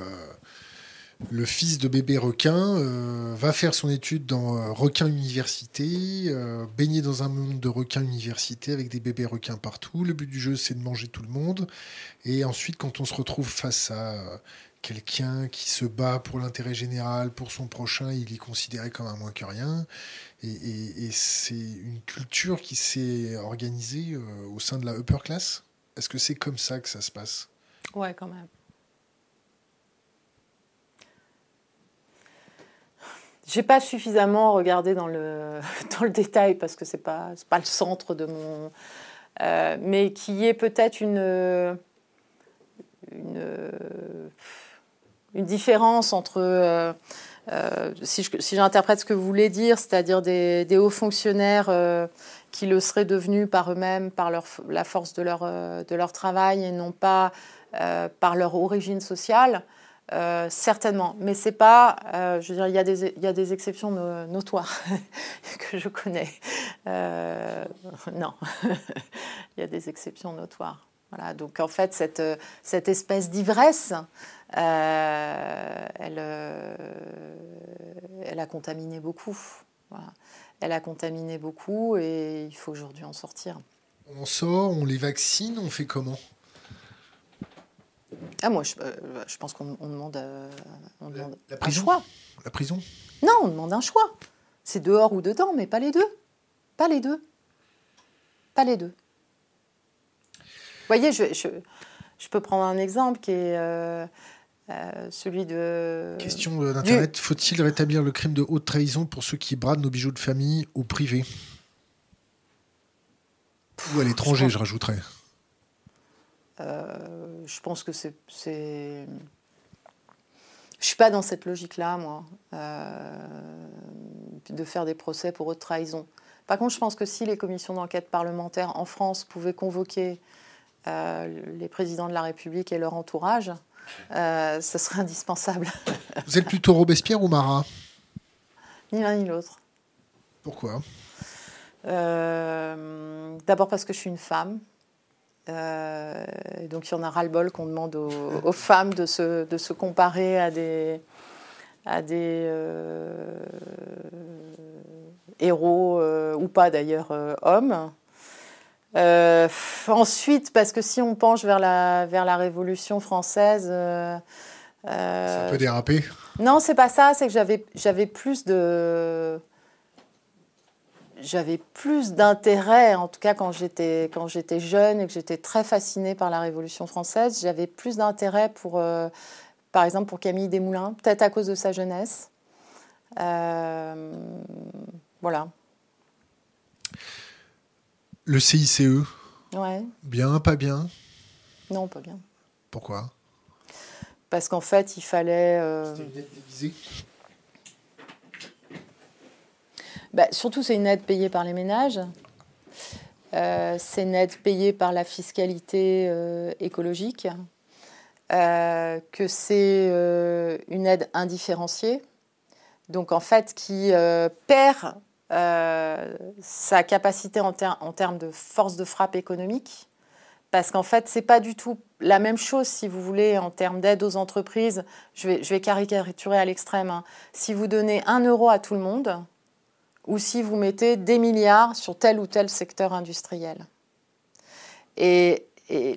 le fils de bébé requin euh, va faire son étude dans euh, requin université, euh, baigner dans un monde de requins université avec des bébés requins partout. Le but du jeu, c'est de manger tout le monde. Et ensuite, quand on se retrouve face à quelqu'un qui se bat pour l'intérêt général, pour son prochain, il est considéré comme un moins que rien. Et, c'est une culture qui s'est organisée au sein de la upper class. Est-ce que c'est comme ça que ça se passe? Ouais, quand même. J'ai pas suffisamment regardé dans le, dans le détail parce que c'est pas pas le centre de mon, euh, mais qui est peut-être une, une, différence entre euh, euh, si, j'interprète ce que vous voulez dire, c'est-à-dire des, hauts fonctionnaires qui le seraient devenus par eux-mêmes, par leur, la force de leur, de leur travail et non pas par leur origine sociale. Euh, certainement, mais c'est pas. Euh, je veux dire, il y a des, exceptions notoires que je connais. Euh, non, il y a des exceptions notoires. Voilà. Donc en fait, cette, espèce d'ivresse, elle, a contaminé beaucoup. Elle a contaminé beaucoup et il faut aujourd'hui en sortir. On sort, on les vaccine, on fait comment? Ah, moi, je, euh, pense qu'on demande, euh, la, prison. un choix. La prison Non, on demande un choix. C'est dehors ou dedans, mais pas les deux. Pas les deux. Pas les deux. Vous voyez, je, je, peux prendre un exemple qui est euh, celui de. Question d'Internet. Faut-il rétablir le crime de haute trahison pour ceux qui bradent nos bijoux de famille au privé Ou à l'étranger, je, je rajouterais. Euh, je pense que c'est. Je ne suis pas dans cette logique-là, moi, euh, de faire des procès pour haute trahison. Par contre, je pense que si les commissions d'enquête parlementaires en France pouvaient convoquer euh, les présidents de la République et leur entourage, ce serait indispensable. Vous êtes plutôt Robespierre ou Marat? Ni l'un ni l'autre. Pourquoi? D'abord parce que je suis une femme. Euh, donc il y en a ras-le-bol qu'on demande aux, femmes de se, de se, comparer à des, à des euh, héros, euh, ou pas d'ailleurs, hommes. ensuite, parce que si on penche vers la, vers la Révolution française... ça peut déraper Non, c'est pas ça, c'est que j'avais plus de j'avais plus d'intérêt, en tout cas quand j'étais quand j'étais jeune et que j'étais très fascinée par la Révolution française, j'avais plus d'intérêt pour, euh, par exemple, pour Camille Desmoulins, peut-être à cause de sa jeunesse. Euh, voilà. Le CICE. Ouais. Bien, pas bien? Non, pas bien. Pourquoi? Parce qu'en fait, il fallait. Euh, C'était une dette déguisée bah, Surtout, c'est une aide payée par les ménages. Euh, c'est une aide payée par la fiscalité euh, écologique. Euh, que c'est une aide indifférenciée. Donc, en fait, qui perd sa capacité en, termes de force de frappe économique. Parce qu'en fait, ce n'est pas du tout la même chose, si vous voulez, en termes d'aide aux entreprises. Je vais, je vais caricaturer à l'extrême. Hein. Si vous donnez un euro à tout le monde, ou si vous mettez des milliards sur tel ou tel secteur industriel. Et,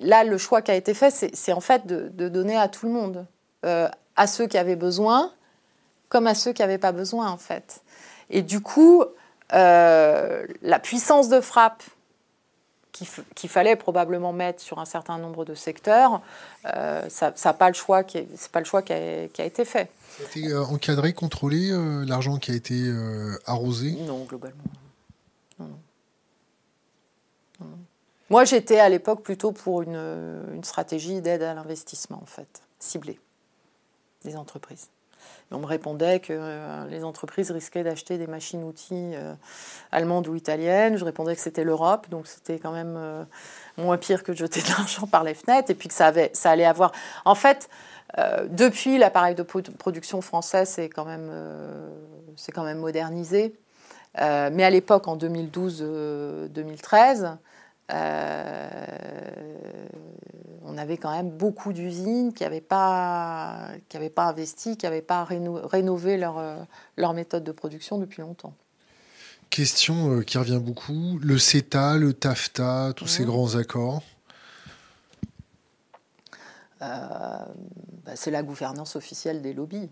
là, le choix qui a été fait, c'est en fait de, donner à tout le monde, euh, à ceux qui avaient besoin, comme à ceux qui n'avaient pas besoin, en fait. Et du coup, euh, la puissance de frappe qu'il fallait probablement mettre sur un certain nombre de secteurs, euh, ça n'a pas le choix qui, c'est pas le choix qui a été fait. C'était euh, encadré, contrôlé, euh, l'argent qui a été euh, arrosé? Non, globalement. Moi, j'étais à l'époque plutôt pour une, une stratégie d'aide à l'investissement, en fait, ciblée des entreprises. on me répondait que les entreprises risquaient d'acheter des machines-outils allemandes ou italiennes. Je répondais que c'était l'Europe, donc c'était quand même moins pire que de jeter de l'argent par les fenêtres, et puis que ça, avait, ça allait avoir... En fait, euh, depuis, l'appareil de production français s'est quand, même, euh, quand même modernisé. mais à l'époque, en 2012-2013, on avait quand même beaucoup d'usines qui n'avaient pas, pas investi, qui n'avaient pas rénové leur, leur méthode de production depuis longtemps. Question qui revient beaucoup, le CETA, le TAFTA, tous ces grands accords bah, c'est la gouvernance officielle des lobbies.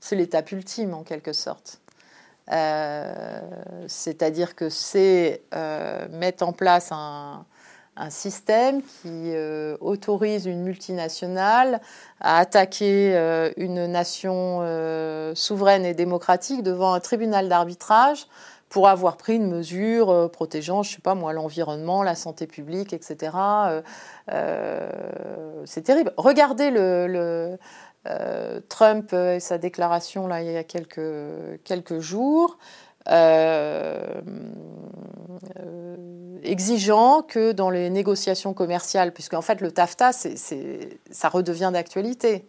C'est l'étape ultime en quelque sorte. Euh, c'est-à-dire que c'est euh, mettre en place un, système qui euh, autorise une multinationale à attaquer une nation souveraine et démocratique devant un tribunal d'arbitrage pour avoir pris une mesure protégeant, je sais pas moi, l'environnement, la santé publique, etc. c'est terrible. Regardez le euh, Trump et sa déclaration là, il y a quelques, jours, euh, euh, exigeant que dans les négociations commerciales, puisque en fait le TAFTA, ça redevient d'actualité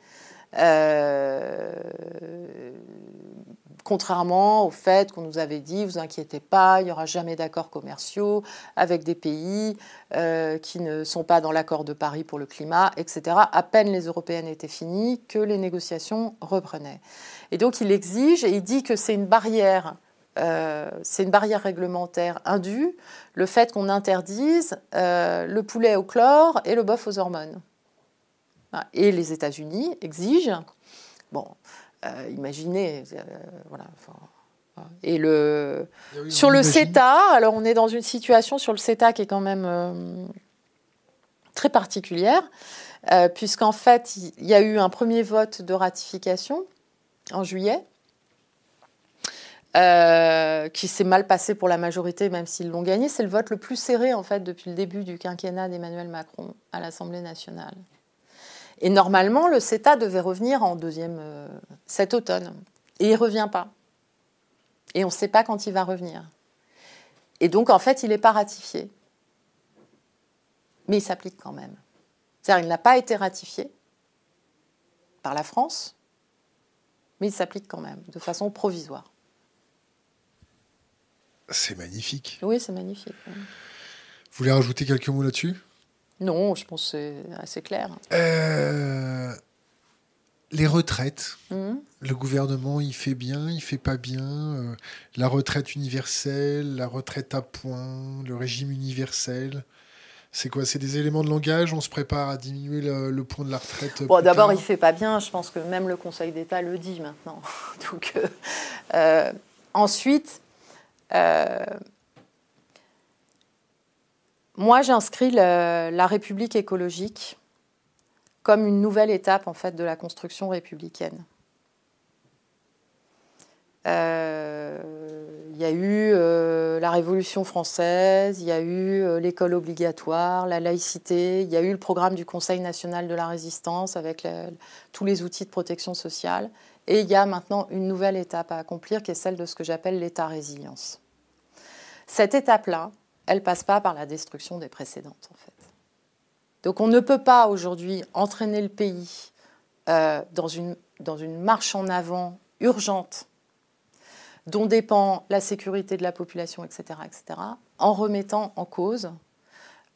contrairement au fait qu'on nous avait dit, vous inquiétez pas, il n'y aura jamais d'accords commerciaux avec des pays euh, qui ne sont pas dans l'accord de Paris pour le climat, etc. À peine les européennes étaient finies que les négociations reprenaient. Et donc il exige et il dit que c'est une barrière. Euh, c'est une barrière réglementaire indue, le fait qu'on interdise euh, le poulet au chlore et le bœuf aux hormones. Et les États-Unis exigent, bon, euh, imaginez. Euh, voilà, et le, ah sur le CETA, alors on est dans une situation sur le CETA qui est quand même euh, très particulière, puisqu'en fait, il y a eu un premier vote de ratification en juillet, qui s'est mal passé pour la majorité, même s'ils l'ont gagné. C'est le vote le plus serré, en fait, depuis le début du quinquennat d'Emmanuel Macron à l'Assemblée nationale. Et normalement, le CETA devait revenir en deuxième euh, cet automne. Et il ne revient pas. Et on ne sait pas quand il va revenir. Et donc, en fait, il n'est pas ratifié. Mais il s'applique quand même. C'est-à-dire, il n'a pas été ratifié par la France, mais il s'applique quand même, de façon provisoire. C'est magnifique. Oui, c'est magnifique. Vous voulez rajouter quelques mots là-dessus? Non, je pense que c'est assez clair. Euh, les retraites. Hum. Le gouvernement, il fait bien, il fait pas bien. Euh, la retraite universelle, la retraite à points, le régime universel. C'est quoi C'est des éléments de langage? On se prépare à diminuer le, point de la retraite Bon, d'abord, il fait pas bien. Je pense que même le Conseil d'État le dit maintenant. Donc, euh, ensuite, moi, j'inscris la République écologique comme une nouvelle étape en fait de la construction républicaine. Euh, il y a eu euh, la Révolution française, il y a eu euh, l'école obligatoire, la laïcité, il y a eu le programme du Conseil national de la résistance avec tous les outils de protection sociale. Et il y a maintenant une nouvelle étape à accomplir qui est celle de ce que j'appelle l'état résilience. Cette étape-là, elle passe pas par la destruction des précédentes, en fait. Donc on ne peut pas aujourd'hui entraîner le pays euh, dans, une, marche en avant urgente dont dépend la sécurité de la population, etc., etc., en remettant en cause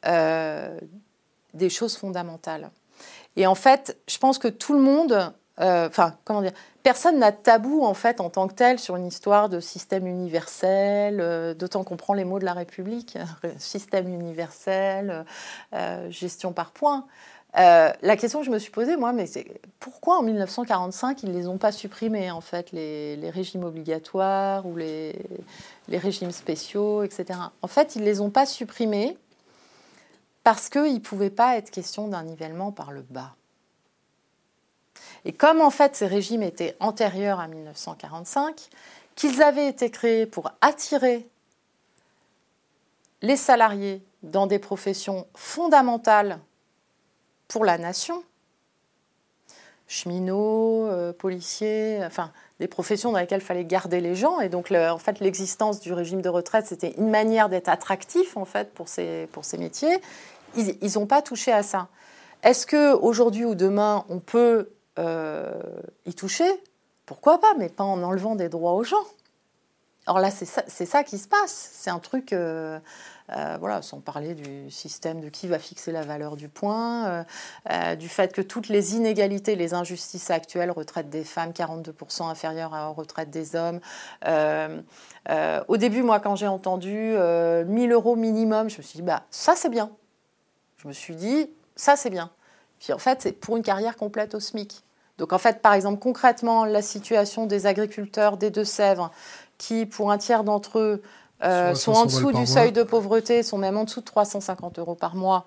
euh, des choses fondamentales. Et en fait, je pense que tout le monde euh, enfin, comment dire, personne n'a tabou en fait en tant que tel sur une histoire de système universel, euh, d'autant qu'on prend les mots de la République, système universel, euh, gestion par points. la question que je me suis posée, moi, mais c'est pourquoi en 1945 ils ne les ont pas supprimés, en fait, les, régimes obligatoires ou les, régimes spéciaux, etc. En fait, ils ne les ont pas supprimés parce qu'il ne pouvait pas être question d'un nivellement par le bas. Et comme en fait ces régimes étaient antérieurs à 1945, qu'ils avaient été créés pour attirer les salariés dans des professions fondamentales pour la nation, cheminots, euh, policiers, enfin des professions dans lesquelles il fallait garder les gens. Et donc, en fait, l'existence du régime de retraite, c'était une manière d'être attractif, en fait, pour ces, pour ces métiers. Ils n'ont pas touché à ça. Est-ce qu'aujourd'hui ou demain, on peut y toucher, pourquoi pas, mais pas en enlevant des droits aux gens. Alors là, c'est ça, qui se passe. C'est un truc, euh, euh, voilà, sans parler du système de qui va fixer la valeur du point, euh, du fait que toutes les inégalités, les injustices actuelles, retraite des femmes 42% inférieure à retraite des hommes. au début, moi, quand j'ai entendu 1000 euros minimum, je me suis dit, bah, ça c'est bien. Je me suis dit, ça c'est bien. Puis en fait, c'est pour une carrière complète au SMIC. Donc en fait, par exemple, concrètement, la situation des agriculteurs des Deux-Sèvres qui, pour un tiers d'entre eux, euh, sont en dessous du seuil de pauvreté, sont même en dessous de 350 euros par mois,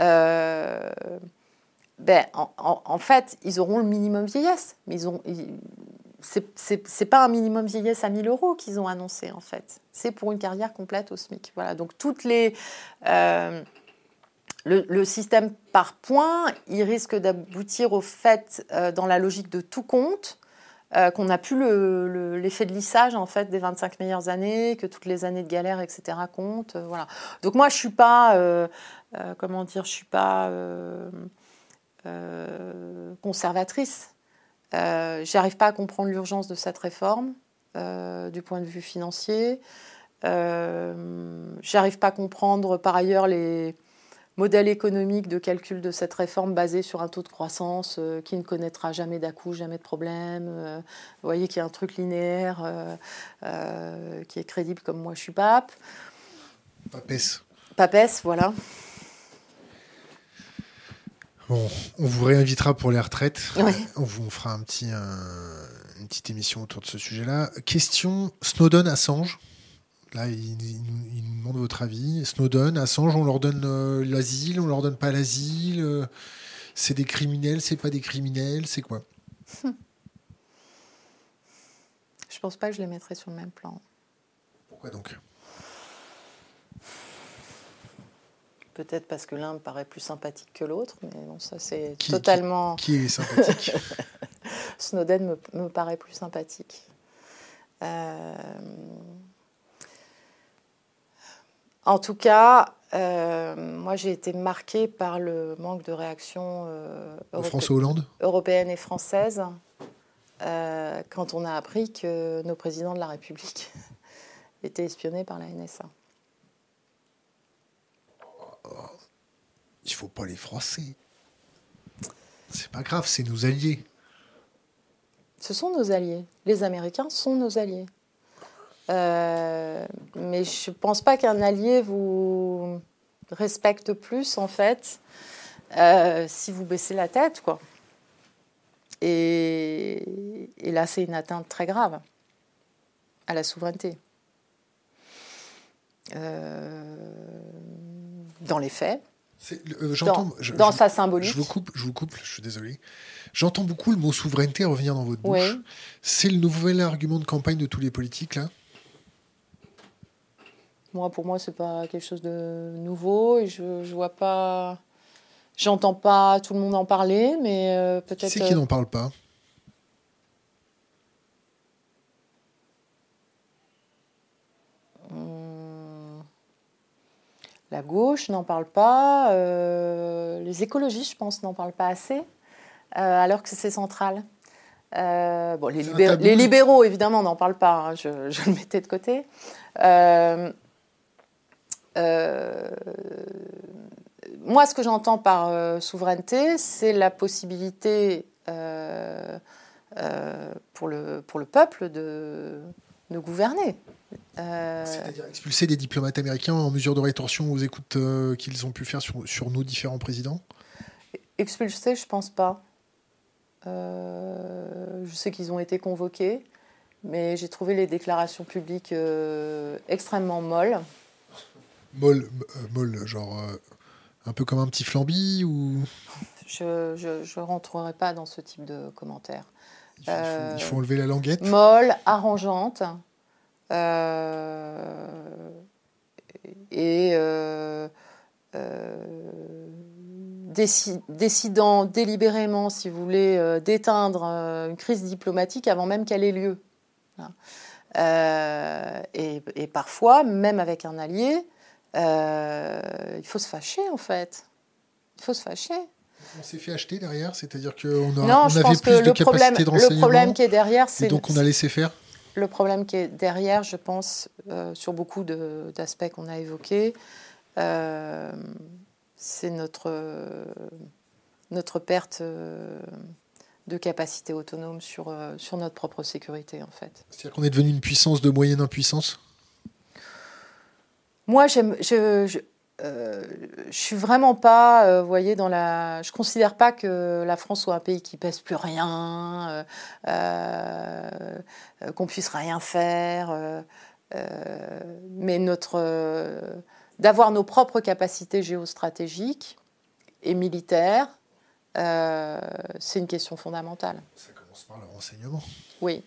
euh, ben, en, fait, ils auront le minimum vieillesse. Mais ils ont, c'est pas un minimum vieillesse à 1000 euros qu'ils ont annoncé, en fait. C'est pour une carrière complète au SMIC. Voilà, donc toutes les. Euh, le, système par points, il risque d'aboutir au fait, dans la logique de tout compte, euh, qu'on n'a plus l'effet de lissage en fait des 25 meilleures années, que toutes les années de galère, etc. comptent. Euh, voilà. Donc moi, je suis pas, euh, comment dire, je suis pas conservatrice. J'arrive pas à comprendre l'urgence de cette réforme du point de vue financier. J'arrive pas à comprendre par ailleurs les modèle économique de calcul de cette réforme basé sur un taux de croissance euh, qui ne connaîtra jamais dà jamais de problème. Euh, vous voyez qu'il y a un truc linéaire euh, qui est crédible comme moi je suis pape. Papesse. Papesse, voilà. Bon, on vous réinvitera pour les retraites. On vous fera un petit, une petite émission autour de ce sujet-là. Question Snowden-Assange. Là, il, nous demande votre avis. Snowden, Assange, on leur donne euh, l'asile, on leur donne pas l'asile. Euh, c'est des criminels, c'est pas des criminels, c'est quoi? Je Je pense pas que je les mettrais sur le même plan. Pourquoi donc? Peut-être parce que l'un me paraît plus sympathique que l'autre, mais bon, ça c'est totalement. Qui, est sympathique? Snowden me, me, paraît plus sympathique. Euh... En tout cas, euh, moi j'ai été marquée par le manque de réaction euh, européenne et française euh, quand on a appris que nos présidents de la République étaient espionnés par la NSA. Il faut pas les froisser. C'est pas grave, c'est nos alliés. Ce sont nos alliés. Les Américains sont nos alliés. Euh, mais je ne pense pas qu'un allié vous respecte plus, en fait, euh, si vous baissez la tête, quoi. Et, et là, c'est une atteinte très grave à la souveraineté. Euh, dans les faits. dans, dans sa symbolique. Je vous coupe, je vous coupe, je suis désolé. J'entends beaucoup le mot souveraineté revenir dans votre bouche. C'est le nouvel argument de campagne de tous les politiques, là moi, pour moi, c'est pas quelque chose de nouveau et je, je vois pas. J'entends pas tout le monde en parler, mais euh, peut-être. C'est qui n'en parle pas? Hum, La gauche n'en parle pas. Euh, les écologistes, je pense, n'en parlent pas assez, euh, alors que c'est central. bon, les, les, libéraux, évidemment, n'en parlent pas. Hein, je, je, le mettais de côté. Euh, moi, ce que j'entends par euh, souveraineté, c'est la possibilité euh, pour, le, pour le peuple de, de gouverner. C'est-à-dire expulser des diplomates américains en mesure de rétorsion aux écoutes qu'ils ont pu faire sur, sur, nos différents présidents? Expulser, je pense pas. je sais qu'ils ont été convoqués, mais j'ai trouvé les déclarations publiques extrêmement molles molle, euh, molle genre euh, un peu comme un petit flambi ou? Je ne rentrerai pas dans ce type de commentaires. Il faut, il faut, enlever la languette Molle, arrangeante. et décidant délibérément, si vous voulez, d'éteindre une crise diplomatique avant même qu'elle ait lieu. et, et, parfois, même avec un allié, euh, il faut se fâcher en fait. Il faut se fâcher. On s'est fait acheter derrière, c'est-à-dire qu'on on avait plus de capacité problème. Le problème qui est derrière, c'est donc on a laissé faire. le problème qui est derrière, je pense, sur beaucoup d'aspects qu'on a évoqués, c'est notre, notre perte de capacité autonome sur, sur notre propre sécurité, en fait. C'est-à-dire qu'on est devenu une puissance de moyenne impuissance? Moi, j'aime, je, je, euh, je suis vraiment pas, euh, voyez, dans la. Je considère pas que la France soit un pays qui pèse plus rien, euh, qu'on puisse rien faire, mais notre d'avoir nos propres capacités géostratégiques et militaires, c'est une question fondamentale. Ça commence par le renseignement. Oui.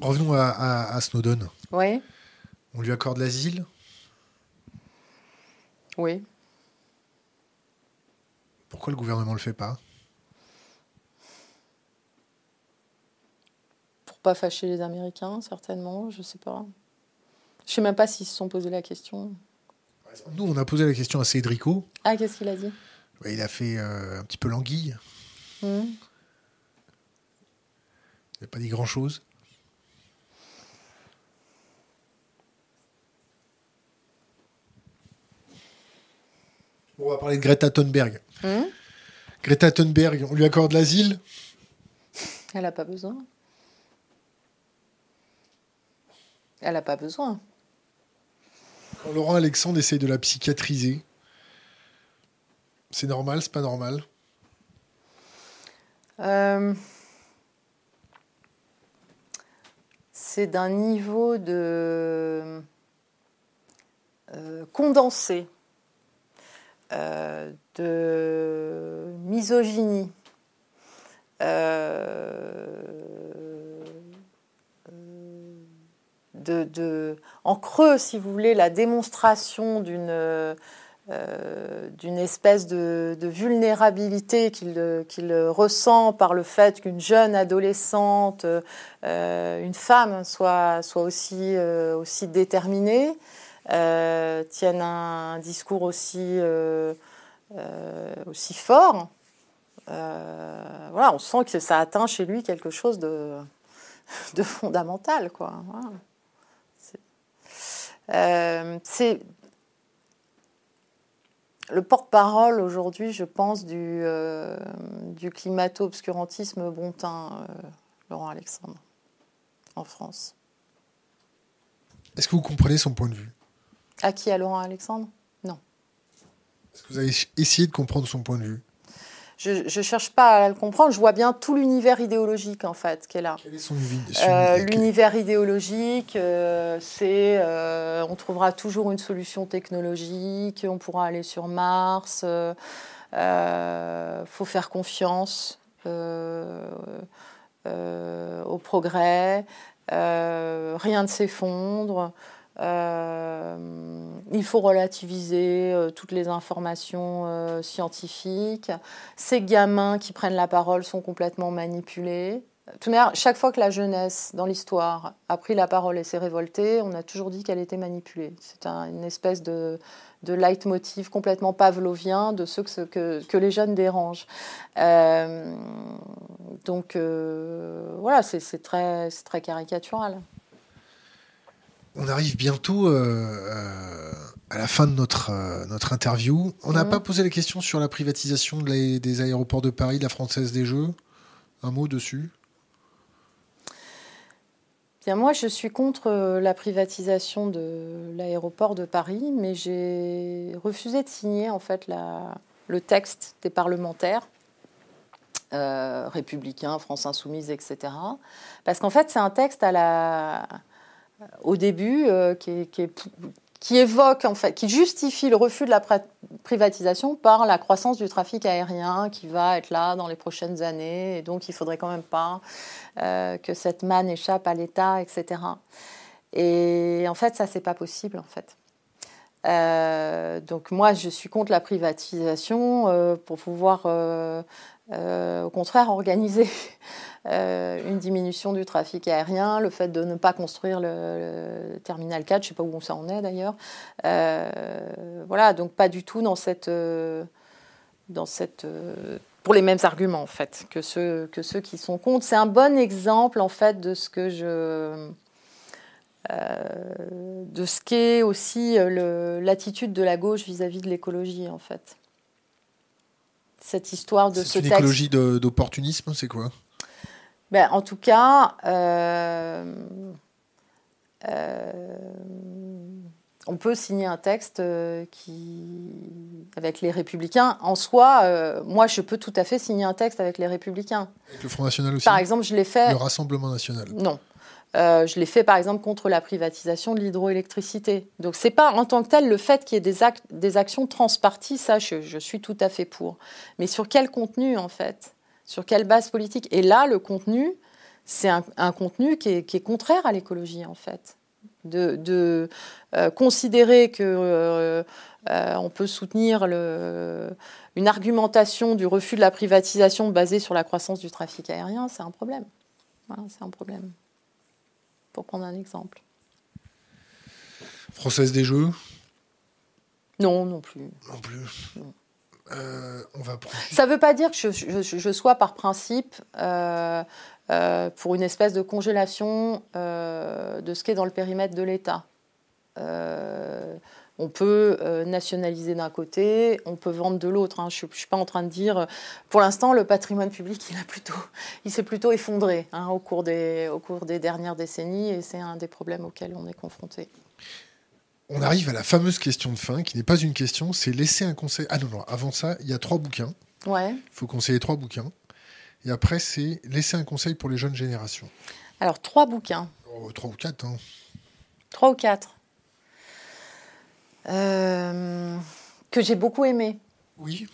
Revenons à, à Snowden. Oui. On lui accorde l'asile Oui. Pourquoi le gouvernement ne le fait pas? Pour pas fâcher les Américains, certainement, je sais pas. Je sais même pas s'ils se sont posé la question. Nous, on a posé la question à Cédrico. Ah, qu'est-ce qu'il a dit? Il a fait euh, un petit peu languille. Hum. Il n'a pas dit grand-chose. On va parler de Greta Thunberg. Hmm Greta Thunberg, on lui accorde l'asile Elle n'a pas besoin. Elle n'a pas besoin. Quand Laurent Alexandre essaye de la psychiatriser, c'est normal, c'est pas normal? Euh, C'est d'un niveau de euh, condensé euh, de misogynie, euh, de, en creux, si vous voulez, la démonstration d'une euh, d'une espèce de, vulnérabilité qu'il ressent par le fait qu'une jeune adolescente, une femme, soit, aussi déterminée. Euh, tiennent un, discours aussi, euh, euh, fort. on sent que ça atteint chez lui quelque chose de, fondamental. Quoi. C'est le porte-parole aujourd'hui, je pense, du, du climato-obscurantisme bontin, Laurent Alexandre, en France. Est-ce que vous comprenez son point de vue? À qui À Laurent Alexandre Non. Est-ce que vous avez essayé de comprendre son point de vue? Je ne cherche pas à le comprendre, je vois bien tout l'univers idéologique en fait qu'elle a. Quel est son euh, L'univers idéologique, euh, c'est euh, on trouvera toujours une solution technologique, on pourra aller sur Mars, il faut faire confiance au progrès, rien ne s'effondre. Euh, il faut relativiser euh, toutes les informations euh, scientifiques. Ces gamins qui prennent la parole sont complètement manipulés. Tout chaque fois que la jeunesse dans l'histoire a pris la parole et s'est révoltée, on a toujours dit qu'elle était manipulée. C'est une espèce de, de leitmotiv complètement pavlovien de ceux que, les jeunes dérangent. donc voilà, c'est très caricatural. On arrive bientôt euh, euh, à la fin de notre, euh, notre interview. On n'a mhm. pas posé la question sur la privatisation des aéroports de Paris, de la Française des Jeux. Un mot dessus? Bien, moi, je suis contre la privatisation de l'aéroport de Paris, mais j'ai refusé de signer en fait la, le texte des parlementaires. républicains, France Insoumise, etc. Parce qu'en fait, c'est un texte à la, au début euh, qui, évoque, en fait, qui justifie le refus de la privatisation par la croissance du trafic aérien qui va être là dans les prochaines années. Et donc, il faudrait quand même pas euh, que cette manne échappe à l'État, etc. Et en fait, ça, c'est pas possible, en fait. Euh, donc moi, je suis contre la privatisation pour pouvoir, au contraire, organiser euh, une diminution du trafic aérien, le fait de ne pas construire le, terminal 4, je ne sais pas où ça en est d'ailleurs. Euh, voilà, donc pas du tout dans cette, euh, dans cette pour les mêmes arguments en fait que ceux, que ceux qui sont contre. C'est un bon exemple en fait de ce que je euh, de ce qu'est aussi l'attitude de la gauche vis-à-vis de l'écologie en fait. Cette histoire de ce une écologie d'opportunisme, c'est quoi? Ben, En tout cas, euh, euh, on peut signer un texte euh, qui, avec les Républicains. En soi, euh, moi, je peux tout à fait signer un texte avec les Républicains. Avec le Front National aussi? Par exemple, je l'ai fait. Le Rassemblement National? Non. Je l'ai fait, par exemple, contre la privatisation de l'hydroélectricité. Donc, c'est pas en tant que tel le fait qu'il y ait des, actions transparties, ça, je, suis tout à fait pour. Mais sur quel contenu, en fait? Sur quelle base politique? Et là, le contenu, c'est un, contenu qui est contraire à l'écologie, en fait de, euh, considérer que euh, euh, on peut soutenir une argumentation du refus de la privatisation basée sur la croissance du trafic aérien, c'est un problème. c'est un problème. Pour prendre un exemple. Française des Jeux Non, non plus. Non plus. on va Ça ne veut pas dire que je, sois par principe euh, pour une espèce de congélation euh, de ce qui est dans le périmètre de l'État. Euh, on peut nationaliser d'un côté, on peut vendre de l'autre. Hein. Je ne suis pas en train de dire. Pour l'instant, le patrimoine public, il, a plutôt, il s'est plutôt effondré hein, au, cours des, au cours des dernières décennies et c'est un des problèmes auxquels on est confronté. On arrive à la fameuse question de fin, qui n'est pas une question, c'est laisser un conseil. Ah non, non, avant ça, il y a trois bouquins. Ouais. Il faut conseiller trois bouquins. Et après, c'est laisser un conseil pour les jeunes générations. Alors, trois bouquins. Oh, trois ou quatre. Hein. Trois ou quatre. Euh, que j'ai beaucoup aimé. Oui.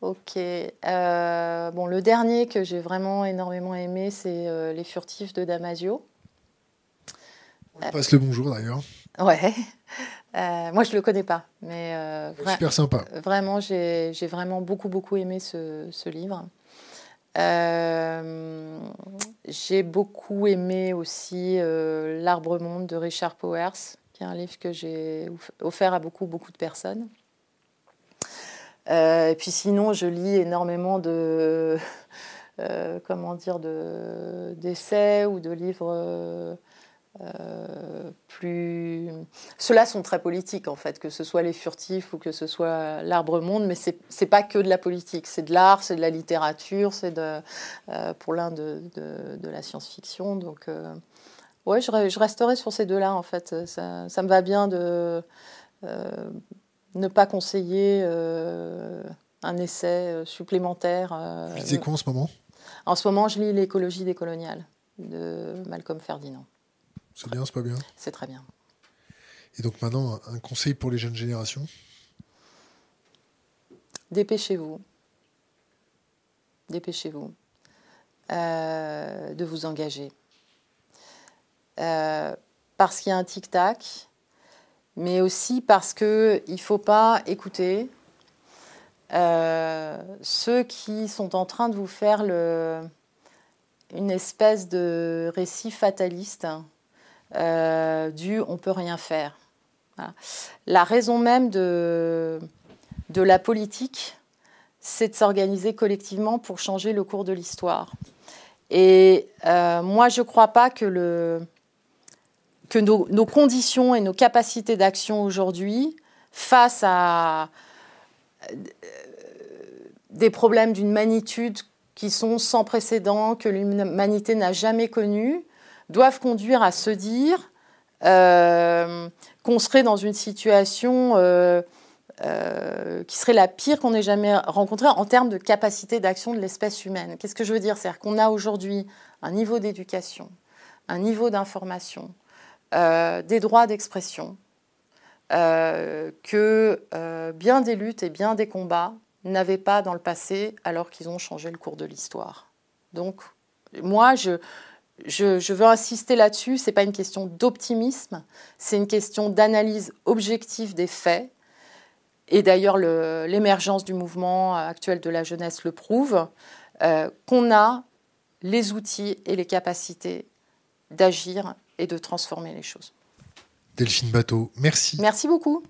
Ok. Euh, bon, le dernier que j'ai vraiment énormément aimé, c'est euh, Les Furtifs de Damasio. On passe le bonjour d'ailleurs. Ouais. moi, je ne le connais pas. Mais, Super sympa. Vraiment, j'ai vraiment beaucoup, beaucoup aimé ce, ce livre. J'ai beaucoup aimé aussi L'Arbre Monde de Richard Powers, qui un livre que j'ai offert à beaucoup, beaucoup de personnes. Euh, et puis sinon, je lis énormément de, comment dire, d'essais ou de livres euh, plus. Ceux-là sont très politiques en fait, que ce soit les furtifs ou que ce soit l'arbre monde, mais c'est n'est pas que de la politique, c'est de l'art, c'est de la littérature, c'est de, euh, pour l'un de, de, la science-fiction. Donc, euh, ouais, je, je, resterai sur ces deux-là en fait. Ça, ça, me va bien de ne pas conseiller un essai supplémentaire. Vous lisez quoi en ce moment? En ce moment, je lis L'écologie décoloniale de Malcolm Ferdinand. C'est bien, c'est pas bien? C'est très bien. Et donc maintenant, un conseil pour les jeunes générations? Dépêchez-vous. Dépêchez-vous euh, de vous engager. Euh, parce qu'il y a un tic-tac, mais aussi parce qu'il ne faut pas écouter euh, ceux qui sont en train de vous faire une espèce de récit fataliste euh, du on peut rien faire. La raison même de, la politique, c'est de s'organiser collectivement pour changer le cours de l'histoire. Et moi, je ne crois pas que, le, que nos, conditions et nos capacités d'action aujourd'hui, face à euh, des problèmes d'une magnitude qui sont sans précédent, que l'humanité n'a jamais connus, doivent conduire à se dire euh, qu'on serait dans une situation euh, qui serait la pire qu'on ait jamais rencontrée en termes de capacité d'action de l'espèce humaine. Qu'est-ce que je veux dire? C'est-à-dire qu'on a aujourd'hui un niveau d'éducation, un niveau d'information, des droits d'expression, que bien des luttes et bien des combats n'avaient pas dans le passé alors qu'ils ont changé le cours de l'histoire. Donc, moi, je, je, veux insister là-dessus, ce n'est pas une question d'optimisme, c'est une question d'analyse objective des faits. Et d'ailleurs, l'émergence du mouvement actuel de la jeunesse le prouve, euh, qu'on a les outils et les capacités d'agir et de transformer les choses. Delphine Bateau, merci. Merci beaucoup.